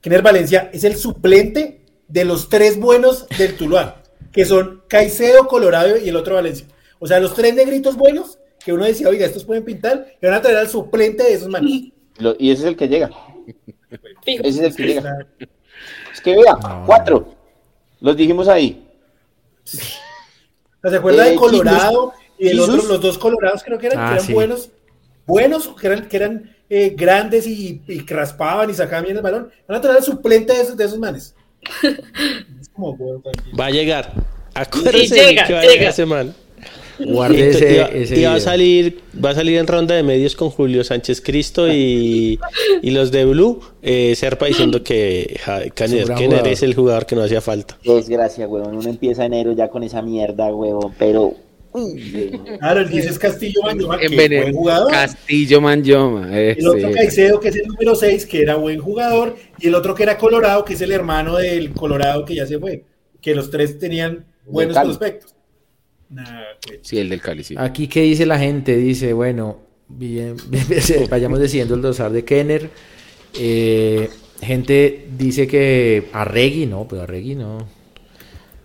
Kenner Valencia es el suplente de los tres buenos del Tuluá, que son Caicedo, Colorado y el otro Valencia. O sea, los tres negritos buenos, que uno decía, oiga, estos pueden pintar, le van a traer al suplente de esos manos. lo- y ese es el que llega. Ese es el que llega. Es que vea, cuatro. Los dijimos ahí. [laughs] ¿Se acuerda Eh, de Colorado y el otro, los dos Colorados creo que eran, Ah, que eran sí. buenos, buenos, que eran, que eran eh, grandes y, y raspaban y sacaban bien el balón? Van a traer al suplente de esos, de esos manes. [laughs] es como, bueno. Va a llegar. Acuérdese Sí, llega, que va a llega. llegar ese man. Guarde Y, ese, y va, ese y va a salir, va a salir en ronda de medios con Julio Sánchez Cristo y, y los de Blue, eh, Serpa diciendo que ja, Kenner, gran Kenner jugador. es el jugador que no hacía falta. Desgracia, huevón. Uno empieza enero ya con esa mierda, huevón. Pero Claro, el 10 es Castillo Manjoma, que es Envenen- buen jugador. Castillo Manjoma. El otro ese. Caicedo, que es el número 6, que era buen jugador. Y el otro que era Colorado, que es el hermano del Colorado que ya se fue. Que los tres tenían buenos prospectos. Nah. Sí, el del Cali, sí. Aquí, ¿qué dice la gente? Dice, bueno, bien, [laughs] vayamos diciendo el dosar de Kenner. Eh, gente dice que Arregui, no, pero Arregui no.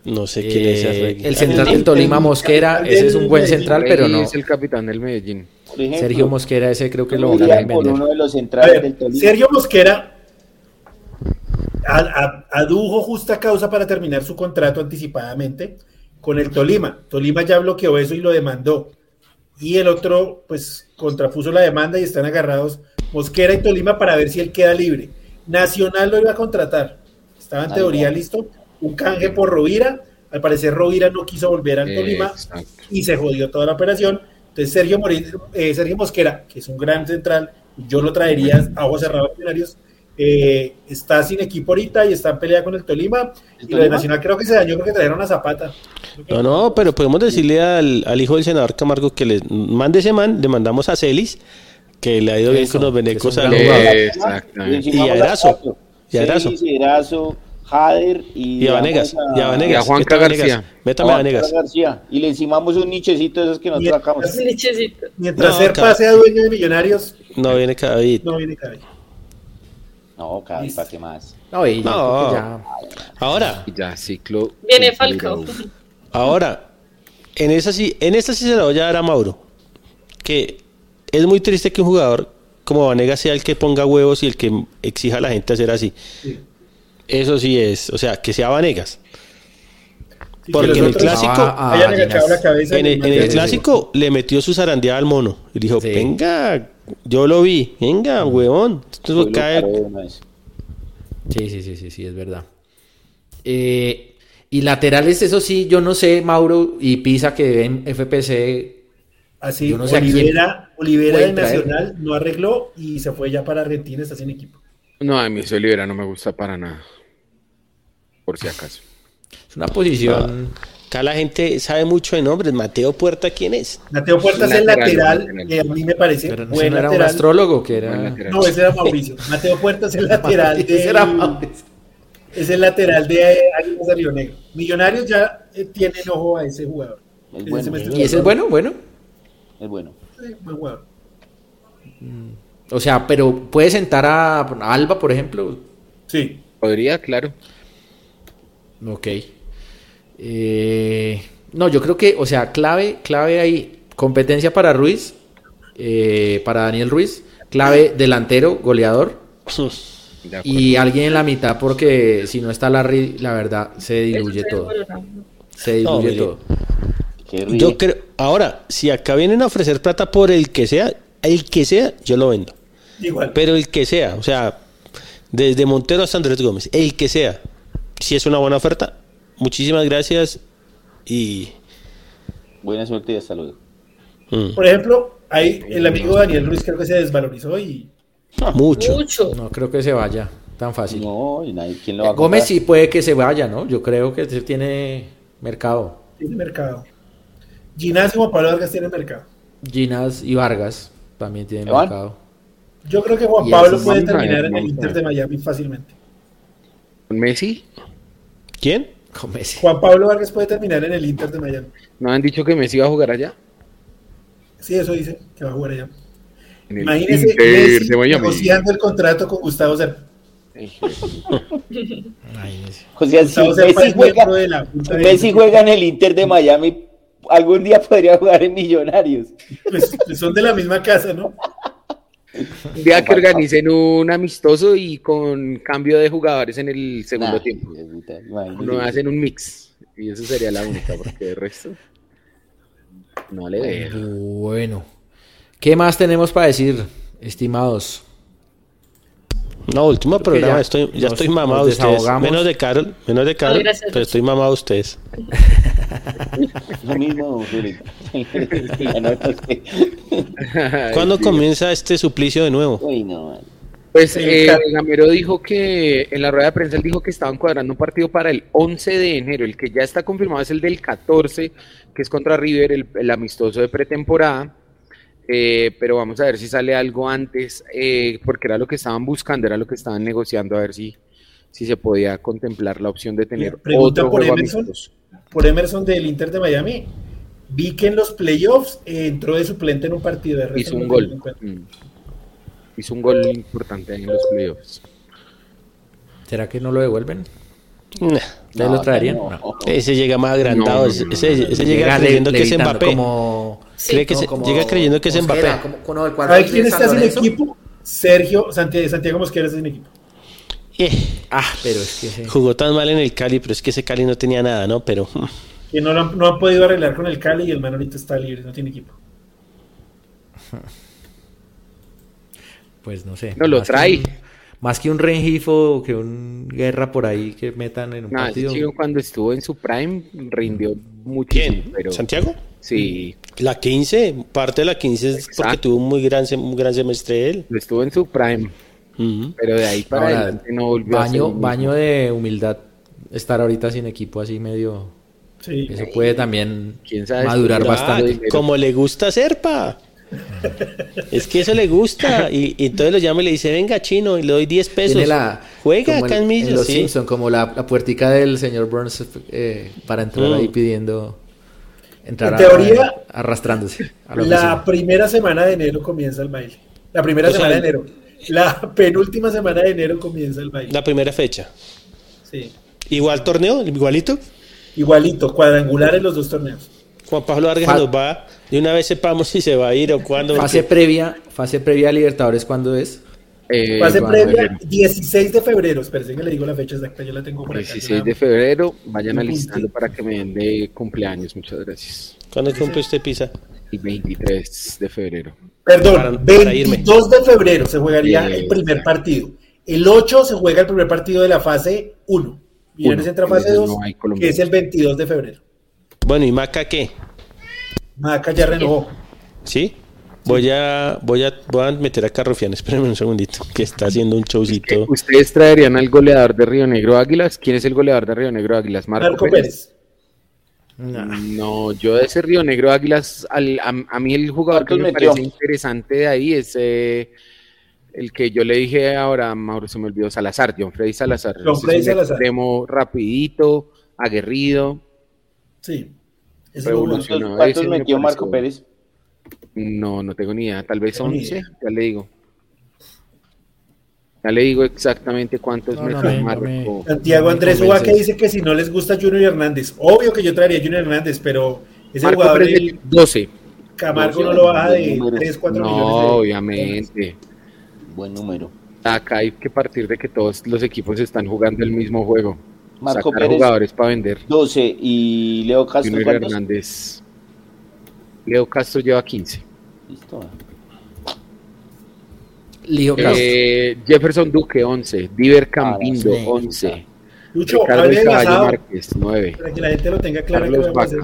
No sé quién es Eh, Arregui. el central del Tolima, Mosquera, ese es un buen central, pero no. Es el capitán del Medellín. Ejemplo, Sergio Mosquera, ese creo que lo van a vender. uno de los A centrales ver, del Tolima. Sergio Mosquera a- a- adujo justa causa para terminar su contrato anticipadamente con el Tolima. Tolima ya bloqueó eso y lo demandó. Y el otro, pues, contrapuso la demanda y están agarrados Mosquera y Tolima para ver si él queda libre. Nacional lo iba a contratar. Estaba en Ahí teoría va. listo. Un canje por Rovira. Al parecer Rovira no quiso volver al Tolima Exacto. y se jodió toda la operación. Entonces Sergio, Mori- eh, Sergio Mosquera, que es un gran central, yo lo traería a ojos cerrados eh, está sin equipo ahorita y está en pelea con el Tolima. Y lo de Tolima? Nacional creo que se dañó porque trajeron a Zapata. No, no, pero podemos decirle al, al hijo del senador Camargo que le mande ese man, le mandamos a Celis, que le ha ido bien con los venecos a los- jugador. Exactamente. Y a Erazo. Y a Erazo. Jader y, Y a Vanegas, damos y a Vanegas. Y a Juanca Métame a Vanegas, García. Métame a a Vanegas. García. Y le encimamos un nichecito de esos que nosotros Mientras- sacamos. Lechecito. Mientras No, Serpa ca- sea dueño de Millonarios, No viene David. no viene cabello. No, cada. ¿para qué más? No, y yo No. ya- Ahora, ya, ciclo. Viene Falcao. ahora, en esa sí, en esta sí se la voy a dar a Mauro. Que es muy triste que un jugador como Vanegas sea el que ponga huevos y el que exija a la gente hacer así. Sí. Eso sí es, o sea, que sea Vanegas. Sí, Porque en el clásico- Ah, ah. En el, en el clásico le metió su zarandeada al mono y dijo, Sí. venga, yo lo vi, venga, huevón. Entonces Hoy lo cae-. Sí, sí, sí, sí, sí, es verdad. Eh, y laterales, eso sí, yo no sé, Mauro y Pisa que en FPC. Así, Yo no sé Olivera, Olivera traer. Nacional no arregló y se fue ya para Argentina, está sin equipo. No, a mí ese Olivera no me gusta para nada. Por si acaso. Es una posición. Acá la gente sabe mucho de nombres. Mateo Puerta, ¿quién es? Mateo Puertas es el Lateral, que a mí me parece Pero no, buen no era un astrólogo que era. No, ese era Mauricio. [laughs] Mateo Puertas es el lateral Ese era Mauricio. es el lateral de Águilas de Río Negro. Millonarios ya eh, tienen ojo a ese jugador. Es Ese bueno, semestre ¿Y ese es bueno? Bueno. Es bueno. Sí, buen jugador. O sea, pero puede sentar a a Alba, por ejemplo. Sí. Podría, claro. Ok. Eh, no, yo creo que, o sea, clave, clave ahí, competencia para Ruiz, eh, para Daniel Ruiz, clave delantero, goleador, y alguien en la mitad, porque si no está Larry, la verdad, se diluye todo. Se diluye todo. Yo creo, ahora, si acá vienen a ofrecer plata por el que sea, el que sea, yo lo vendo. Igual. Pero el que sea, o sea, desde Montero hasta Andrés Gómez, el que sea, si es una buena oferta, muchísimas gracias y... Buena suerte y hasta luego. mm, Por ejemplo, ahí el amigo Daniel Ruiz creo que se desvalorizó y mucho. Mucho. No creo que se vaya tan fácil. No, y nadie, ¿quién lo va a Gómez comprar? sí puede que se vaya, ¿no? Yo creo que se tiene mercado. tiene mercado. Ginás y Juan Pablo Vargas tienen mercado. Ginas y Vargas también tienen ¿Evan? mercado. Yo creo que Juan Pablo puede terminar en el Inter de Miami fácilmente. ¿Con Messi? ¿Quién? Con Messi. Juan Pablo Vargas puede terminar en el Inter de Miami. ¿No han dicho que Messi iba a jugar allá? Sí, eso dice que va a jugar allá. En el Imagínese Inter Messi de Miami. negociando el contrato con Gustavo Serpa. O sea, si Messi juega, de la Junta de Messi juega en el Inter de Miami, algún día podría jugar en Millonarios. Pues, pues son de la misma casa, ¿no? Un día que organicen un amistoso y con cambio de jugadores en el segundo Nah, tiempo. No hacen un mix. Y eso sería la única, porque de resto. No le veo. Bueno. ¿Qué más tenemos para decir, estimados? No, último Creo programa, ya estoy, ya nos- estoy mamado de ustedes. Menos de Carol, menos de Carol, pero estoy mamado de ustedes. [laughs] ¿Cuándo comienza este suplicio de nuevo? Uy, no, man. Pues eh. Gamero dijo que en la rueda de prensa él dijo que estaban cuadrando un partido para el 11 de enero. El que ya está confirmado es el del 14, que es contra River, el, el amistoso de pretemporada. Eh, pero vamos a ver si sale algo antes, eh, porque era lo que estaban buscando, era lo que estaban negociando, a ver si, si se podía contemplar la opción de tener Pregunta otro por juego Emerson. amistoso. Por Emerson del Inter de Miami. Vi que en los playoffs eh, entró de suplente en un partido de Hizo un gol. Mm. Hizo un gol importante ahí en los playoffs. ¿Será que no lo devuelven? Nah, ¿Ustedes lo traerían? no. No. Ese llega más agrandado. No, no, ese- no, ese, no. ese llega le- creyendo que es Mbappé. Como... Cree que no, se- como- llega creyendo que es ¿cómo Mbappé. era? Como- como el cuadro ¿Sabe de quién está sin equipo? Sergio Santiago, Santiago Mosquera está sin equipo. Eh, Ah, pero es que... sí. jugó tan mal en el Cali, pero es que ese Cali no tenía nada, ¿no? Pero mm, Que no, lo han, no han podido arreglar con el Cali y el man ahorita está libre, no tiene equipo. [laughs] Pues no sé. No lo que trae. Más que un Rengifo, que un Guerra por ahí que metan en un ese partido. chico cuando estuvo en su prime rindió muchísimo, ¿quién? pero ¿Santiago? sí, La 15, parte de la 15 es porque tuvo un muy gran, un gran semestre él. estuvo en su prime, pero de ahí para Ahora, adelante no volvió a ser baño, mismo. baño de humildad estar ahorita sin equipo así medio... Sí. Eso puede también ¿Quién sabe? madurar bastante. como le gusta Serpa. Es que eso le gusta. Y, y entonces lo llama y le dice, venga chino, y le doy 10 pesos. Tiene la, Juega en, en Los sí. Simpson, como la, la puertica del señor Burns eh, para entrar Mm. ahí pidiendo... Entrar En a- teoría, arrastrándose. a la primera semana de enero comienza el baile. La primera O sea, semana de enero. La penúltima semana de enero comienza el baile. La primera fecha. Sí. Igual torneo, igualito. Igualito, cuadrangular en los dos torneos. Juan Pablo Vargas nos va. De una vez sepamos si se va a ir o cuándo. Fase previa, fase previa a Libertadores, ¿cuándo es? Eh, Fase previa, ver, 16 de febrero. Espérense que le digo la fecha exacta, yo la tengo por acá. 16 de febrero, vayan alistando para que me den de cumpleaños, muchas gracias. ¿Cuándo cumple usted Pisa? El 23 de febrero. Perdón, Para- para irme. 22 de febrero se jugaría el primer partido. El 8 se juega el primer partido de la fase 1. Millonarios Uno, entra fase ese 2, no hay que es el 22 de febrero. Bueno, ¿y Maca qué? Maca ya renovó. ¿Sí? Voy a, voy a, voy a meter a Carrofian, espérenme un segundito, que está haciendo un showcito. ¿Ustedes traerían al goleador de Río Negro Águilas? ¿Quién es el goleador de Río Negro Águilas? Marco, Marco Pérez. Pérez. No, yo de ese Río Negro Águilas, al- a, a mí el jugador que ¿Cuántos me metió? parece interesante de ahí es eh, el que yo le dije ahora, Mauro, se me olvidó, Salazar, John Freddy Salazar. John Freddy Salazar. extremo rapidito, aguerrido. Sí. No, ¿Cuántos metió Marco Pérez? No, no tengo ni idea, tal vez Tengo ni 11, idea. ya le digo. Ya le digo exactamente cuántos No, Marco. me- Santiago Andrés. Ubaque dice que si no les gusta Junior Hernández. Obvio que yo traería a Junior Hernández, pero ese Marco jugador Pérez del metió 12. Camargo No, lo baja de números. 3, 4 No, millones. de- obviamente. Buen número. Acá hay que partir de que todos los equipos están jugando el mismo juego. Marco Sacar Pérez. jugadores para vender. 12 y Leo Castro, Junior. Hernández. Leo Castro lleva 15. Listo. Lío Castro. Eh, Jefferson Duque, 11. Diver Campindo, sí. 11. Lucho, Ricardo Márquez, 9. para que la gente lo tenga claro. que a hacer.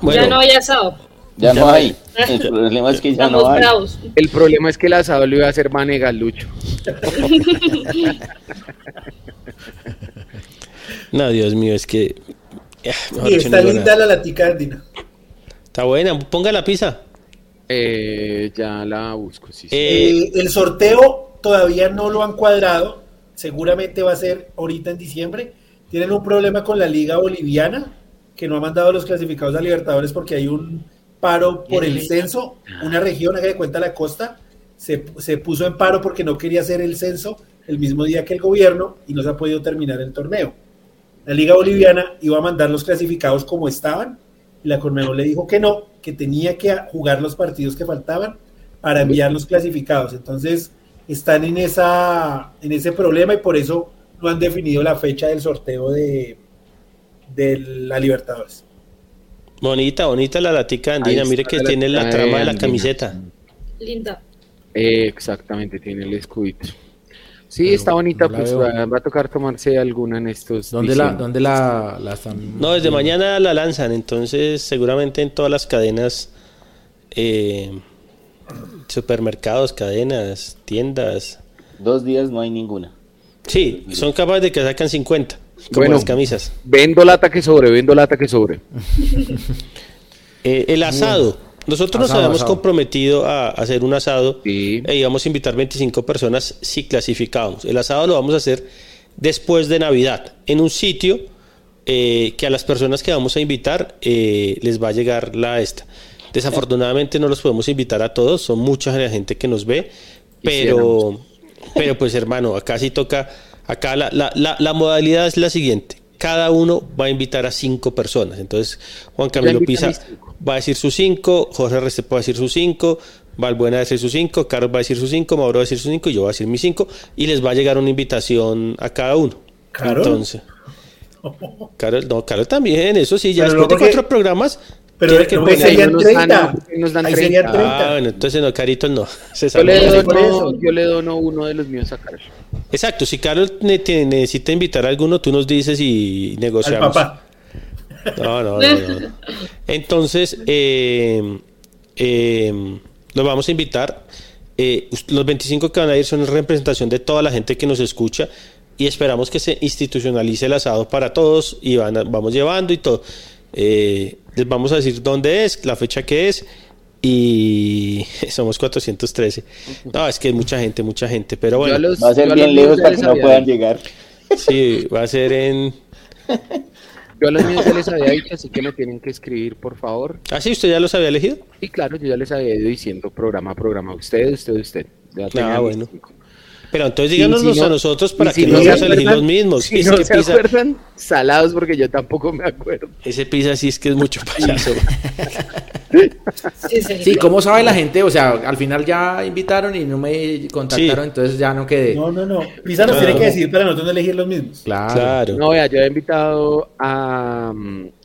Bueno, Ya no hay asado. Ya no hay. El problema es que ya Estamos no hay. bravos. El problema es que el asado lo iba a hacer Vanegas, Lucho. [laughs] [laughs] no, Dios mío, es que. ah, Y dicho, está no linda la latica andina. Está buena, ponga la pizza. Eh, ya la busco, sí. sí. Eh, Eh, el sorteo todavía no lo han cuadrado. Seguramente va a ser ahorita en diciembre. Tienen un problema con la Liga Boliviana, que no ha mandado a los clasificados a Libertadores porque hay un paro por el censo. Una región, haga de cuenta la costa, se, se puso en paro porque no quería hacer el censo el mismo día que el gobierno y no se ha podido terminar el torneo. La Liga Boliviana iba a mandar los clasificados como estaban y la Conmebol le dijo que no, que tenía que jugar los partidos que faltaban para enviar los clasificados. Entonces están en, esa, en ese problema y por eso no han definido la fecha del sorteo de, de la Libertadores. bonita, bonita la latica andina. Mire que la tiene la trama de la andina. camiseta. Linda. Eh, exactamente, tiene el escudito. Sí, Pero está bonita, no pues veo. va, va a tocar tomarse alguna en estos. ¿Dónde la, dónde la, la están? No, desde mañana la lanzan, entonces seguramente en todas las cadenas, eh, supermercados, cadenas, tiendas, Dos días no hay ninguna. Sí, son capaces de que sacan 50, como Bueno. las camisas. Vendo lata que sobre, vendo lata que sobre. Eh, el asado. Nosotros nos habíamos asado. comprometido a hacer un asado Sí. e íbamos a invitar 25 personas si clasificábamos. El asado lo vamos a hacer después de Navidad, en un sitio eh, que a las personas que vamos a invitar eh, les va a llegar la esta. Desafortunadamente no los podemos invitar a todos, son mucha la gente que nos ve, pero, pero pues hermano, acá sí toca, acá la, la, la, la modalidad es la siguiente, cada uno va a invitar a cinco personas, entonces Juan Camilo Pisa. Va a decir sus cinco, Jorge Restrepo va a decir sus cinco, Valbuena va a decir sus cinco, Carlos va a decir sus cinco, Mauro va a decir sus cinco, yo voy a decir mis cinco, y les va a llegar una invitación a cada uno. ¿Carol? Entonces, [laughs] Carol, no, Carol también, eso sí, ya Pero después de cuatro programas, Pero tiene que no, serían no nos dan- 30. ahí nos dan Ahí serían 30. 30. Ah, bueno, entonces no, Carito no. [laughs] Se Yo le, dono, yo le dono uno de los míos a Carlos. Exacto, si Carol ne- te necesita invitar a alguno, tú nos dices y Al negociamos. papá. No, no, no, no. Entonces, eh, eh, los vamos a invitar. Eh, los 25 que van a ir son en representación de toda la gente que nos escucha y esperamos que se institucionalice el asado para todos y van a- vamos llevando y todo. Eh, les vamos a decir dónde es, la fecha que es y [laughs] somos 413. No, es que hay mucha gente, mucha gente, pero bueno, los- Va a ser bien lejos para que no puedan llegar. sí, va a ser en... [laughs] Yo a los míos ya les había dicho, así que me tienen que escribir, por favor. ¿Ah, sí? ¿Usted ya los había elegido? Y claro, yo ya les había ido diciendo programa a programa. Usted, usted, usted. Ya Ah, bueno. cinco. Pero entonces Y díganos si no- a nosotros para si que no no se vamos a elegir los mismos. Si Es no que se pisa- acuerdan, salados, porque yo tampoco me acuerdo. ese pizza sí es que es mucho payaso. Sí, sí. Sí, ¿cómo sabe la gente? O sea, al final ya invitaron y no me contactaron, Sí. entonces ya no quedé. No, no, no. Pisa nos Claro. tiene que decir para nosotros no elegir los mismos. Claro. claro. No, vea, yo había invitado a,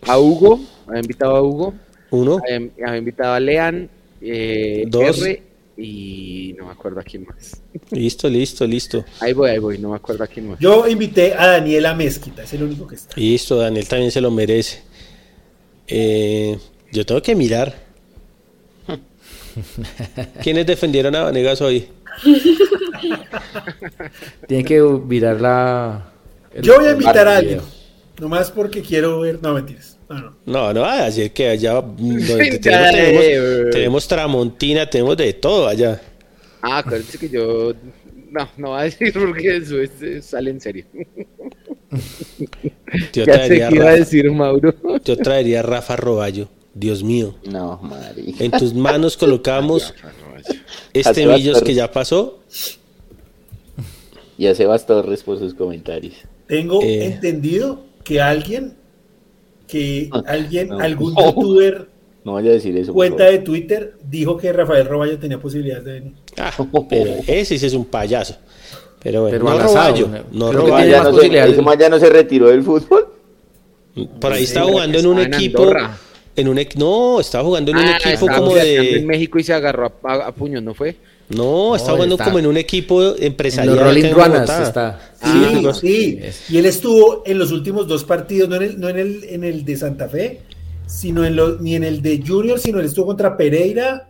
a Hugo, había invitado a Hugo, Uno. había, había invitado a Lean, eh, Dos. R y no me acuerdo a quién más. Listo, listo, listo. Ahí voy, ahí voy, no me acuerdo a quién más. Yo invité a Daniela Mezquita, es el único que está. Listo, Daniel también se lo merece. Eh, yo tengo que mirar. [laughs] ¿Quiénes defendieron a Vanegas hoy? [laughs] Tiene que mirar la. Yo voy a invitar a alguien. Nomás porque quiero ver. No, mentiras. No, no. No, no, ayer que allá donde tenemos, Tramontina, tenemos de todo allá. Ah, acuérdense que yo... No, no voy a decir porque eso es- es- sale en serio. [laughs] Yo ya sé traería, qué iba a Rafa, decir Mauro. yo traería a Rafa Roballo. Dios mío. No, madre. En tus manos colocamos [laughs] este Millos que ya pasó. Y a Sebas Torres por sus comentarios. Tengo Eh. entendido que alguien, que alguien, no. algún [laughs] youtuber, No vaya a decir eso. por cuenta de Twitter, dijo que Rafael Roballo tenía posibilidades de venir. Ah, [laughs] pero ese sí es un payaso. Pero bueno, Pero no Roballo, ¿no? Roballo. Ya no se- ya no se retiró del fútbol. Por ahí Sí, estaba jugando en un equipo. Andorra. En un no, estaba jugando en un Ah, equipo como pirateando en de. México y se agarró a, a- a puños, ¿no fue? No, estaba jugando está- como en un equipo En empresarial. los Rolling en Ruanas Bogotá. está. Sí, sí. Es- Y él estuvo en los últimos dos partidos, no en el, no en el, en el de Santa Fe, sino en los, ni en el de Junior, sino él estuvo contra Pereira.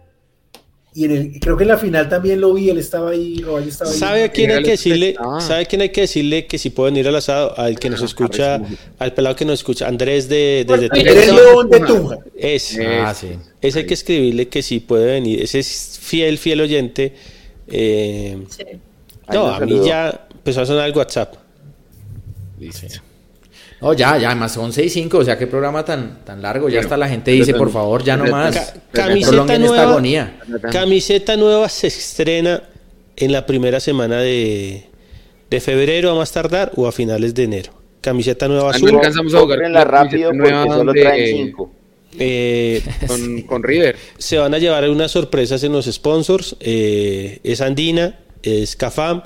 Y en el, creo que en la final también lo vi, él estaba ahí, Roballo estaba ahí. ¿Sabe a quién hay que decirle? Ah. ¿Sabe a quién hay que decirle que si pueden ir al asado? Al que nos escucha, al pelado que nos escucha, Andrés de desde Él es Tunja. León de Tunja. Es, Ah, sí. ese hay que escribirle que sí puede venir. Ese es fiel, fiel oyente. Eh, Sí. No, a mí ya empezó a sonar el WhatsApp. No, ya, ya, más son 6 5, o sea, qué programa tan, tan largo. Ya Bueno, hasta la gente dice, por favor, ya no más. Ca- camiseta esta nueva. agonía. Camiseta nueva se estrena en la primera semana de, de febrero a más tardar o a finales de enero. Camiseta nueva Ah, no azul. alcanzamos a jugar Cómprenla con la rápido porque nueva solo traen cinco. Eh, [laughs] Con, con River. se van a llevar unas sorpresas en los sponsors. eh, es Andina, es Cafam,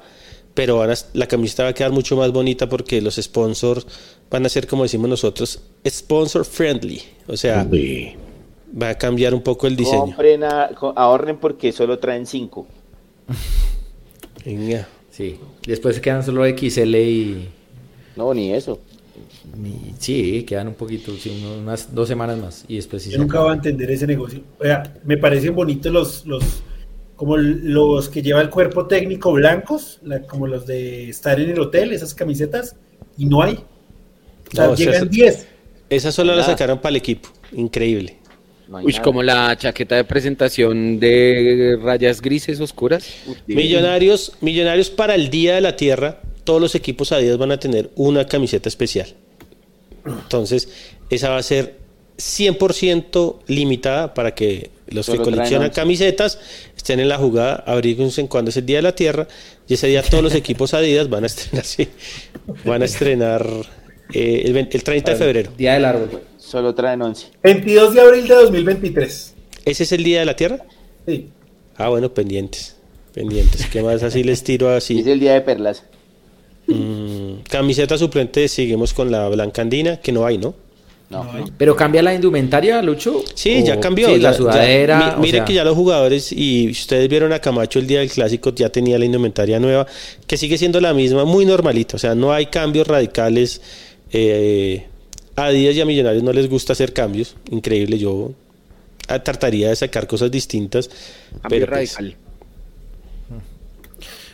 pero van a- la camiseta va a quedar mucho más bonita porque los sponsors van a ser, como decimos nosotros, sponsor friendly. O sea, va a cambiar un poco el diseño. Compren, a- ahorren porque solo traen cinco. [laughs] Venga. Sí. Después quedan solo XL y, No, ni eso. Sí, quedan un poquito, sí, unas dos semanas más. Y después sí Yo se nunca acaba. voy a entender ese negocio. Oiga, me parecen bonitos los, los, como los que lleva el cuerpo técnico blancos, la- como los de estar en el hotel, esas camisetas, y no hay. O sea, No, o sea, llegan es- 10. Esa solo la sacaron para el equipo. Increíble. No Uy, como la chaqueta de presentación de rayas grises oscuras. Millonarios, millonarios para el Día de la Tierra, todos los equipos Adidas van a tener una camiseta especial. Entonces, esa va a ser 100% limitada para que los que coleccionan camisetas estén en la jugada, abríguense en cuando es el Día de la Tierra, y ese día todos los [laughs] equipos Adidas van a estrenar, sí, van a estrenar eh, el, 20 el 30 de febrero. Día del árbol. Solo traen 11. 22 de abril de 2023. ¿Ese es el Día de la Tierra? Sí. Ah, bueno, pendientes. Pendientes. ¿Qué más así les tiro así? Es el día de perlas. Mm, camiseta suplente, seguimos con la blanca andina, que no hay, ¿no? No. ¿Pero cambia la indumentaria, Lucho? Sí, ¿O- ya cambió. Sí, ya- la ya- sudadera. mi- mire o sea, que ya los jugadores, y ustedes vieron a Camacho el día del clásico, ya tenía la indumentaria nueva, que sigue siendo la misma, muy normalita. O sea, no hay cambios radicales. Eh, a Díaz y a Millonarios no les gusta hacer cambios. Increíble, yo trataría de sacar cosas distintas. Cambio pero pues, radical.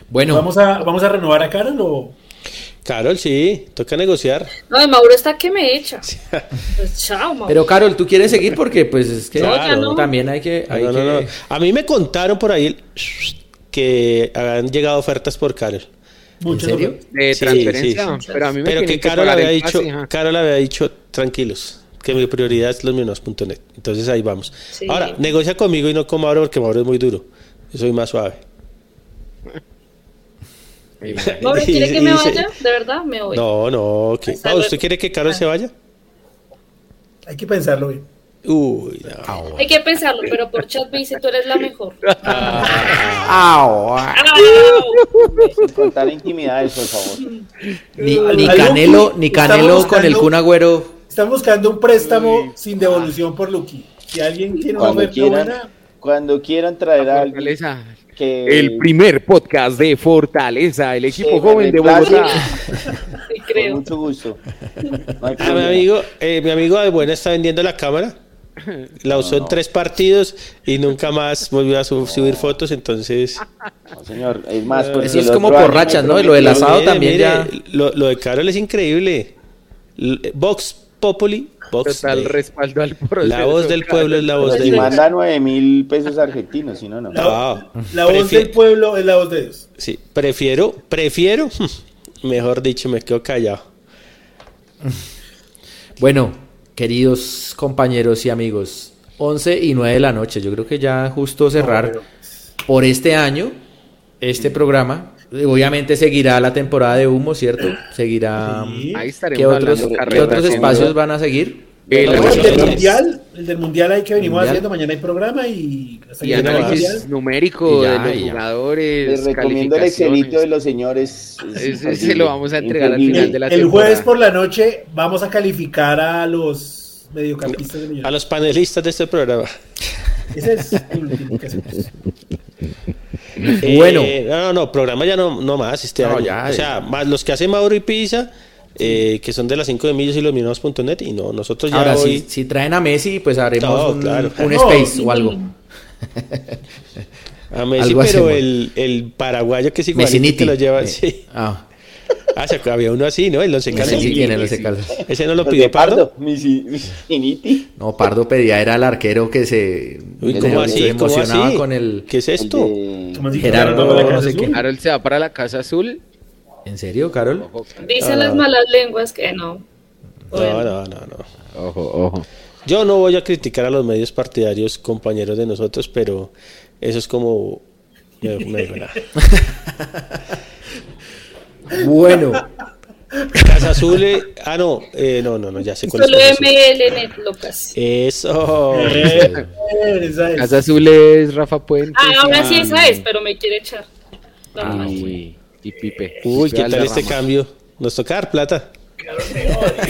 Bueno, ¿Vamos, a, ¿Vamos a renovar a Carol o...? Carol, sí, toca negociar. No, de Mauro está que me echa. Pues chao, Mauro. pero Carol, ¿tú quieres seguir? Porque pues es que No, ya no. también hay que... hay No, no, que- no. A mí me contaron por ahí que han llegado ofertas por Carol. Serio? Sí, transferencia. sí. Pero a mí me Pero que Carol había dicho. Carol había dicho, tranquilos, que mi prioridad es los minoros.net. Entonces ahí vamos. Sí. Ahora, negocia conmigo y no con Mauro porque Mauro es muy duro. Yo soy más suave. [laughs] Mauro, ¿quiere que me vaya? De verdad, me voy. No, no. luego. ¿Usted quiere que Carol se vaya? Hay que pensarlo bien. Uy, no. Hay que pensarlo, pero por chat me dice tú eres la mejor. Au, ah. Sin contar intimidades, por favor. Ni, Canelo, ni Canelo con el Kun Agüero. Están buscando un préstamo sin devolución por Lucky. Si alguien tiene una Cuando quieran, buena, cuando quieran traer a alguien Fortaleza. que El primer podcast de Fortaleza, el equipo que joven de Bogotá. Con mucho gusto. No Ah, mi amigo, eh, mi amigo de buena está vendiendo la cámara. [coughs] La usó en tres partidos y nunca más volvió a su- subir fotos, entonces... No, señor, es más, porque Eso es como otro por año me rachas, ¿no? Y lo del asado Mire, también mire, ya. Lo, lo de Carol es increíble. Vox Populi, Vox Total Dei. respaldo al proceso. La voz del pueblo es la voz Si del manda nueve mil pesos argentinos, si no, no. la, voz del pueblo es la voz de Dios. Sí, prefiero, prefiero, [laughs] mejor dicho, me quedo callado. Bueno, queridos compañeros y amigos, 11 y 9 de la noche. Yo creo que ya justo cerrar pero- por este año este programa. Obviamente seguirá la temporada de humo, ¿cierto? Seguirá. Sí. Ahí estaremos ¿Qué otros, ¿qué otros espacios van a seguir? El No, el del mundial, el del mundial hay que venimos Mundial. haciendo. Mañana hay programa y hasta Y el análisis numérico Y ya, de los ya. jugadores. Les recomiendo el Excelito de los señores. Es Ese se lo vamos a entregar al final de la El temporada. jueves por la noche vamos a calificar a los mediocampistas de A Millonarios. los panelistas de este programa. Ese es el último que hacemos. [laughs] Bueno. Eh, no, no, no, programa ya no, no más este No, año. ya, o sea, más los que hace Mauro y Pisa, eh, que son de las 5 de millos y los minutos.net, y no, nosotros ya Ahora, hoy... si, si traen a Messi, pues haremos No, un, claro. un No. space o algo. A Messi, Algo pero el, el paraguayo que es igual Messiniti. que lo lleva, Eh, sí. Ah, Ah, se había uno así, ¿no? El once caldas. Messi tiene los caldos. Ese no lo pidió Pardo. Misiniti. No, Pardo pedía, era el arquero que se, Uy, se- ¿cómo se así? ¿Cómo emocionaba así? con el... ¿Qué es El esto? de- Gerardo, no sé qué. Harold se va para la Casa Azul. ¿En serio, Carol? Dicen las malas lenguas que no. No, Bueno. no, no, no. ojo, ojo. Yo no voy a criticar a los medios partidarios compañeros de nosotros, pero eso es como... me-. [laughs] Bueno, Casa Azul... eh, Ah, no, eh, no, no, no, ya sé cuál es Solo Casa Azul. MLN, locas. Eso. Es. Casa Azul es Rafa Puente. Ah, ahora sí esa es, pero me quiere echar. No, Ah, no. uy, y Pipe. Uy, ¿qué Pipe tal este cambio? Nos toca dar plata.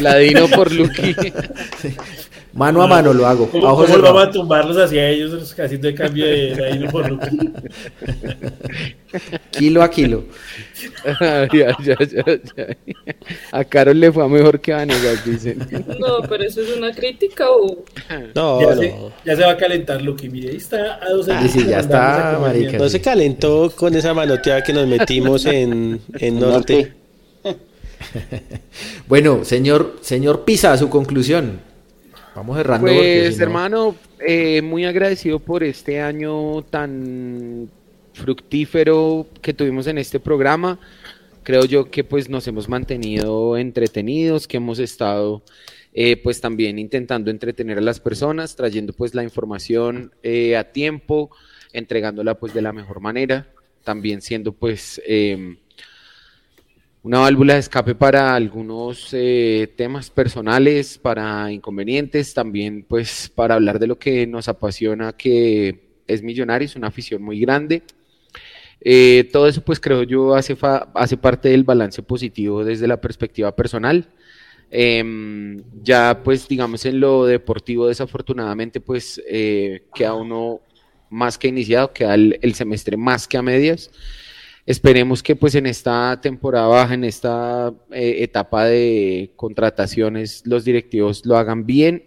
Ladino por Lucky. [laughs] Mano a mano lo hago. ¿Cómo, a ojos cómo vamos a tumbarlos hacia ellos haciendo el cambio de, de ahí por Luca? [laughs] Kilo a kilo. Ya, ya, ya, ya. A Carol le fue mejor que a Vanegas, dicen. No, pero eso es una crítica o... No, Ya, no. se, ya se va a calentar Lucky, mire, ahí está a dos Ah, sí, ya está, marica. No se calentó con esa manoteada que nos metimos en, en norte. [laughs] Bueno, señor, señor Pisa, su conclusión. Vamos cerrando. Pues si no- hermano, eh, muy agradecido por este año tan fructífero que tuvimos en este programa. Creo yo que pues nos hemos mantenido entretenidos, que hemos estado eh, pues también intentando entretener a las personas, trayendo pues la información eh, a tiempo, entregándola pues de la mejor manera, también siendo pues em, una válvula de escape para algunos eh, temas personales, para inconvenientes, también pues para hablar de lo que nos apasiona, que es Millonarios, una afición muy grande. Eh, todo eso pues creo yo hace, hace parte del balance positivo desde la perspectiva personal. Em, ya pues digamos en lo deportivo desafortunadamente pues eh, queda uno más que iniciado, queda el, el semestre más que a medias. Esperemos que pues en esta temporada baja, en esta eh, etapa de contrataciones, los directivos lo hagan bien,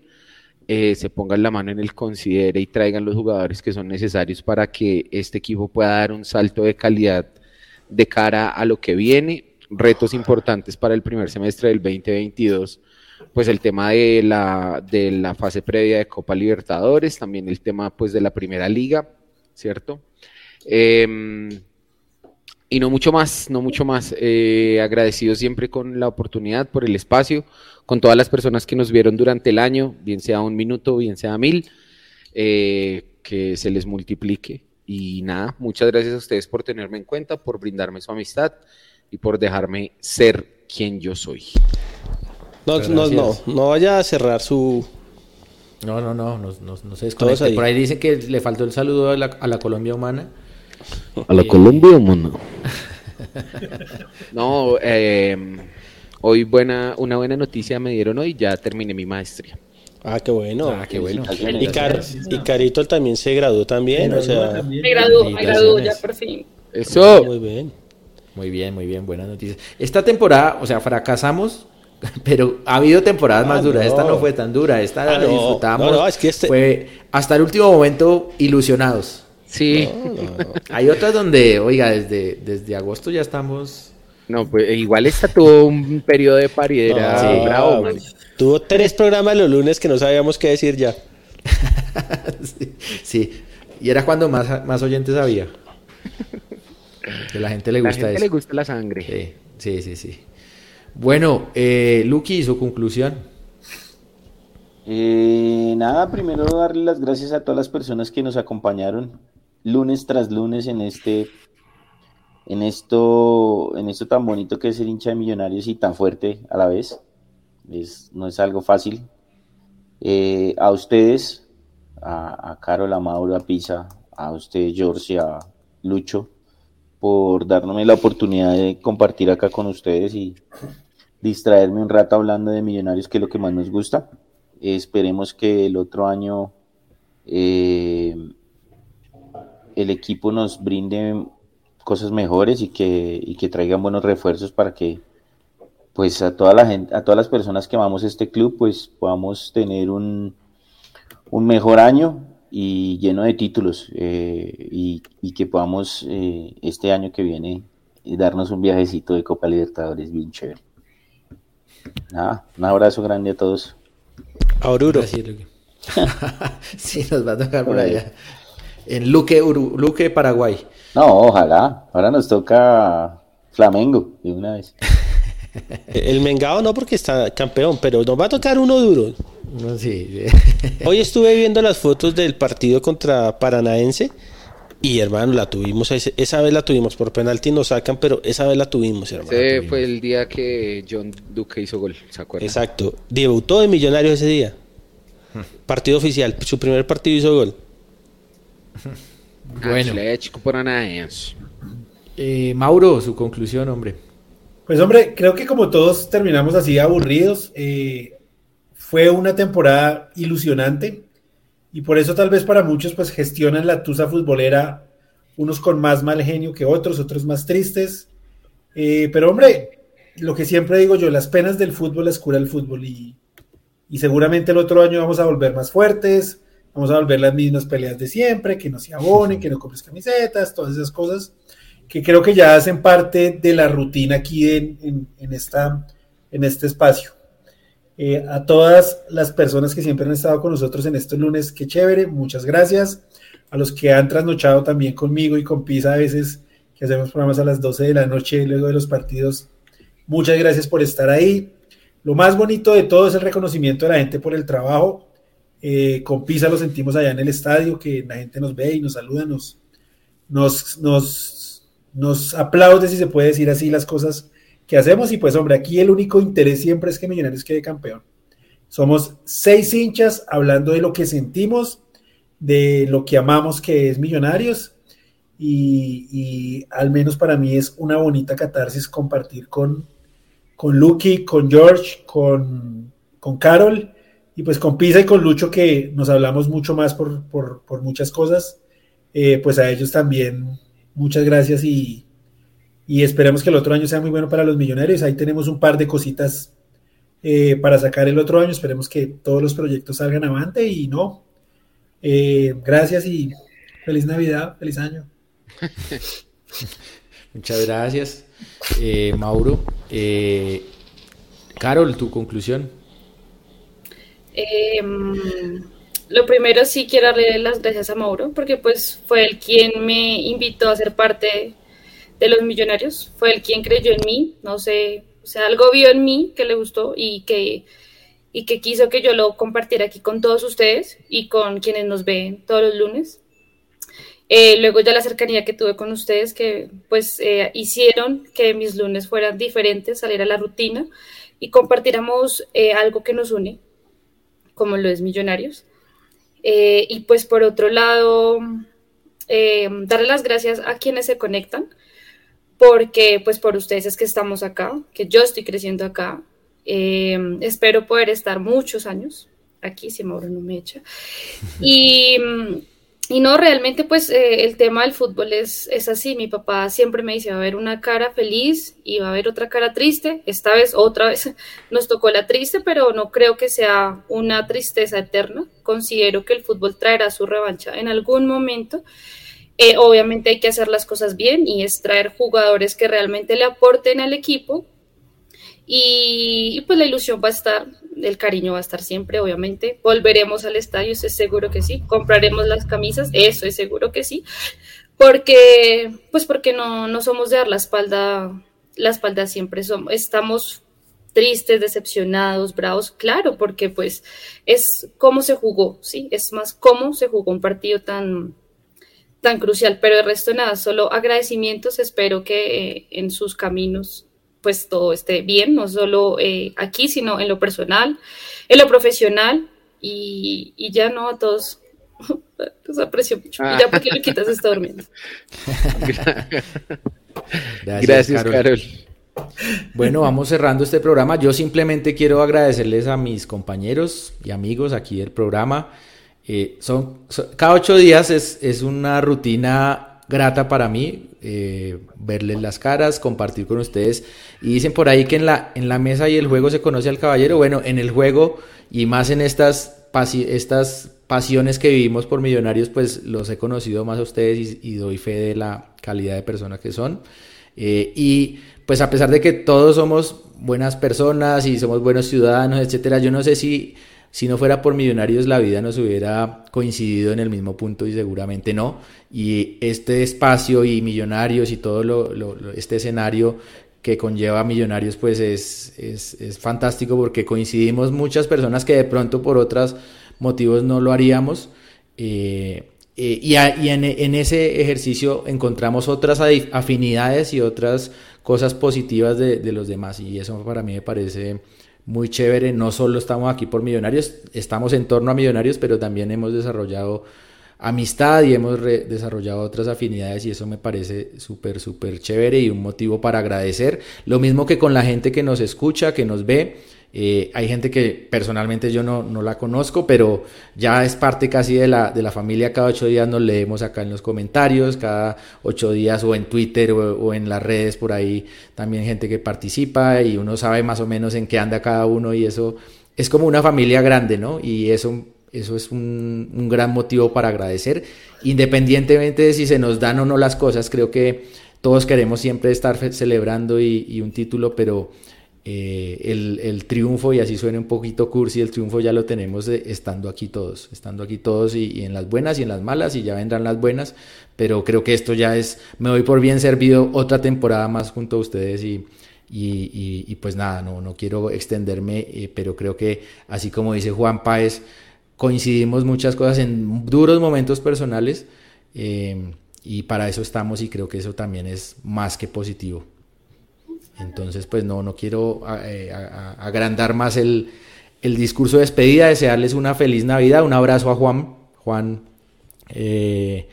eh, se pongan la mano en el considere y traigan los jugadores que son necesarios para que este equipo pueda dar un salto de calidad de cara a lo que viene. Retos importantes para el primer semestre del 2022, pues el tema de la, de la fase previa de Copa Libertadores, también el tema pues de la primera liga, ¿cierto? Em, y no mucho más, no mucho más. Eh, agradecido siempre con la oportunidad, por el espacio, con todas las personas que nos vieron durante el año, bien sea un minuto, bien sea mil, eh, que se les multiplique. Y nada, muchas gracias a ustedes por tenerme en cuenta, por brindarme su amistad y por dejarme ser quien yo soy. No, no, no, no vaya a cerrar su... No, no, no, no, no, no se desconecte. Por ahí dicen que le faltó el saludo a la, a la Colombia humana. A la Colombia, mano. No, eh, hoy buena, una buena noticia me dieron hoy, ya terminé mi maestría. Ah, qué bueno. Ah, qué bueno. Y, Car- y Carito también se graduó también, o sea... Me graduó, me graduó ya por fin. Eso. Muy bien. Muy bien, muy bien, buenas noticias. Esta temporada, o sea, fracasamos, [laughs] pero ha habido temporadas más Ah, duras. Esta no. no fue tan dura, esta Ah, la no. disfrutamos. No, no, es que este- Fue hasta el último momento ilusionados. Sí. [laughs] Hay otras donde, oiga, desde, desde agosto ya estamos. No, pues igual esta tuvo un periodo de paridera Sí. bravo, man. Tuvo tres programas los lunes que no sabíamos qué decir ya. [laughs] sí, sí. Y era cuando más, más oyentes había. Que la gente le La gusta gente eso. le gusta la sangre. Sí, sí, sí, sí. Bueno, eh, Lucky, su conclusión. Eh, nada, primero darle las gracias a todas las personas que nos acompañaron lunes tras lunes en este, en esto, en esto tan bonito que es el hincha de Millonarios y tan fuerte a la vez. Es, no es algo fácil. Eh, a ustedes, a, a Carol, a Mauro, a Pisa, a usted, George, a Lucho, por darme la oportunidad de compartir acá con ustedes y distraerme un rato hablando de Millonarios, que es lo que más nos gusta. Esperemos que el otro año eh, el equipo nos brinde cosas mejores y que, y que traigan buenos refuerzos para que pues a toda la gente, a todas las personas que amamos este club, pues podamos tener un, un mejor año y lleno de títulos eh, y, y que podamos eh, este año que viene darnos un viajecito de Copa Libertadores bien chévere. Nada, un abrazo grande a todos. A Oruro. Gracias, Luque. [laughs] sí, nos va a tocar por allá. En Luque, Uru- Luque, Paraguay. No, ojalá. Ahora nos toca Flamengo de una vez. [laughs] El Mengao no porque está campeón, pero nos va a tocar uno duro. No, sí. [laughs] Hoy estuve viendo las fotos del partido contra Paranaense y hermano, la tuvimos, esa vez la tuvimos por penalti nos sacan, pero esa vez la tuvimos, hermano. Ese fue el día que John Duque hizo gol, ¿se acuerdan? Exacto. Debutó de Millonarios ese día. Partido oficial, su primer partido hizo gol. [laughs] Bueno. Atlético Paranaense. Eh, Mauro, su conclusión, hombre. Pues hombre, creo que como todos terminamos así aburridos, eh, fue una temporada ilusionante y por eso tal vez para muchos pues gestionan la tusa futbolera unos con más mal genio que otros, otros más tristes. Eh, pero hombre, lo que siempre digo yo, las penas del fútbol las cura el fútbol y, y seguramente el otro año vamos a volver más fuertes, vamos a volver las mismas peleas de siempre, que no se abonen, que no compres camisetas, todas esas cosas que creo que ya hacen parte de la rutina aquí en, en, esta, en este espacio. Eh, a todas las personas que siempre han estado con nosotros en estos lunes, qué chévere, muchas gracias. A los que han trasnochado también conmigo y con Pisa a veces, que hacemos programas a las 12 de la noche luego de los partidos, muchas gracias por estar ahí. Lo más bonito de todo es el reconocimiento de la gente por el trabajo. Eh, con Pisa lo sentimos allá en el estadio, que la gente nos ve y nos saluda, nos, nos, nos, nos aplaude, si se puede decir así, las cosas que hacemos. Y pues, hombre, aquí el único interés siempre es que Millonarios quede campeón. Somos seis hinchas hablando de lo que sentimos, de lo que amamos que es Millonarios. Y, al menos para mí es una bonita catarsis compartir con, con Lucky, con George, con, con Carol y pues con Pisa y con Lucho que nos hablamos mucho más por, por, muchas cosas. Eh, pues a ellos también muchas gracias y, y esperemos que el otro año sea muy bueno para los millonarios. Ahí tenemos un par de cositas eh, para sacar el otro año. Esperemos que todos los proyectos salgan avante y no. Eh, gracias y feliz Navidad, feliz año. [laughs] Muchas gracias, Mauro. Carol, tu conclusión. Em, lo primero sí quiero darle las gracias a Mauro porque pues fue el quien me invitó a ser parte de los millonarios, fue el quien creyó en mí, no sé, o sea, algo vio en mí que le gustó y que, y que quiso que yo lo compartiera aquí con todos ustedes y con quienes nos ven todos los lunes. Eh, luego ya la cercanía que tuve con ustedes, que pues eh, hicieron que mis lunes fueran diferentes, salir a la rutina y compartiéramos eh, algo que nos une, como lo es Millonarios. y pues por otro lado, darle las gracias a quienes se conectan, porque pues por ustedes es que estamos acá, que yo estoy creciendo acá. Eh, espero poder estar muchos años aquí, si Mauro no me echa. Y, [laughs] y no, realmente pues eh, el tema del fútbol es, es así. Mi papá siempre me dice, va a haber una cara feliz y va a haber otra cara triste. Esta vez, otra vez, [laughs] nos tocó la triste, pero no creo que sea una tristeza eterna. Considero que el fútbol traerá su revancha en algún momento. Eh, obviamente hay que hacer las cosas bien y extraer jugadores que realmente le aporten al equipo. Y, pues la ilusión va a estar, el cariño va a estar siempre, obviamente. Volveremos al estadio, eso es seguro que sí. Compraremos las camisas, eso es seguro que sí. Porque, pues porque no, no somos de dar la espalda, la espalda siempre somos, estamos tristes, decepcionados, bravos, claro, porque pues es cómo se jugó, ¿sí? Es más cómo se jugó un partido tan, tan crucial, pero el resto nada, solo agradecimientos, espero que eh, en sus caminos pues todo esté bien, no solo eh, aquí, sino en lo personal, en lo profesional y, ya no a todos. [laughs] Los aprecio mucho. Y ya porque le quitas está durmiendo. [laughs] Gracias, Carol. Bueno, vamos cerrando este programa. Yo simplemente quiero agradecerles a mis compañeros y amigos aquí del programa. Eh, son, cada ocho días es, es, una rutina grata para mí, eh, verles las caras, compartir con ustedes. Y dicen por ahí que en la, en la mesa y el juego se conoce al caballero. Bueno, en el juego y más en estas, estas pasiones que vivimos por millonarios, pues los he conocido más a ustedes y, doy fe de la calidad de personas que son. Eh, y pues a pesar de que todos somos buenas personas y somos buenos ciudadanos, etcétera, yo no sé si si no fuera por Millonarios la vida nos hubiera coincidido en el mismo punto y seguramente no. Y este espacio y Millonarios y todo lo, este escenario que conlleva Millonarios pues es, es, fantástico porque coincidimos muchas personas que de pronto por otros motivos no lo haríamos. Eh, eh, y, en, en, ese ejercicio encontramos otras afinidades y otras cosas positivas de, de los demás y eso para mí me parece muy chévere. No solo estamos aquí por Millonarios, estamos en torno a Millonarios, pero también hemos desarrollado amistad y hemos desarrollado otras afinidades y eso me parece súper, súper chévere y un motivo para agradecer. Lo mismo que con la gente que nos escucha, que nos ve. Eh, hay gente que personalmente yo no, no, la conozco, pero ya es parte casi de la, de la familia. Cada ocho días nos leemos acá en los comentarios, cada ocho días o en Twitter o, en las redes por ahí también gente que participa y uno sabe más o menos en qué anda cada uno y eso es como una familia grande, ¿no? Y eso, eso es un, un gran motivo para agradecer, independientemente de si se nos dan o no las cosas, creo que todos queremos siempre estar celebrando y, y un título, pero eh, el, el, triunfo, y así suena un poquito cursi, el triunfo ya lo tenemos estando aquí todos, estando aquí todos y, en las buenas y en las malas, y ya vendrán las buenas, pero creo que esto ya es, me doy por bien servido otra temporada más junto a ustedes y, y, pues nada, no, no quiero extenderme, eh, pero creo que así como dice Juan Páez, coincidimos muchas cosas en duros momentos personales eh, y para eso estamos y creo que eso también es más que positivo. Entonces, pues no, no quiero eh, agrandar más el, discurso de despedida, desearles una feliz Navidad, un abrazo a Juan. Juan, eh,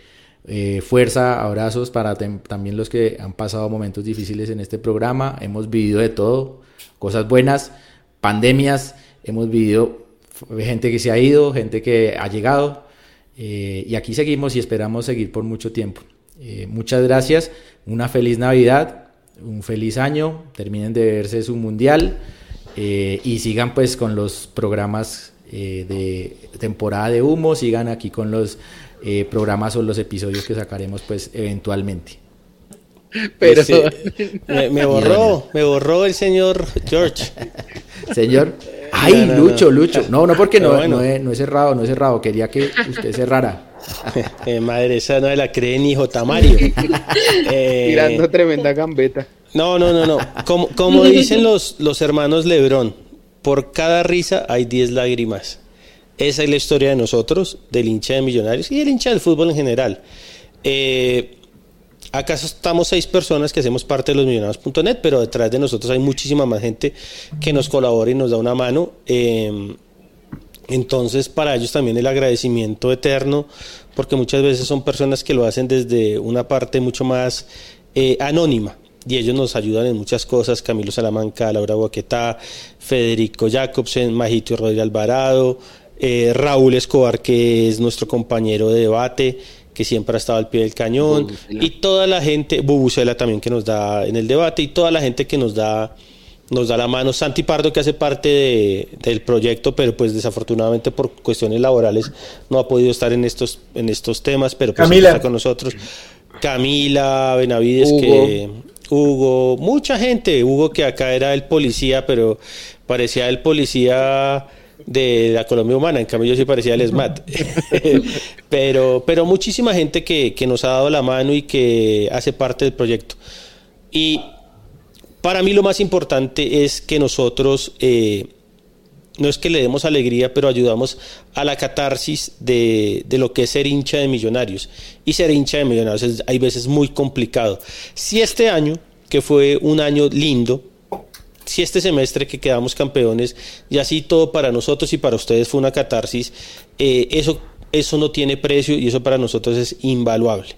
eh, fuerza, abrazos para también los que han pasado momentos difíciles en este programa. Hemos vivido de todo, cosas buenas, pandemias, hemos vivido gente que se ha ido, gente que ha llegado. y aquí seguimos y esperamos seguir por mucho tiempo. muchas gracias, una feliz Navidad un feliz año, terminen de verse su mundial eh, y sigan pues con los programas eh, de temporada de humo, sigan aquí con los eh, programas o los episodios que sacaremos pues eventualmente. [laughs] Pero [laughs] me, borró, me borró el señor George. Señor. [laughs] Ay, Lucho, Lucho. No, no, porque no, no, he, no he cerrado, no he cerrado. Quería que usted cerrara. Eh, madre, esa no la cree ni J. Mario. Eh, Tirando tremenda gambeta. No, no, no, no. Como, como dicen los, los hermanos Lebrón, por cada risa hay 10 lágrimas. Esa es la historia de nosotros, del hincha de Millonarios y del hincha del fútbol en general. Eh, acá estamos seis personas que hacemos parte de los millonarios.net, pero detrás de nosotros hay muchísima más gente que nos colabora y nos da una mano. Eh, entonces, para ellos también el agradecimiento eterno, porque muchas veces son personas que lo hacen desde una parte mucho más eh, anónima. Y ellos nos ayudan en muchas cosas, Camilo Salamanca, Laura Boquetá, Federico Jacobsen, Majito Rodríguez Alvarado, eh, Raúl Escobar, que es nuestro compañero de debate, que siempre ha estado al pie del cañón, y toda la gente, Bubucela también que nos da en el debate, y toda la gente que nos da nos da la mano. Santi Pardo que hace parte del proyecto pero pues desafortunadamente por cuestiones laborales no ha podido estar en estos en estos temas pero pues está con nosotros. Camila Benavides que Hugo mucha gente. Hugo que acá era el policía pero parecía el policía de la Colombia Humana, en cambio yo sí parecía el SMAT. [laughs] pero, pero muchísima gente que, que nos ha dado la mano y que hace parte del proyecto. Y para mí lo más importante es que nosotros, eh, no es que le demos alegría, pero ayudamos a la catarsis de, lo que es ser hincha de millonarios. Y ser hincha de millonarios es, hay veces muy complicado. Si este año, que fue un año lindo, si este semestre que quedamos campeones y así todo para nosotros y para ustedes fue una catarsis, eh, eso, eso no tiene precio y eso para nosotros es invaluable.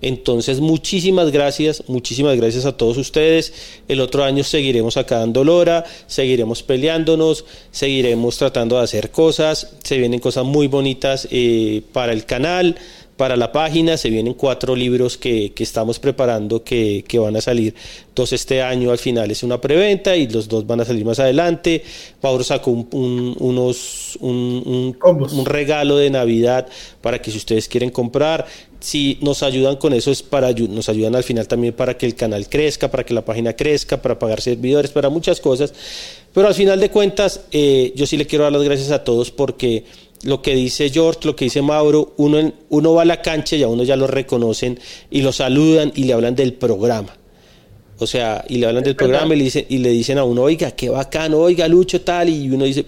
Entonces, muchísimas gracias, muchísimas gracias a todos ustedes. El otro año seguiremos acá dando lora, seguiremos peleándonos, seguiremos tratando de hacer cosas. Se vienen cosas muy bonitas eh, para el canal, para la página. Se vienen cuatro libros que, estamos preparando que, van a salir. Dos este año al final es una preventa y los dos van a salir más adelante. Pablo sacó un, unos, un, un regalo de Navidad para que si ustedes quieren comprar si nos ayudan con eso es para nos ayudan al final también para que el canal crezca, para que la página crezca, para pagar servidores, para muchas cosas. Pero al final de cuentas, eh, yo sí le quiero dar las gracias a todos porque lo que dice George, lo que dice Mauro, uno, uno va a la cancha y a uno ya lo reconocen y lo saludan y le hablan del programa. O sea, y le hablan del programa y le, dicen, y le dicen a uno, oiga, qué bacano, oiga, Lucho, tal, y uno dice,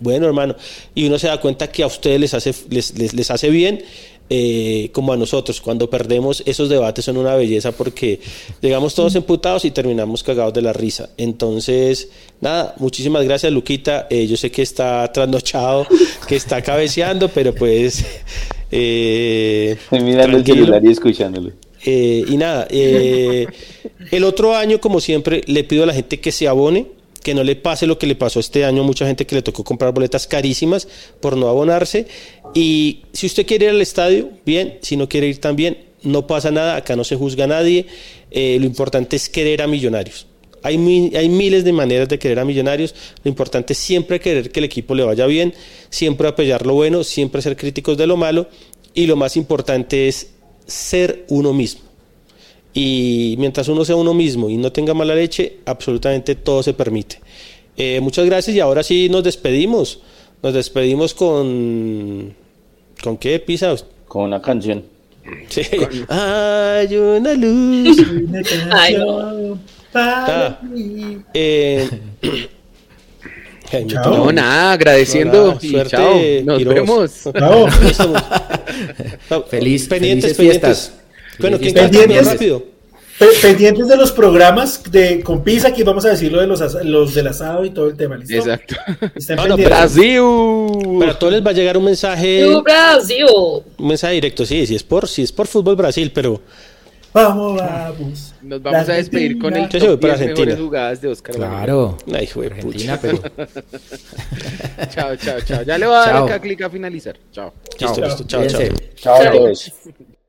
bueno, hermano, y uno se da cuenta que a ustedes les hace, les, les, les hace bien eh, como a nosotros. Cuando perdemos, esos debates son una belleza porque llegamos todos emputados y terminamos cagados de la risa. Entonces, nada, muchísimas gracias, Luquita. Eh, yo sé que está trasnochado, que está cabeceando, pero pues. [laughs] Eh, mirando el celular y escuchándolo. Eh, y nada, el otro año, como siempre, le pido a la gente que se abone que no le pase lo que le pasó este año a mucha gente que le tocó comprar boletas carísimas por no abonarse. Y si usted quiere ir al estadio, bien, si no quiere ir también, no pasa nada, acá no se juzga a nadie, eh, lo importante es querer a millonarios. Hay, hay miles de maneras de querer a millonarios, lo importante es siempre querer que el equipo le vaya bien, siempre apoyar lo bueno, siempre ser críticos de lo malo y lo más importante es ser uno mismo. Y mientras uno sea uno mismo y no tenga mala leche, absolutamente todo se permite. Eh, muchas gracias y ahora sí nos despedimos. Nos despedimos con... ¿Con qué, Pisa? Con una canción. Sí. [laughs] Hay una luz. Ay, no. Ah, eh, ay, me Chao. tocó. No, nada, agradeciendo. Hola, y suerte, chao. Nos Quiroz. vemos. [laughs] Chao. No, Feliz- pendientes, felices fiestas. pendientes. Bueno, ¿quién canta fiestas. rápido? Pe- pendientes de los programas de con Pisa, aquí vamos a decir lo de los, del asado y todo el tema, ¿listo? Exacto. No. Brasil. Pero a todos les va a llegar un mensaje, ¡You, Brasil! un mensaje directo, sí, si es por, si es por fútbol Brasil, pero Vamos, vamos. Nos vamos a despedir con el Yo sí voy top por 10 Argentina. mejores jugadas de Oscar. Claro. ay, hijo de Argentina, pucha. pero [laughs] Chao, chao, chao. Ya le voy a dar Chao. acá clic a finalizar. Chao. Listo, listo, chao, chao. Chao Chao.